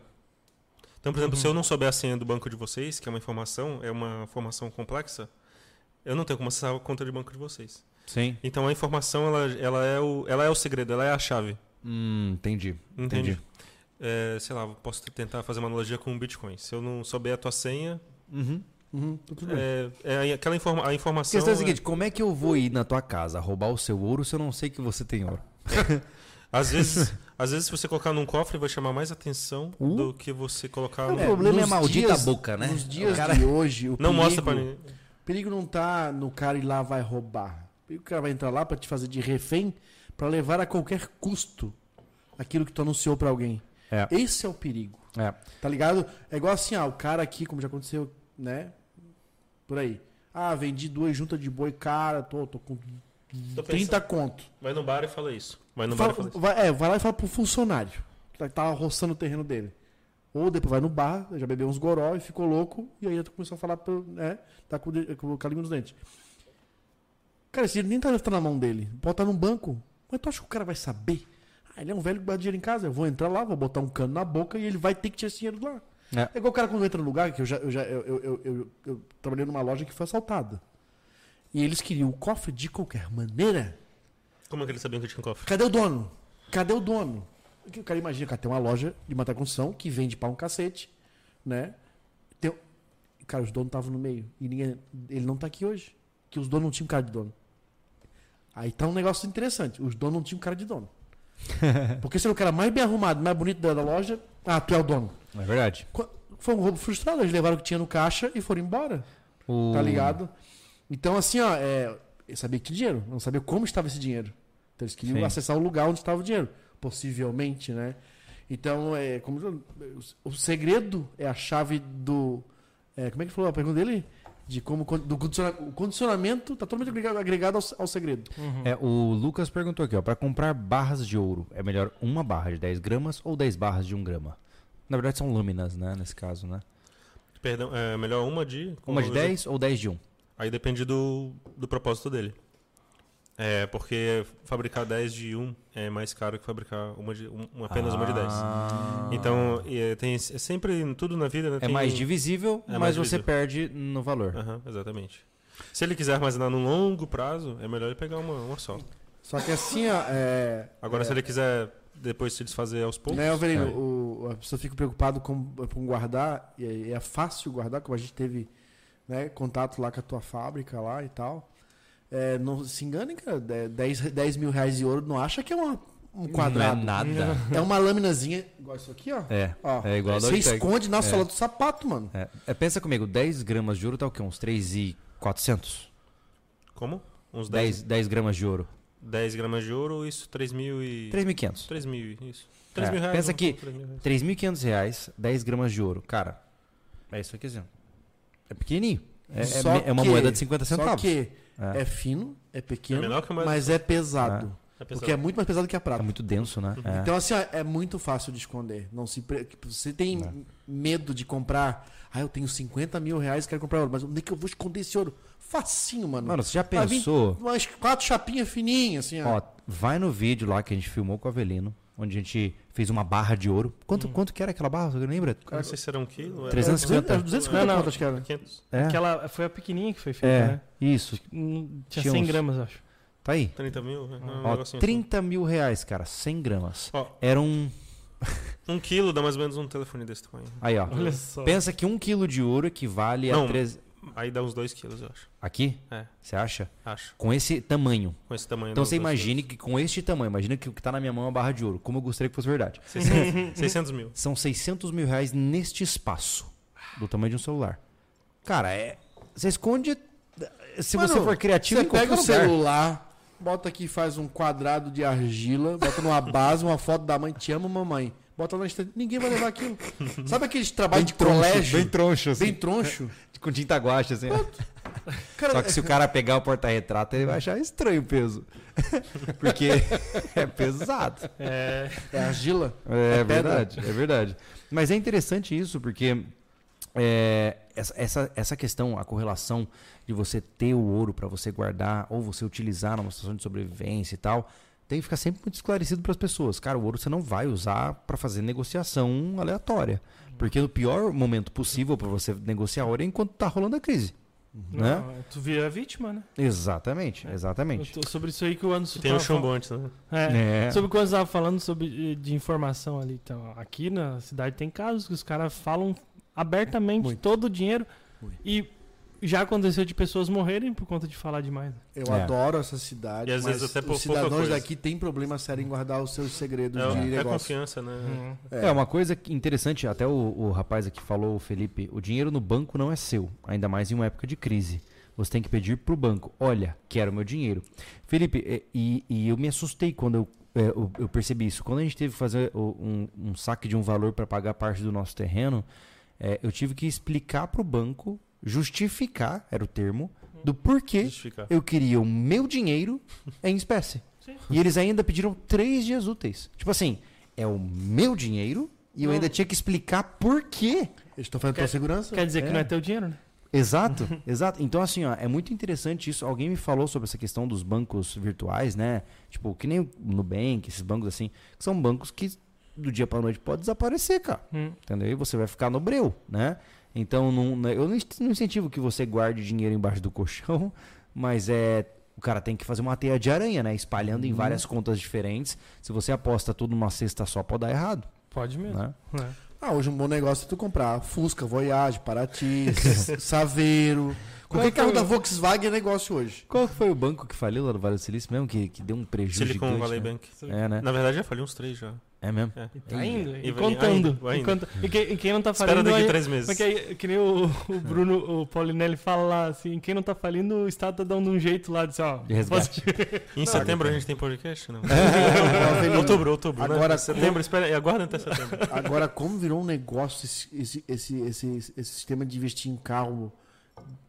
Então, por exemplo, se eu não souber a senha do banco de vocês, que é uma informação, é uma informação complexa, eu não tenho como acessar a conta de banco de vocês. Sim. Então a informação ela, ela, é, o, ela é o segredo, ela é a chave. Hum, entendi. Entendi. É, sei lá, eu posso tentar fazer uma analogia com o Bitcoin. Se eu não souber a tua senha, Uhum. Uhum, tá tudo bem. é, é aquela informa a A informação. questão é a é- seguinte, como é que eu vou ir na tua casa roubar o seu ouro se eu não sei que você tem ouro? Às vezes, às vezes, se você colocar num cofre, vai chamar mais atenção Uh. do que você colocar O no. problema é a maldita dias- boca, né? Nos dias O cara- de hoje, o Não perigo, mostra ninguém. o perigo não tá no cara ir lá vai roubar. O cara vai entrar lá pra te fazer de refém pra levar a qualquer custo aquilo que tu anunciou pra alguém. É. Esse é o perigo. É. Tá ligado? É igual assim, ah, o cara aqui, como já aconteceu, né? Por aí. Ah, vendi duas juntas de boi, cara, tô, tô com Tô 30 conto. Vai no bar e fala isso. Vai no bar Fala- e fala isso. vai, é, vai lá e fala pro funcionário que tá, tá roçando o terreno dele. Ou depois vai no bar, já bebeu uns goró e ficou louco, e aí tu começou a falar, pro, né? Tá com, com o calinho nos dentes. Cara, esse dinheiro nem tá, tá na mão dele. Bota num banco. Mas tu acha que o cara vai saber? Ah, ele é um velho que guarda dinheiro em casa. Eu vou entrar lá, vou botar um cano na boca e ele vai ter que tirar esse dinheiro lá. É. É, igual o cara quando entra no lugar, que eu já, eu, já eu, eu, eu, eu- eu trabalhei numa loja que foi assaltada. E eles queriam o cofre de qualquer maneira. Como é que eles sabiam que tinha um cofre? Cadê o dono? Cadê o dono? O cara imagina, cara, tem uma loja de de construção que vende pra um cacete, né? Tem... Cara, os donos estavam no meio. E ninguém... ele não tá aqui hoje. Que os donos não tinham cara de dono. Aí tá um negócio interessante. Os donos não tinham cara de dono. Porque se era o cara mais bem arrumado, mais bonito da, loja, ah, tu é o dono. É verdade. Foi um roubo frustrado. Eles levaram o que tinha no caixa e foram embora. O... Tá ligado? Então, assim, ó, é, eu sabia que tinha dinheiro, não sabia como estava esse dinheiro. Então, eles queriam Sim. acessar o lugar onde estava o dinheiro, possivelmente, né? Então, é, como, o segredo é a chave do. é, como é que falou a pergunta dele? De como do condiciona- o condicionamento está totalmente agregado, agregado ao, ao segredo. É, o Lucas perguntou aqui, ó, para comprar barras de ouro, é melhor uma barra de 10 gramas ou 10 barras de 1 grama? Na verdade são lâminas, né, nesse caso, né? Perdão, é melhor uma de. Uma de eu- 10 ou 10 de 1? Aí depende do, do propósito dele. É, porque fabricar 10 de 1 é mais caro que fabricar uma de, um, apenas uma de 10. Ah. Então, e, tem é sempre tudo na vida, né? É mais divisível, É mas mais você perde no valor. Aham, exatamente. Se ele quiser armazenar no longo prazo, é melhor ele pegar uma, uma só. Só que assim, ó, é, Agora, se ele quiser depois se desfazer aos poucos, Né, Avelino, É. o, a pessoa fica preocupada com, com guardar, e é, é fácil guardar, como a gente teve né, contato lá com a tua fábrica lá e tal. É, não se enganem, cara, de- 10, 10 mil reais de ouro, não acha que é uma, um quadrado. Não é nada. É uma laminazinha, igual isso aqui, ó. É, Ó, é igual Você esconde na É. sola do sapato, mano. É, é, pensa comigo, 10 gramas de ouro tá o quê? Uns 3,400? como? Uns 10, 10, 10 gramas de ouro. 10 gramas de ouro, isso 3 mil e... 3.500. 3 mil, isso. 3 É, mil reais. pensa vamos que- pôr 3 mil reais. 3.500 reais, 10 gramas de ouro. Cara, é isso aqui assim. É pequenininho. É, é Só é uma que- moeda de 50 Só centavos. que É. é fino, é pequeno, É mas é pesado. É pesado. Porque é muito mais pesado que a É prata. muito denso, né? É. Então, assim, ó, é muito fácil de esconder. Não se pre... Você tem É. medo de comprar. Ah, eu tenho 50 mil reais e quero comprar ouro. Mas onde é que eu vou esconder esse ouro? Facinho, mano. Mano, você já pensou? Umas quatro chapinhas fininhas, assim, ó. Ó, vai no vídeo lá que a gente filmou com o Avelino, onde a gente fez uma barra de ouro. Quanto, quanto que era aquela barra? Você lembra? Não sei se era um quilo. Era 350. É 250 Não, não. acho que era. 500. É, Aquela foi a pequenininha que foi feita, é né? isso. Hum, Tinha Tinha 100 uns- gramas, acho. Tá aí. 30 mil? né? Um Ó, negocinho 30 mil reais, cara, 100 gramas. Ó, Era um. assim. Um quilo dá mais ou menos um telefone desse tamanho. Aí, ó. Olha só. Pensa que um quilo de ouro equivale Não. a 13. Aí dá uns 2 quilos, eu acho. Aqui? É. Você acha? Acho. Com esse tamanho. Com esse tamanho. Então você imagine que com este tamanho, imagina que o que tá na minha mão é uma barra de ouro. Como eu gostaria que fosse verdade. quilos. 600, 600 mil. São 600 mil reais neste espaço. Do tamanho de um celular. Cara, é. Você esconde. Se Mano, você for criativo, Você pega o celular, bota aqui, faz um quadrado de argila, bota numa base, uma foto da mãe, te amo, mamãe. Bota na estante. Ninguém vai levar aquilo. Sabe aqueles trabalhos de troncho, colégio? bem troncho, assim. Bem troncho. Com tinta guache, assim. Cara, Só que se o cara pegar o porta-retrato, ele vai achar estranho o peso. Porque é pesado. É, é argila. É, É pedra. verdade, é verdade. Mas é interessante isso, porque é, essa, essa, essa questão, a correlação de você ter o ouro para você guardar ou você utilizar numa situação de sobrevivência e tal, tem que ficar sempre muito esclarecido para as pessoas. Cara, o ouro você não vai usar para fazer negociação aleatória. Porque no pior momento possível para você negociar ouro é enquanto tá rolando a crise. Né? não, tu vira vítima, né? Exatamente, exatamente. Eu tô- sobre isso aí que o Anderson Tem um falando. chumbo antes, né? É, É. Sobre o que eu estava falando sobre de informação ali. Então, aqui na cidade tem casos que os caras falam abertamente Muito. todo o dinheiro Muito. e já aconteceu de pessoas morrerem por conta de falar demais. Eu É. adoro essa cidade, E às mas vezes até por os cidadãos coisa. daqui têm problema sério em guardar os seus segredos de É, é negócio. confiança, né? Uhum. É, uma coisa interessante, até o, o rapaz aqui falou, o Felipe, o dinheiro no banco não é seu, ainda mais em uma época de crise. Você tem que pedir pro banco, olha, quero meu dinheiro. Felipe, é, e, e eu me assustei quando eu, é, eu, eu percebi isso. Quando a gente teve que fazer o- um, um saque de um valor para pagar parte do nosso terreno, é, eu tive que explicar pro banco, justificar, era o termo, do porquê Justificar. eu queria o meu dinheiro em espécie. Sim. E eles ainda pediram três dias úteis. Tipo assim, é o meu dinheiro e eu Não. ainda tinha que explicar por quê. Eles estão fazendo Quer- tua segurança? Quer dizer que É. não é teu dinheiro, né? Exato, exato. Então, assim, ó, é muito interessante isso. Alguém me falou sobre essa questão dos bancos virtuais, né? Tipo, que nem o Nubank, esses bancos assim, que são bancos que do dia pra noite pode desaparecer, cara. Hum. Entendeu? E você vai ficar no breu, né? Então, não, né, eu não incentivo que você guarde dinheiro embaixo do colchão, mas é. O cara tem que fazer uma teia de aranha, né? Espalhando em várias contas diferentes. Se você aposta tudo numa cesta só, pode dar errado. Pode mesmo. Né? É. Ah, hoje um bom negócio é tu comprar Fusca, Voyage, Paraty, Saveiro. Qualquer Qual carro da Volkswagen é negócio hoje. Qual foi o banco que faliu lá do Vale do Silício mesmo? Que, que deu um prejuízo Silicon gigante, Valley né? Bank. É, né? Na verdade, já falei uns três já. É mesmo? É. E tá indo. E, E vai- contando. ainda, vai E, e quem, e quem não tá Espera falindo... daqui aí- três meses. Porque aí, que nem o, o Bruno, o Paulinelli fala lá, assim, quem não tá falindo, o Estado tá dando um jeito lá, de, ó, De resgate. Em setembro a gente tem podcast? Não. Avelino, outubro, outubro. Agora- né? Setembro, espera, aguarda até setembro. Agora, como virou um negócio esse, esse, esse, esse, esse sistema de investir em carro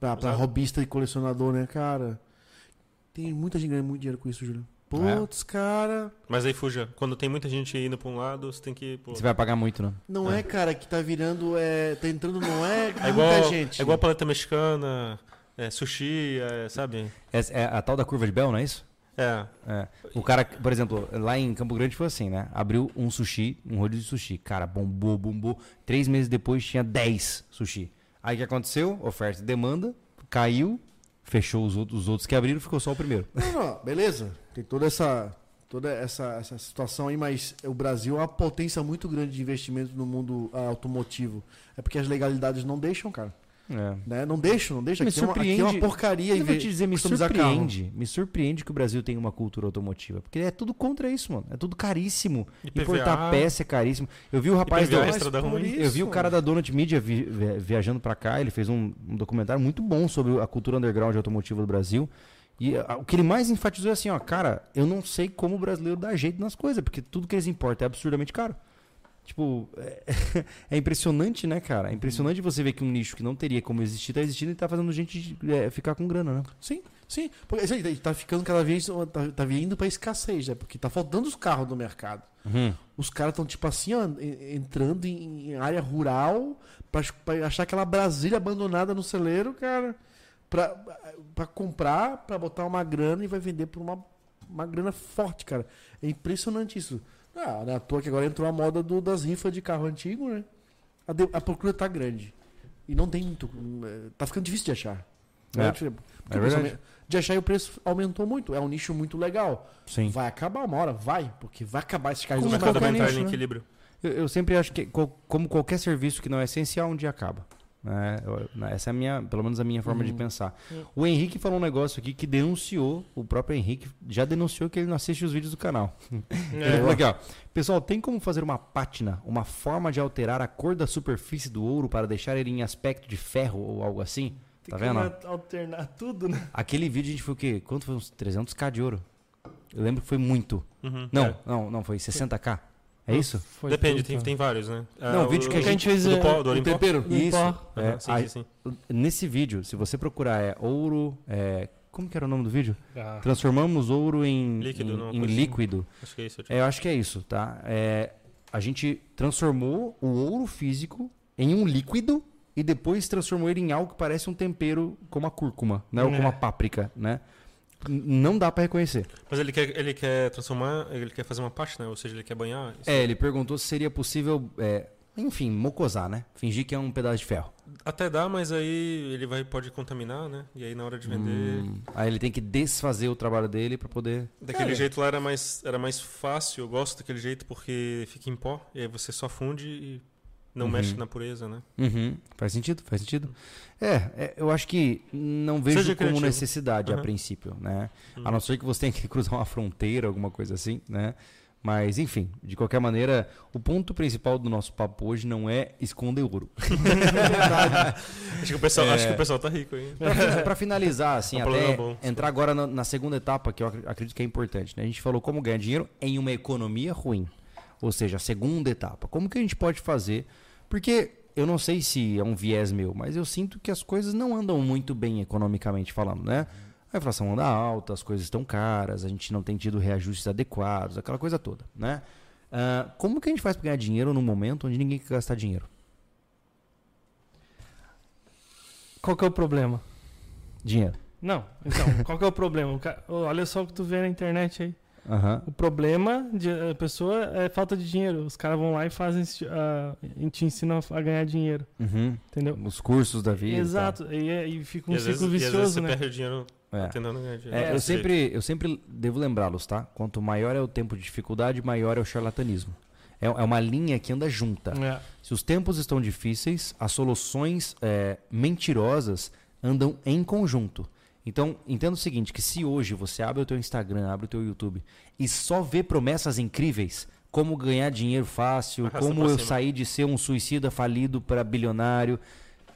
pra, pra robista e colecionador, né, cara? Tem muita gente ganhando muito dinheiro com isso, Júlio. Putz, cara. Mas aí fuja. Quando tem muita gente indo pra um lado, você tem que. Pô, Você vai pagar muito, né? Não é, cara, que tá virando. É, tá entrando, não é, é igual, muita gente. é igual paleta mexicana, é, sushi, é, sabe? É, é a tal da curva de Bell, não é isso? É. É. O cara, por exemplo, lá em Campo Grande foi assim, né? Abriu um sushi, um rodízio de sushi. Cara, bombou, bombou. Três meses depois tinha 10 sushi. Aí o que aconteceu? Oferta e demanda, caiu, fechou os outros, os outros que abriram, ficou só o primeiro. Não, não, beleza. Tem toda essa toda essa, essa situação aí, mas o Brasil é uma potência muito grande de investimento no mundo ah, automotivo. É porque as legalidades não deixam, cara. É. Né? Não deixam, não deixam. Me Aqui, é uma, aqui é surpreende- uma porcaria Eu vou te dizer, me surpreende. Me surpreende que o Brasil tenha uma cultura automotiva. Porque é tudo contra isso, mano. É tudo caríssimo. IPVA. Importar peça é caríssimo. Eu vi o rapaz IPVA do, extra da ruim. isso- Eu vi o cara da Donut Media vi- vi- viajando pra cá, ele fez um, um documentário muito bom sobre a cultura underground automotiva do Brasil. E o que ele mais enfatizou é assim, ó, cara, eu não sei como o brasileiro dá jeito nas coisas, porque tudo que eles importam é absurdamente caro. Tipo, é, é impressionante, né, cara? É impressionante você ver que um nicho que não teria como existir, tá existindo e tá fazendo gente é, ficar com grana, né? Sim, sim. Porque, assim, tá ficando cada vez. Tá, tá vindo pra escassez, né? Porque tá faltando os carros no mercado. Os caras estão, tipo assim, ó, en- entrando em, em área rural pra, pra achar aquela Brasília abandonada no celeiro, cara. Pra, pra comprar, pra botar uma grana e vai vender por uma, uma grana forte, cara. É impressionante isso. Ah, não é à toa que agora entrou a moda do- das rifas de carro antigo, né? A, de- a procura tá grande. E não tem muito. é, Tá ficando difícil de achar. É. Né? Tipo, porque É De achar e o preço aumentou muito. É um nicho muito legal. Sim. Vai acabar uma hora, vai, porque vai acabar esses carros O usados. mercado vai entrar nicho, em né? equilíbrio. Eu, eu sempre acho que, co- como qualquer serviço que não é essencial, um dia acaba. Né? Eu- né, Essa é a minha, pelo menos a minha forma de pensar. O Henrique falou um negócio aqui que denunciou, o próprio Henrique já denunciou que ele não assiste os vídeos do canal. Ele É. falou aqui, ó. Pessoal, tem como fazer uma pátina, uma forma de alterar a cor da superfície do ouro para deixar ele em aspecto de ferro ou algo assim? Tem Tá que vendo? alternar tudo, né? Aquele vídeo a gente foi o quê? Quanto foi? Uns 300k de ouro? Eu lembro que foi muito. Uhum. Não, É. não, não, foi 60k. É isso? Foi Depende, tem, tem vários, né? Não, o vídeo que a gente fez, Do, é, pó, do O tempero. Do Isso. pó. É, sim, aí- sim, sim. Nesse vídeo, se você procurar é ouro. É, como que era o nome do vídeo? Ah. Transformamos ouro em Líquido, em, não, em assim. líquido. Acho que é isso. É, eu acho que é isso, tá? É, a gente transformou o ouro físico em um líquido e depois transformou ele em algo que parece um tempero como a cúrcuma, né? Ou É. como a páprica, né? Não dá pra reconhecer. Mas ele quer, ele quer transformar, ele quer fazer uma parte, né? Ou seja, ele quer banhar. Isso É, ele perguntou se seria possível, é, enfim, mocosar, né? Fingir que é um pedaço de ferro. Até dá, mas aí ele vai, pode contaminar, né? E aí na hora de vender. Hum, aí ele tem que desfazer o trabalho dele pra poder. Daquele É. jeito lá era mais, era mais fácil. Eu gosto daquele jeito porque fica em pó. E aí você só funde e não Uhum. mexe na pureza, né? Uhum, Faz sentido, faz sentido. É, é, eu acho que não vejo Seja como criativo. necessidade a Aham. princípio, né? Uhum. A não ser que você tenha que cruzar uma fronteira, alguma coisa assim, né? Mas, enfim, de qualquer maneira, o ponto principal do nosso papo hoje não é esconder ouro. Acho que o pessoal, É. acho que o pessoal tá rico. Pra, pra finalizar, assim, até bom. entrar agora na, na segunda etapa, que eu ac- acredito que é importante, né? A gente falou como ganhar dinheiro em uma economia ruim. Ou seja, a segunda etapa. Como que a gente pode fazer? Porque eu não sei se é um viés meu, mas eu sinto que as coisas não andam muito bem economicamente falando, né? A inflação anda alta, as coisas estão caras, a gente não tem tido reajustes adequados, aquela coisa toda, né? Ah, como que a gente faz para ganhar dinheiro num momento onde ninguém quer gastar dinheiro? Qual que é o problema? Dinheiro. Não, então, qual que é o problema? Olha só o que tu vê na internet aí. Aham. O problema de a pessoa é falta de dinheiro. Os caras vão lá e fazem, ah, e te ensinam a ganhar dinheiro, Uhum. entendeu? Os cursos da vida. Exato, e, é- e fica um e, às vezes, ciclo e às vezes vicioso, você né? perde dinheiro É. tentando ganhar dinheiro. É, eu, sempre, eu sempre devo lembrá-los, tá? Quanto maior é o tempo de dificuldade, maior é o charlatanismo. É, é uma linha que anda junta. É. Se os tempos estão difíceis, as soluções é, mentirosas andam em conjunto. Então, entenda o seguinte, que se hoje você abre o teu Instagram, abre o teu YouTube e só vê promessas incríveis, como ganhar dinheiro fácil, Arrasta como eu cima. sair de ser um suicida falido para bilionário,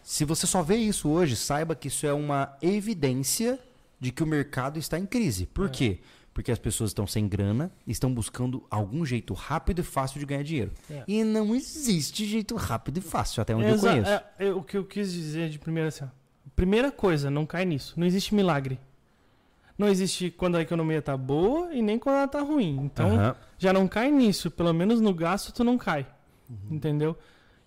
se você só vê isso hoje, saiba que isso é uma evidência de que o mercado está em crise. Por quê? Porque as pessoas estão sem grana, estão buscando algum jeito rápido e fácil de ganhar dinheiro. É. E não existe jeito rápido e fácil, até onde Exa- eu conheço. é, é, o que eu quis dizer de primeira assim. Primeira coisa, não cai nisso. Não existe milagre. Não existe quando a economia tá boa e nem quando ela tá ruim. Então, Aham. já não cai nisso. Pelo menos no gasto tu não cai. Entendeu?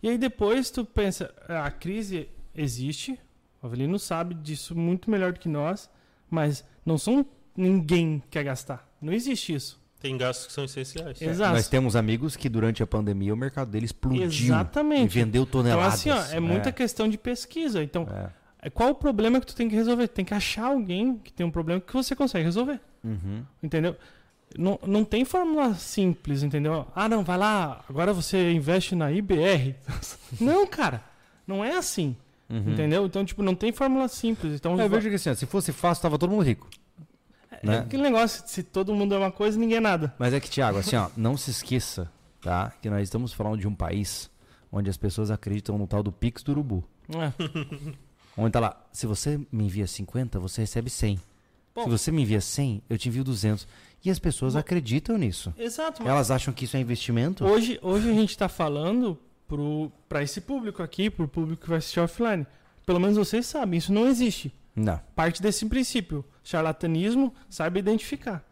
E aí depois tu pensa, a crise existe. O Avelino sabe disso muito melhor do que nós. Mas não são ninguém quer gastar. Não existe isso. Tem gastos que são essenciais. Exato. Nós temos amigos que durante a pandemia o mercado deles explodiu Exatamente. e vendeu Então toneladas. assim, ó, é muita É, questão de pesquisa. Então, é. É, Qual o problema que tu tem que resolver? Tem que achar alguém que tem um problema que você consegue resolver. Uhum. Entendeu? Não, não tem fórmula simples, entendeu? Ah, não, vai lá, agora você investe na IBR. não, cara, não é assim. Uhum. Entendeu? Então, tipo, não tem fórmula simples. Então, É, eu vejo que assim, ó, se fosse fácil, tava todo mundo rico. é né? aquele negócio, se todo mundo é uma coisa, ninguém é nada. Mas é que, Thiago, assim, ó, não se esqueça, tá? Que nós estamos falando de um país onde as pessoas acreditam no tal do Pix do Urubu. É. Onde tá lá, se você me envia 50, você recebe 100. Bom. Se você me envia 100, eu te envio 200. E as pessoas acreditam nisso. Exato. Elas acham que isso é investimento? Hoje, hoje a gente está falando pro, pra esse público aqui, pro público que vai assistir offline. Pelo menos vocês sabem, isso não existe. Não. Parte desse princípio. Charlatanismo, saiba identificar.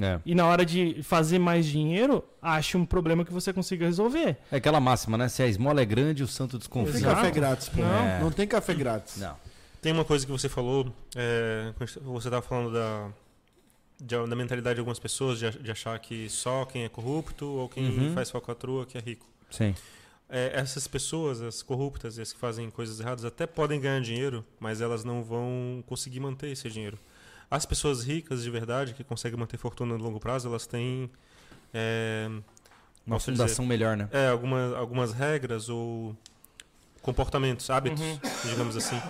É. E na hora de fazer mais dinheiro, ache um problema que você consiga resolver. É aquela máxima, né? Se a esmola é grande, o santo Não desconfia. tem Exato. café grátis, pô. Não. Não tem café grátis. Não. Tem uma coisa que você falou, é, você estava falando da, de- da mentalidade de algumas pessoas, de, de achar que só quem é corrupto ou quem Uhum. faz falcatrua que é rico. Sim. É, essas pessoas, as corruptas e as que fazem coisas erradas, até podem ganhar dinheiro, mas elas não vão conseguir manter esse dinheiro. As pessoas ricas de verdade, que conseguem manter fortuna no longo prazo, elas têm é, Uma fundação melhor, né? é, alguma, algumas regras ou comportamentos, hábitos, Uhum. digamos assim.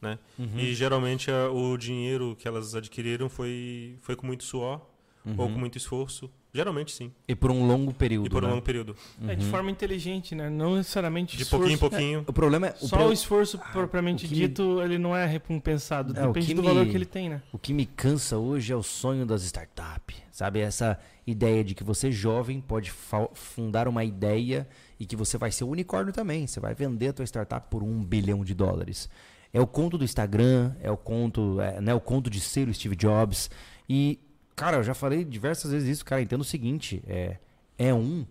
Né? Uhum. E geralmente a- o dinheiro que elas adquiriram foi, foi com muito suor ou com muito esforço. Geralmente sim. E por um longo período. E por um né? longo período. É de forma inteligente, né? Não necessariamente De esforço. pouquinho em pouquinho. O problema é. O, Só pro- o esforço propriamente o que me- dito, ele não é recompensado. É, Depende do me- valor que ele tem, né? o que me cansa hoje é o sonho das startups. Sabe? Essa ideia de que você, jovem, pode fa- fundar uma ideia e que você vai ser um unicórnio também. Você vai vender a tua startup por um bilhão de dólares. É o conto do Instagram, é o conto, é, né, o conto de ser o Steve Jobs. E, cara, eu já falei diversas vezes isso, cara. Entenda o seguinte: é, é um.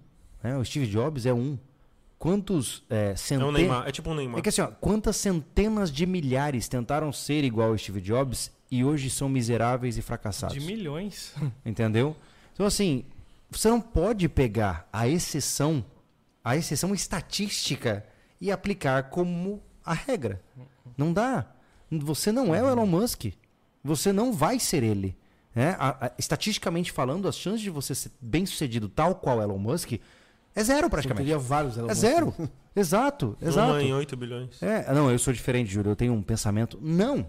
Né, o Steve Jobs é um. Quantos é, É um centenas. Neymar. É tipo um Neymar. É que assim, ó, quantas centenas de milhares tentaram ser igual ao Steve Jobs e hoje são miseráveis e fracassados? De milhões. Entendeu? Então, assim, você não pode pegar a exceção, a exceção estatística e aplicar como a regra. Não dá. Você não é o Elon Musk. Você não vai ser ele. Né? A- a- estatisticamente falando, as chances de você ser bem sucedido tal qual Elon Musk é zero Você praticamente. teria vários Elon É Musk. zero. Exato, exato. Uma em 8 bilhões. É, não, eu sou diferente, Júlio. Eu tenho um pensamento. Não!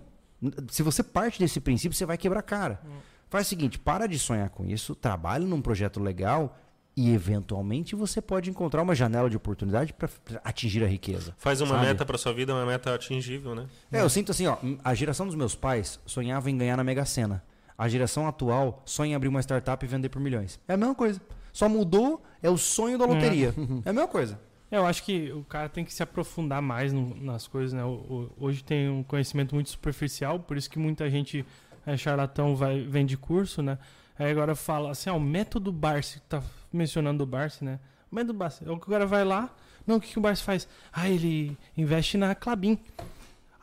Se você parte desse princípio, você vai quebrar a cara. Faz o seguinte: para de sonhar com isso, trabalhe num projeto legal e, eventualmente, você pode encontrar uma janela de oportunidade para atingir a riqueza. Faz uma Sabe? meta pra sua vida, uma meta atingível, né? É, eu sinto assim, ó, a geração dos meus pais sonhava em ganhar na Mega Sena. A geração atual sonha em abrir uma startup e vender por milhões. É a mesma coisa. Só mudou, é o sonho da loteria. É a mesma coisa. É, Eu acho que o cara tem que se aprofundar mais no- nas coisas, né? O- o- hoje tem um conhecimento muito superficial, por isso que muita gente é charlatão, vai, vende curso, né? Aí agora fala assim, ah, o método Barsi, tá mencionando o Barsi, né? O método Barsi, o cara vai lá, não, o que, que o Barsi faz? Ah, ele investe na Clabin.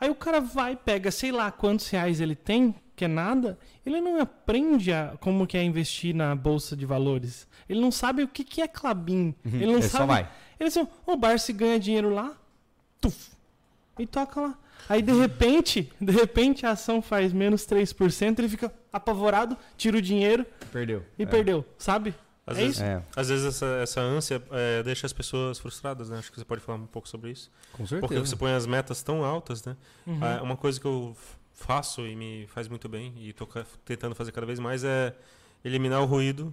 Aí o cara vai, pega, sei lá quantos reais ele tem, que é nada, ele não aprende a, como que é investir na bolsa de valores. Ele não sabe o que, que é Clabin. Ele não Ele sabe. só vai. Ele assim, o Barsi ganha dinheiro lá, tuf, e toca lá. Aí de repente, de repente a ação faz menos 3%, ele fica apavorado, tira o dinheiro Perdeu. e perdeu, sabe? Às é vezes, isso? É, às vezes essa, essa ânsia é, deixa as pessoas frustradas, né? Acho que você pode falar um pouco sobre isso. com Porque certeza. você põe as metas tão altas, né? Uhum. Ah, uma coisa que eu faço e me faz muito bem e ca- tentando fazer cada vez mais é eliminar o ruído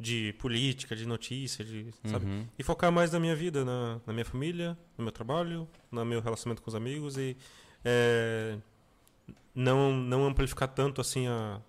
de política, de notícia, de, sabe? Uhum. E focar mais na minha vida, na, na minha família, no meu trabalho, no meu relacionamento com os amigos e é, não, não amplificar tanto assim a.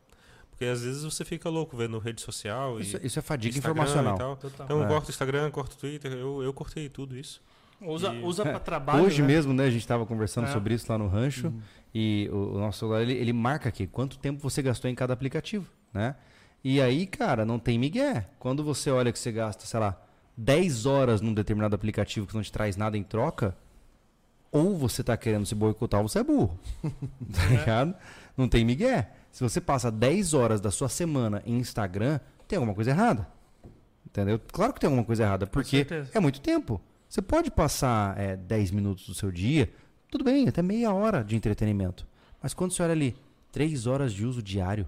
Porque às vezes você fica louco vendo rede social Isso, e isso é fadiga Instagram informacional. Então eu É. corto Instagram, corto Twitter, eu, eu cortei tudo isso. Usa, E- usa É, pra trabalho. Hoje né? mesmo, né, a gente estava conversando É. sobre isso lá no rancho e o, o nosso celular ele, ele marca aqui quanto tempo você gastou em cada aplicativo, né? E aí, cara, não tem migué. Quando você olha que você gasta, sei lá, 10 horas num determinado aplicativo que não te traz nada em troca, ou você tá querendo se boicotar ou você é burro. tá ligado? Não tem migué. Se você passa 10 horas da sua semana em Instagram, tem alguma coisa errada. Entendeu? Claro que tem alguma coisa errada, porque é muito tempo. Você pode passar é, 10 minutos do seu dia, tudo bem, até meia hora de entretenimento. Mas quando você olha ali, 3 horas de uso diário,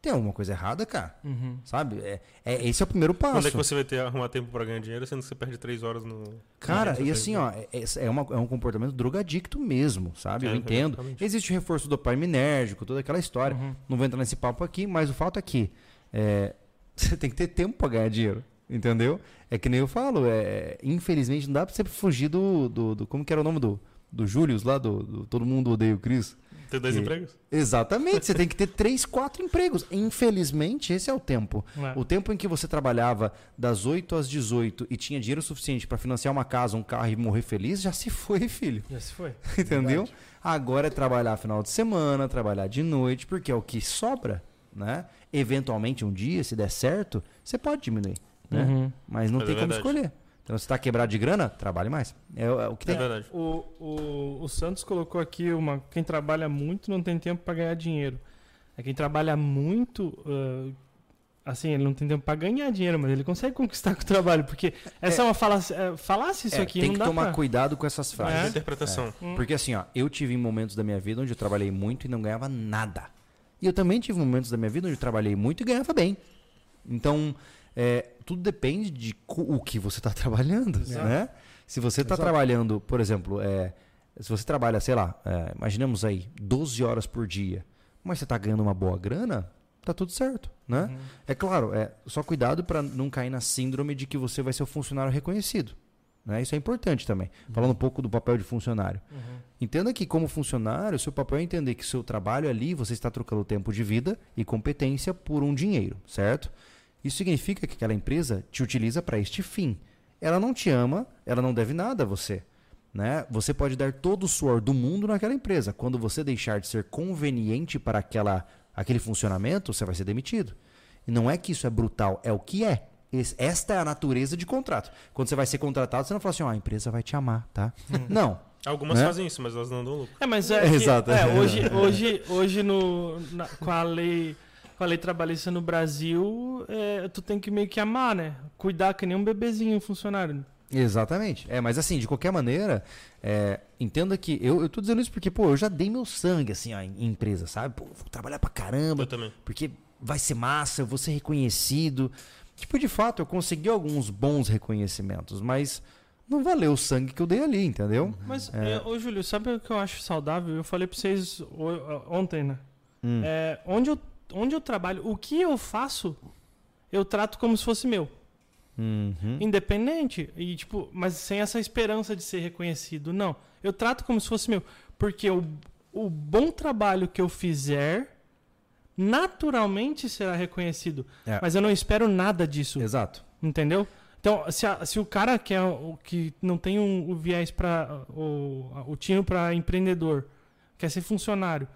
tem alguma coisa errada, cara. Uhum. Sabe? É, é- esse é o primeiro passo. Quando é que você vai ter arrumar tempo pra ganhar dinheiro, sendo que você perde três horas no. Cara, no e assim, ó, é, é, uma- é um comportamento drogadicto mesmo, sabe? É, Eu entendo. exatamente. Existe o reforço dopaminérgico, toda aquela história. Uhum. Não vou entrar nesse papo aqui, mas o fato é que é, você tem que ter tempo pra ganhar dinheiro. Entendeu? É que nem eu falo, é, infelizmente não dá pra você fugir do, do, do- Como que era o nome do, do Július lá, do, do Todo Mundo Odeia o Cris? Ter dois que- empregos? Exatamente, você tem que ter três, quatro empregos. Infelizmente, esse é o tempo. É. O tempo em que você trabalhava das 8 às 18 e tinha dinheiro suficiente pra financiar uma casa, um carro e morrer feliz, já se foi, filho. Já se foi. Entendeu? Agora é trabalhar final de semana, trabalhar de noite, porque é o que sobra, né? Eventualmente, um dia, se der certo, você pode diminuir, né? Uhum. Mas não Mas tem é como verdade. escolher. Então, se tá quebrado de grana, trabalhe mais. É, é o que É tem. verdade. O, o, o Santos colocou aqui uma. Quem trabalha muito não tem tempo pra ganhar dinheiro. É quem trabalha muito. ah, assim, ele não tem tempo pra ganhar dinheiro, mas ele consegue conquistar com o trabalho. Porque essa é, uma falácia. É, falácia isso É, aqui, tem não que dá tomar pra... cuidado com essas É. frases. Interpretação. Porque assim, ó, eu tive momentos da minha vida onde eu trabalhei muito e não ganhava nada. E eu também tive momentos da minha vida onde eu trabalhei muito e ganhava bem. Então, é, tudo depende de o que você está trabalhando, Exato. né? Se você está trabalhando, por exemplo, é, se você trabalha, sei lá, é, imaginemos aí, 12 horas por dia, mas você está ganhando uma boa grana, tá tudo certo, né? Uhum. É claro, é só cuidado para não cair na síndrome de que você vai ser o funcionário reconhecido. Né? Isso é importante também. Falando um pouco do papel de funcionário. Uhum. Entenda que, como funcionário, seu papel é entender que seu trabalho ali, você está trocando tempo de vida e competência por um dinheiro, certo? Isso significa que aquela empresa te utiliza para este fim. Ela não te ama, ela não deve nada a você. Né? Você pode dar todo o suor do mundo naquela empresa. Quando você deixar de ser conveniente para aquela, aquele funcionamento, você vai ser demitido. E não é que isso é brutal, é o que é. Esta é a natureza de contrato. Quando você vai ser contratado, você não fala assim, ó, a empresa vai te amar, tá? Não. Algumas Né? fazem isso, mas elas não dão lucro. É, mas é, que- Exato. é, hoje, hoje, hoje no, na- com, a lei, com a lei trabalhista no Brasil, é, tu tem que meio que amar, né? Cuidar que nem um bebezinho, um funcionário. Exatamente. É, mas assim, de qualquer maneira, é, entenda que eu, eu tô dizendo isso porque, pô, eu já dei meu sangue, assim, ó, em, em empresa, sabe? Pô, vou trabalhar pra caramba, Eu também. porque vai ser massa, eu vou ser reconhecido. Tipo, de fato, eu consegui alguns bons reconhecimentos, mas não valeu o sangue que eu dei ali, entendeu? Mas, É. é, ô Júlio, sabe o que eu acho saudável? Eu falei pra vocês ontem, né? Hum. É, onde, eu, onde eu trabalho, o que eu faço, eu trato como se fosse meu. Uhum. Independente. E, tipo, mas sem essa esperança de ser reconhecido. Não. Eu trato como se fosse meu. Porque o, o bom trabalho que eu fizer naturalmente será reconhecido. É. Mas eu não espero nada disso. Exato. Entendeu? Então, se, a- se o cara que, é, o, que não tem um, o viés para o, o tino para empreendedor, quer ser funcionário,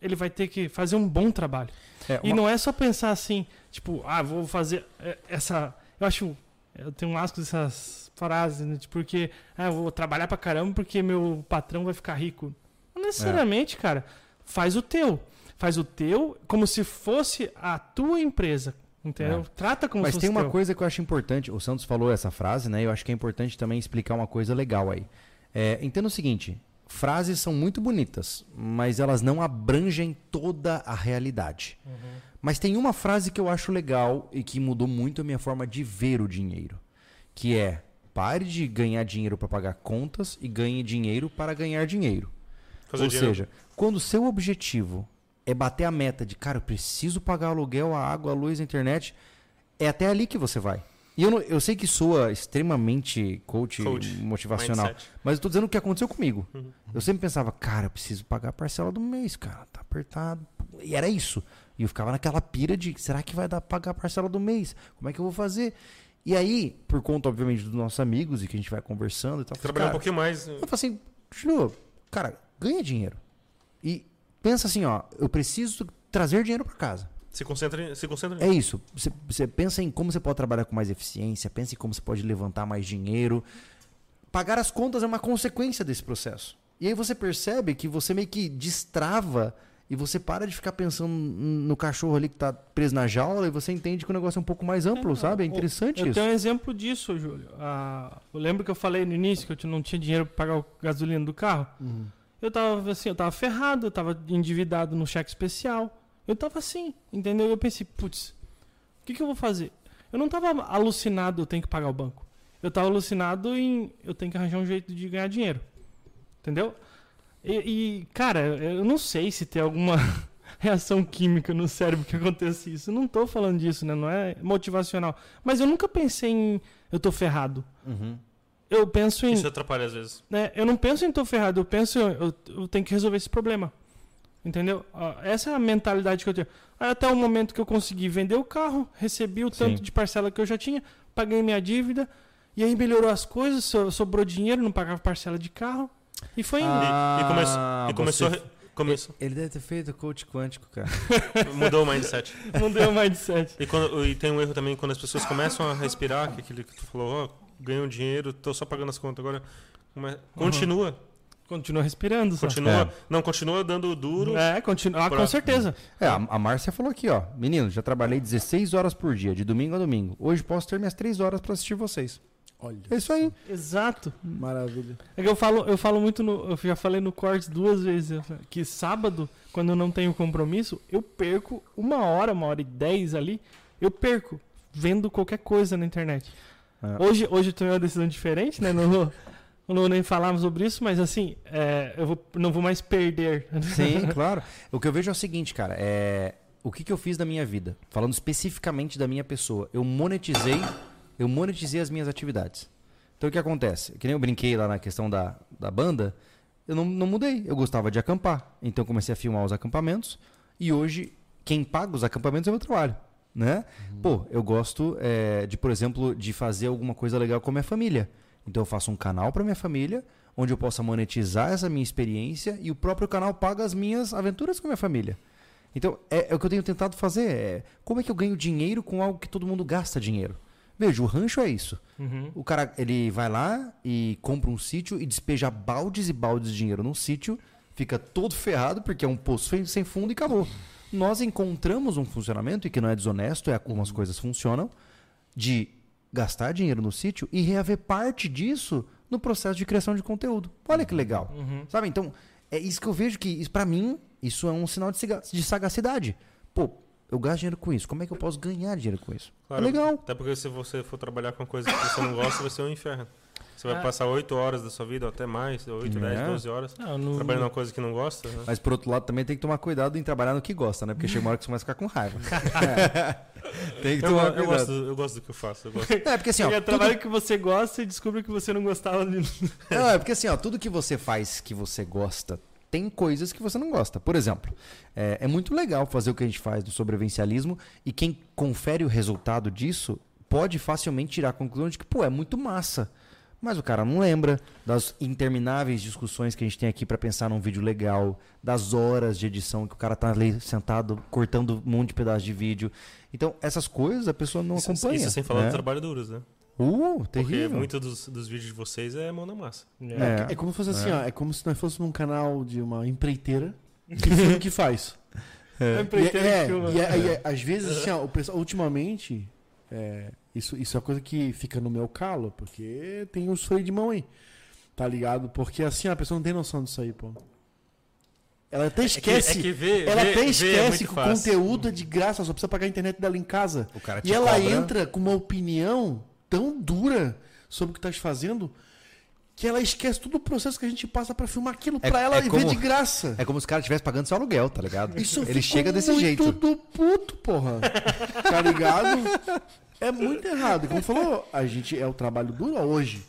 ele vai ter que fazer um bom trabalho. É, E uma- não é só pensar assim, tipo, ah, vou fazer é, essa. Eu acho. Eu tenho um asco dessas frases, né? Porque ah, eu vou trabalhar pra caramba porque meu patrão vai ficar rico. Não necessariamente, cara. Faz o teu. Faz o teu como se fosse a tua empresa. Entendeu? Trata como Mas se tem fosse uma teu. coisa que eu acho importante. O Santos falou essa frase, né? Eu acho que é importante também explicar uma coisa legal aí. É, entenda o seguinte: frases são muito bonitas, mas elas não abrangem toda a realidade. Mas tem uma frase que eu acho legal e que mudou muito a minha forma de ver o dinheiro, que é: pare de ganhar dinheiro para pagar contas e ganhe dinheiro para ganhar dinheiro. Fazer Ou dinheiro. seja, quando o seu objetivo é bater a meta de, cara, eu preciso pagar aluguel, a água, a luz, a internet, é até ali que você vai. E eu, não- eu sei que soa extremamente coach, Coach, motivacional, mindset. mas eu tô dizendo o que aconteceu comigo. Uhum. Eu sempre pensava, cara, eu preciso pagar a parcela do mês, cara, tá apertado. E era isso. E eu ficava naquela pira de, será que vai dar pra pagar a parcela do mês? Como é que eu vou fazer? E aí, por conta, obviamente, dos nossos amigos e que a gente vai conversando e tal, Trabalhar um pouquinho mais. eu falei assim, Júlio, cara, ganha dinheiro. E pensa assim, ó, eu preciso trazer dinheiro para casa. Se concentra, em- se concentra É isso. Você, você pensa em como você pode trabalhar com mais eficiência, pensa em como você pode levantar mais dinheiro. Pagar as contas é uma consequência desse processo. E aí você percebe que você meio que destrava e você para de ficar pensando no cachorro ali que tá preso na jaula e você entende que o negócio é um pouco mais amplo, É, sabe? É o- interessante Eu isso. tenho um exemplo disso, Júlio. Ah, eu lembro que eu falei no início que eu não tinha dinheiro para pagar o gasolina do carro. Uhum. Eu tava assim, eu tava ferrado, eu tava endividado no cheque especial. Eu tava assim, entendeu? Eu pensei, putz, o que, que eu vou fazer? Eu não tava alucinado, eu tenho que pagar o banco. Eu tava alucinado em eu tenho que arranjar um jeito de ganhar dinheiro. Entendeu? E, e, cara, eu não sei se tem alguma reação química no cérebro que acontece isso. Eu não tô falando disso, né? Não é motivacional. Mas eu nunca pensei em eu tô ferrado. Uhum. Eu penso em Isso atrapalha às vezes. né, eu não penso em tô ferrado, eu penso em eu, eu tenho que resolver esse problema. Entendeu? Ah, Essa é a mentalidade que eu tenho. Aí até o momento que eu consegui vender o carro, recebi o tanto Sim. de parcela que eu já tinha, paguei minha dívida, e aí melhorou as coisas, so- sobrou dinheiro, não pagava parcela de carro, e foi indo. e, começou, Ah, e começou, a você- começou Ele deve ter feito coach quântico, cara. mudou o mindset. Não deu mindset. E, quando, e tem um erro também quando as pessoas começam a respirar, que aquele que tu falou, ó, ganhou dinheiro, tô só pagando as contas agora. Continua, Continua respirando, só. continua. É. Não, continua dando duro. É, continua. Ah, Pra- com certeza. É, a, a Márcia falou aqui, ó. Menino, já trabalhei 16 horas por dia, de domingo a domingo. Hoje posso ter minhas 3 horas pra assistir vocês. Olha. É isso aí. Exato. Maravilha. É que eu falo, eu falo muito no. Eu já falei no Cortes duas vezes. Que sábado, quando eu não tenho compromisso, eu perco uma hora, uma hora e dez ali. Eu perco vendo qualquer coisa na internet. É. Hoje, hoje eu tomei uma decisão diferente, né? Vou, não nem falar sobre isso, mas assim, é, eu vou, não vou mais perder. Sim, claro. O que eu vejo é o seguinte, cara. É, o que, que eu fiz da minha vida? Falando especificamente da minha pessoa. Eu monetizei, eu monetizei as minhas atividades. Então o que acontece? Que nem eu brinquei lá na questão da, da banda, eu não, não mudei. Eu gostava de acampar. Então eu comecei a filmar os acampamentos. E hoje, quem paga os acampamentos é o meu trabalho. Né? Pô, eu gosto é, de, por exemplo, de fazer alguma coisa legal com a minha família. Então eu faço um canal para minha família, onde eu possa monetizar essa minha experiência e o próprio canal paga as minhas aventuras com a minha família. Então, é, é o que eu tenho tentado fazer. É, como é que eu ganho dinheiro com algo que todo mundo gasta dinheiro? Veja, o rancho é isso. Uhum. O cara, ele vai lá e compra um sítio e despeja baldes e baldes de dinheiro num sítio, fica todo ferrado porque é um poço sem- fundo e acabou. Nós encontramos um funcionamento, e que não é desonesto, é como as coisas funcionam, de gastar dinheiro no sítio e reaver parte disso no processo de criação de conteúdo. Olha que legal. Uhum. Sabe? Então, é isso que eu vejo que, pra mim, isso é um sinal de sagacidade. Pô, eu gasto dinheiro com isso. Como é que eu posso ganhar dinheiro com isso? Claro, É legal. Até porque se você for trabalhar com coisa que você não gosta, vai ser um inferno. Você vai Ah. passar 8 horas da sua vida, ou até mais, 8, É. 10, 12 horas, Não, no- trabalhando numa coisa que não gosta. Né? Mas por outro lado, também tem que tomar cuidado em trabalhar no que gosta, né? Porque chega uma hora que você começa a ficar com raiva. tem que Eu, tomar eu cuidado. gosto, eu gosto do que eu faço. Eu gosto. É, porque assim, ó. Chega Tudo... trabalho que você gosta e descobre que você não gostava de. Não, é porque assim, ó, tudo que você faz que você gosta, tem coisas que você não gosta. Por exemplo, é, é muito legal fazer o que a gente faz do sobrevivencialismo e quem confere o resultado disso pode facilmente tirar a conclusão de que, pô, é muito massa. Mas o cara não lembra das intermináveis discussões que a gente tem aqui pra pensar num vídeo legal, das horas de edição que o cara tá ali sentado cortando um monte de pedaço de vídeo. Então, essas coisas a pessoa não Isso, acompanha. isso sem falar né? dos trabalhos duros, né? Uh, Porque terrível. muitos dos, dos vídeos de vocês é mão na massa. É. É como se fosse assim, ó. É como se nós fôssemos num canal de uma empreiteira que filma o que faz. É. E, empreiteiro é, que filma. e, é- e é- às vezes, assim, ó, o pessoal, ultimamente, é, isso, isso é uma coisa que fica no meu calo, porque tem os freios de mão aí. Tá ligado? Porque assim, a pessoa não tem noção disso aí, pô. Ela até esquece. É que, é que vê, ela vê- até é esquece muito que o conteúdo é de graça, só precisa pagar a internet dela em casa. E ela cobra- entra com uma opinião tão dura sobre o que estás fazendo que ela esquece todo o processo que a gente passa pra filmar aquilo É- pra ela é e ver como- de graça. É como se o cara estivesse pagando seu aluguel, tá ligado? Isso Ele chega desse muito jeito. do puto, porra. Tá ligado? É muito errado. E Como falou, a gente é o trabalho duro hoje,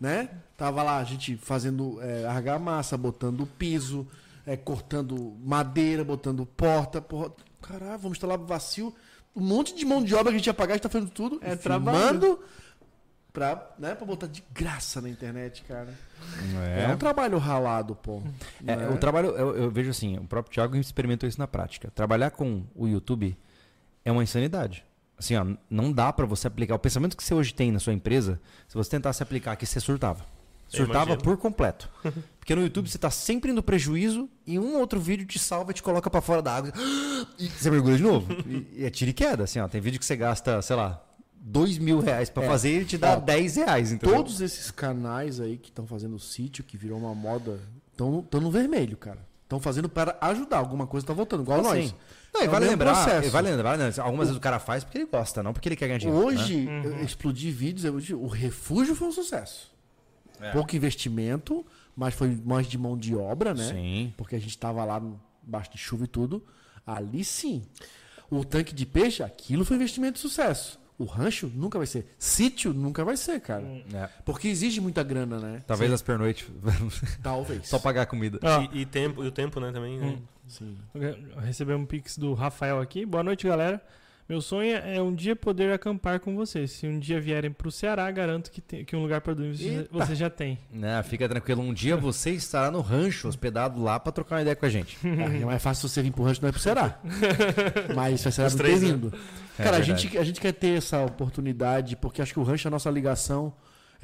né? Tava lá a gente fazendo é, argamassa, botando o piso, é, cortando madeira, botando porta, porra. Caralho, vamos instalar vacil. Um monte de mão de obra que a gente ia pagar, a gente tá fazendo tudo. É trabalho. pra, né, pra botar de graça na internet, cara. É, um trabalho ralado, pô. É, né? o trabalho, eu, eu vejo assim, o próprio Thiago experimentou isso na prática. Trabalhar com o YouTube é uma insanidade. Assim, ó, não dá pra você aplicar. O pensamento que você hoje tem na sua empresa, se você tentasse aplicar aqui, você surtava. Surtava por completo. Porque no YouTube você tá sempre indo prejuízo e um outro vídeo te salva e te coloca pra fora da água. E você mergulha de novo. E, e é tiro e queda, assim, ó. Tem vídeo que você gasta, sei lá, dois mil reais pra É. fazer e ele te dá Ó, 10 reais, entendeu? Todos esses canais aí que estão fazendo sítio, que virou uma moda, estão no vermelho, cara. Estão fazendo para ajudar. Alguma coisa tá voltando, igual Assim, nós. Não, e É o vale lembrar, processo. e vale lembrar, né, algumas vezes o cara faz porque ele gosta, não porque ele quer ganhar dinheiro. né? Hoje, eu explodi vídeos, eu- o refúgio foi um sucesso. É. Pouco investimento, mas foi mais de mão de obra, né? Sim. Porque a gente tava lá embaixo de chuva e tudo. Ali sim. O tanque de peixe, aquilo foi investimento de sucesso. O rancho nunca vai ser. Sítio nunca vai ser, cara. É. Porque exige muita grana, né? Talvez as pernoites Talvez. só pagar a comida. Ó, E, e tempo, e o tempo, né, também. né? Sim. Recebemos um pix do Rafael aqui. Boa noite, galera. Meu sonho é um dia poder acampar com vocês. Se um dia vierem pro Ceará, garanto que, tem- que um lugar para dormir você, Eita. você já tem. Não, fica tranquilo. Um dia você estará no rancho, hospedado lá pra trocar uma ideia com a gente. Ah, é mais fácil você vir pro rancho, não é pro Será. Mas vai ser né? bem-vindo. É Cara, a gente, a gente quer ter essa oportunidade, porque acho que o rancho é a nossa ligação.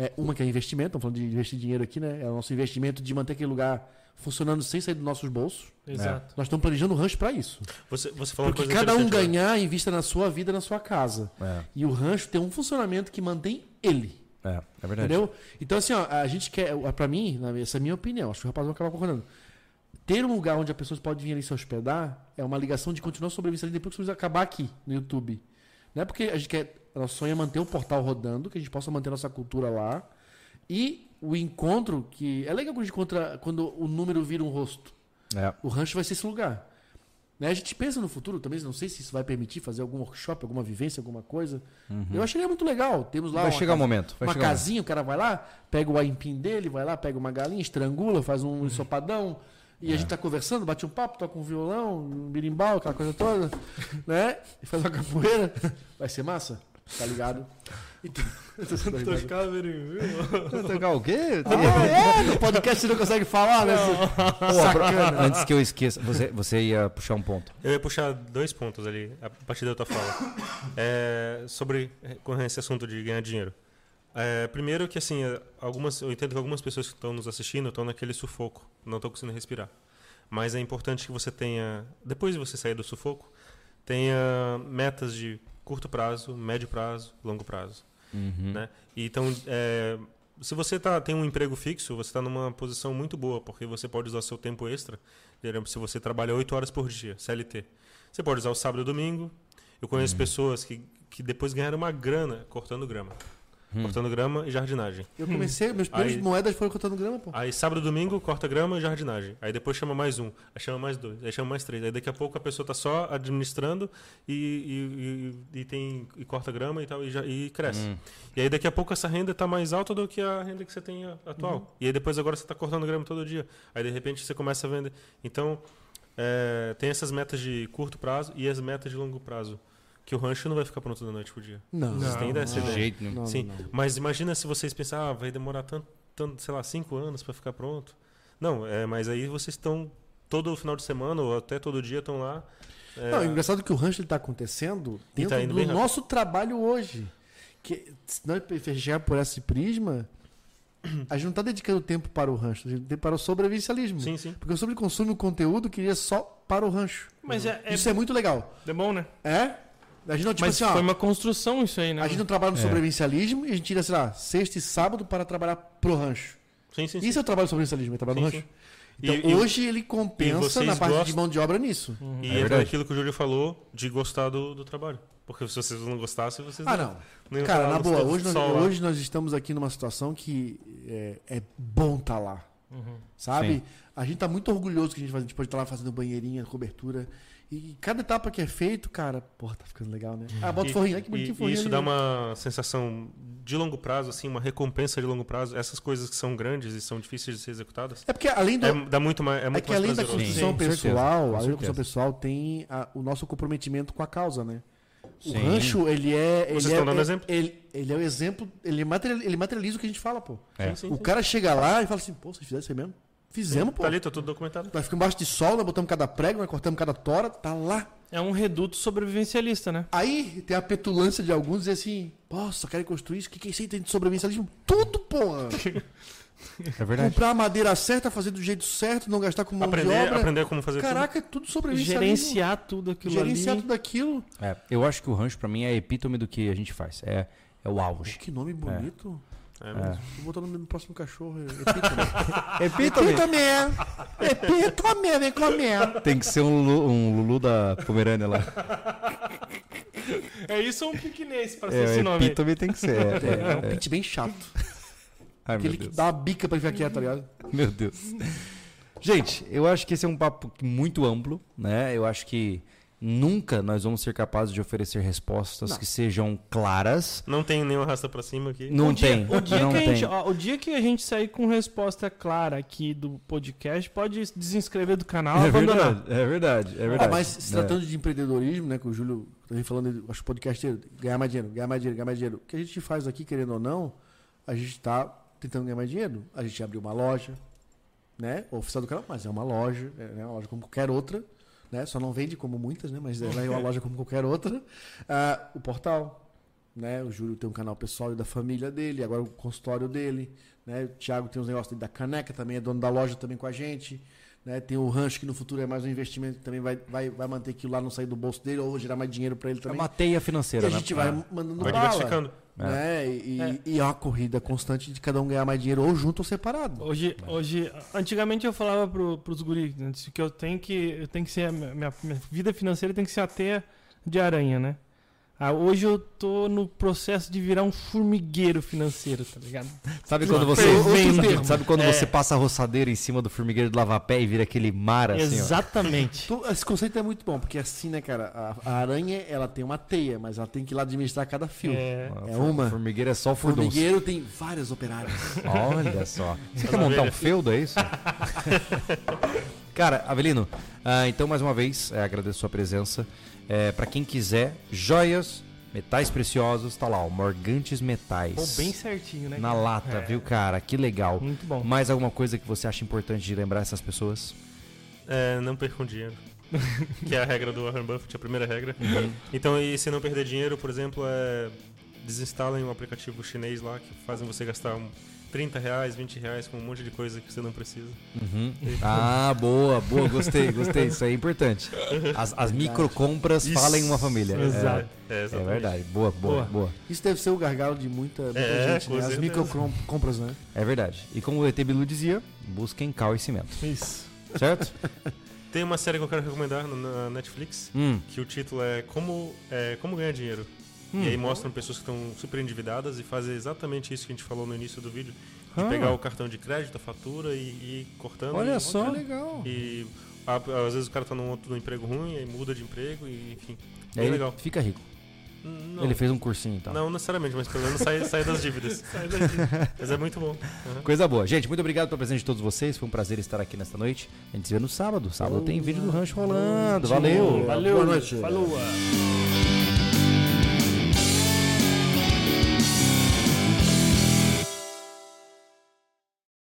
É, uma que é investimento, estamos falando de investir dinheiro aqui, né? É o nosso investimento de manter aquele lugar funcionando sem sair dos nossos bolsos. Exato. Nós estamos planejando o rancho para isso. Você, você falou uma Porque coisa cada um ganhar, invista na sua vida, na sua casa. É, E o rancho tem um funcionamento que mantém ele. é, é verdade. Entendeu? Então, assim, ó, a gente quer, pra mim, essa é a minha opinião, acho que o rapaz vai acabar concordando. Ter um lugar onde as pessoas podem vir ali se hospedar é uma ligação de continuar sobrevivendo ali depois que você acabar aqui no YouTube. Não é porque a gente quer. Nosso sonho é manter o portal rodando, que a gente possa manter nossa cultura lá. E o encontro, que. É legal quando a gente encontra quando o número vira um rosto. É. O rancho vai ser esse lugar. Né? A gente pensa no futuro também, não sei se isso vai permitir fazer algum workshop, alguma vivência, alguma coisa. Eu acharia muito legal. Temos lá Vai uma chegar o casa- momento. Vai uma o momento. casinha, o cara vai lá, pega o aipim dele, vai lá, pega uma galinha, estrangula, faz um ensopadão. E a gente tá conversando, bate um papo, toca um violão, um birimbau, aquela coisa toda, né? E faz uma capoeira. Vai ser massa? Tá ligado? Então, Tocar, viu? Tocar o quê? ah, é, no podcast você não consegue falar, né? Sacana. Antes que eu esqueça, você, você ia puxar um ponto. Eu ia puxar dois pontos ali, a partir da tua fala. É, sobre com esse assunto de ganhar dinheiro. É, primeiro que assim, algumas, eu entendo que algumas pessoas que estão nos assistindo estão naquele sufoco, não estão conseguindo respirar. Mas é importante que você tenha, depois de você sair do sufoco, tenha metas de curto prazo, médio prazo, longo prazo. Uhum. né? Então, é, se você tá, tem um emprego fixo, você está numa posição muito boa, porque você pode usar seu tempo extra. Se você trabalha 8 horas por dia, CLT, você pode usar o sábado e o domingo. Eu conheço pessoas que, que depois ganharam uma grana cortando grama. Cortando grama e jardinagem. Eu comecei, meus primeiros Aí- moedas foram contando grama, pô. Aí sábado e domingo corta grama e jardinagem. Aí depois chama mais um, aí chama mais dois, aí chama mais três. Aí daqui a pouco a pessoa tá só administrando e, e, e, e tem, e corta grama e tal e, já, e cresce. Hum. E aí daqui a pouco essa renda tá mais alta do que a renda que você tem atual. E aí depois agora você tá cortando grama todo dia. Aí de repente você começa a vender. Então é, tem essas metas de curto prazo e as metas de longo prazo. Que o rancho não vai ficar pronto da noite pro dia. Não, Vocês têm Não, essa De ideia? jeito nenhum. não, Sim, não. mas imagina se vocês pensarem, ah, vai demorar tanto, tanto sei lá, cinco anos para ficar pronto. Não, é, mas aí vocês estão todo final de semana ou até todo dia estão lá. é, Não, é engraçado que o rancho está acontecendo dentro tá indo do rápido. nosso trabalho hoje. Que, se nós fechar por esse prisma, a gente não está dedicando tempo para o rancho, a gente tem para o sobrevivencialismo. sim, sim. Porque o sobreconsumo de conteúdo queria só para o rancho. Mas é, é, Isso é muito legal. é bom, né? É? A gente não, tipo Mas assim, ó, foi uma construção isso aí, né? a gente não trabalha no É. sobrevivencialismo e a gente tira, sei lá, sexta e sábado para trabalhar pro rancho. Sim, sim, sim. Isso é o trabalho do sobrevivencialismo, é trabalhar no Sim, rancho. sim. Então, E- hoje ele compensa na parte de gostam- mão de obra nisso. E É entra naquilo que o Júlio falou de gostar do, do trabalho. Porque se vocês não gostassem, vocês Ah, não. não Cara, na boa, hoje nós, lá. hoje nós estamos aqui numa situação que é, é bom estar lá. Uhum. Sabe? Sim. A gente tá muito orgulhoso que a gente, faz, a gente pode estar lá fazendo banheirinha, cobertura. E cada etapa que é feito, cara, porra, tá ficando legal, né? Ah, bota o E- forrinho, que e- bonitinho o e forrinho. isso ali, dá né? uma sensação de longo prazo, assim, uma recompensa de longo prazo. Essas coisas que são grandes e são difíceis de ser executadas, É porque além do. é, dá muito mais, é É, muito que mais além da prazeroso. construção Sim, pessoal, além da construção pessoal, tem a- o nosso comprometimento com a causa, né? O Sim. rancho, ele é. Ele Vocês é, estão dando é- exemplo? Ele, ele é o exemplo, ele materializa, ele materializa o que a gente fala, pô. É. Sim, sim, O cara chega lá e fala assim, pô, vocês fizeram isso aí mesmo? Fizemos, pô. Tá ali, tá tudo documentado. Nós ficamos embaixo de sol, nós botamos cada prego, nós cortamos cada tora, tá lá. É um reduto sobrevivencialista, né? Aí tem a petulância de alguns dizer assim, pô, só querem construir isso, o que, que é isso aí tem de sobrevivencialismo? Tudo, porra! É verdade. Comprar a madeira certa, fazer do jeito certo, não gastar com mão de Aprender, obra. aprender como fazer Caraca, é tudo sobrevivencialismo. Gerenciar tudo aquilo Gerenciar ali. tudo aquilo. É, eu acho que o rancho pra mim é a epítome do que a gente faz. É, é o auge. Que nome bonito. tudo. É mesmo. Vou botar no meu próximo cachorro. Epítome. Epítome. Epítome. Epítome, vem comer. Tem que ser um Lulu, um Lulu da Pomerânia lá. É isso ou um piquenês pra ser É, esse o nome? epítome tem que ser. É, É, um pitch bem chato. Ai, meu Aquele que Deus. dá uma bica pra ficar quieto, tá ligado? Meu Deus. Gente, eu acho que esse é um papo muito amplo, né? Eu acho que nunca nós vamos ser capazes de oferecer respostas Não. que sejam claras. Não tem nenhum arrasta pra cima aqui. Não o dia, tem. O dia, não que a tem. gente, ó, o dia que a gente sair com resposta clara aqui do podcast, pode desinscrever do canal é abandonar. verdade, é verdade, é Ah, verdade. mas se É. tratando de empreendedorismo, né, que o Júlio vem falando, acho que o podcast dele, ganhar mais dinheiro, ganhar mais dinheiro, ganhar mais dinheiro. O que a gente faz aqui, querendo ou não, a gente tá tentando ganhar mais dinheiro. A gente abriu uma loja, né, oficial do canal, mas é uma loja, é né, uma loja como qualquer outra, né, só não vende como muitas, né, mas é uma loja como qualquer outra. Ah, o portal, né, o Júlio tem um canal pessoal e da família dele, agora o consultório dele, né, o Thiago tem uns negócios da caneca, também é dono da loja também com a gente. Né? Tem o rancho que no futuro é mais um investimento que também vai, vai, vai manter aquilo lá não sair do bolso dele ou gerar mais dinheiro para ele É também. uma teia e financeira, a né? gente vai É. mandando Vai bala. diversificando. Né? E, É. e é uma corrida constante de cada um ganhar mais dinheiro ou junto ou separado. Hoje, hoje, antigamente eu falava pro, pros guris né, que eu tenho que, eu tenho que ser a minha, minha vida financeira tem que ser a teia de aranha, né? Ah, hoje eu tô no processo de virar um formigueiro financeiro, tá ligado? Sabe quando você. Sabe, quando É. você passa a roçadeira em cima do formigueiro do lavapé e vira aquele mar assim, ó? Exatamente. Tu- Esse conceito é muito bom, porque assim, né, cara, a, a aranha, ela tem uma teia, mas ela tem que ir lá administrar cada fio. É, É uma. Formigueiro é só furdunço. formigueiro tem vários operários. Olha só. Você quer montar um feudo, é isso? Cara, Avelino, ah, então mais uma vez é, agradeço a sua presença. É, para quem quiser, joias, metais preciosos, tá lá, ó, Morgantes Metais. Pô, bem certinho, né? Na cara? lata, É, viu, cara? Que legal. Muito bom. Mais alguma coisa que você acha importante de lembrar essas pessoas? É, não percam dinheiro. que é a regra do Warren Buffett, a primeira regra. Uhum. Então, e se não perder dinheiro, por exemplo, é, desinstalem um aplicativo chinês lá que fazem você gastar um 30 reais, 20 reais com um monte de coisa que você não precisa. Uhum. Ah, boa, boa, gostei, gostei. Isso aí é importante. As, as micro compras Isso. falem uma família. Exato. É, É, é verdade. Boa, boa, Boa. boa. Isso deve ser o gargalo de muita, muita É, gente, né? As micro com- compras, né? É verdade. E como o ET Bilu dizia, busquem cal e cimento. Isso. Certo? Tem uma série que eu quero recomendar na- na Netflix, hum. que o título é Como, é, Como Ganhar Dinheiro. Hum. E aí mostram pessoas que estão super endividadas e fazem exatamente isso que a gente falou no início do vídeo. De Ah. pegar o cartão de crédito, a fatura e, e ir cortando. Olha e, só. legal. E a- às vezes o cara tá num outro emprego ruim, aí muda de emprego e enfim. E Bem aí legal. fica rico. Hum, Não, Ele fez um cursinho então. não necessariamente, mas pelo menos sai, sai das dívidas. mas é muito bom. Uhum. Coisa boa. Gente, muito obrigado pela presença de todos vocês. Foi um prazer estar aqui nesta noite. A gente se vê no sábado. Sábado tem vídeo do rancho rolando. Valeu. Valeu. Boa noite. Falou.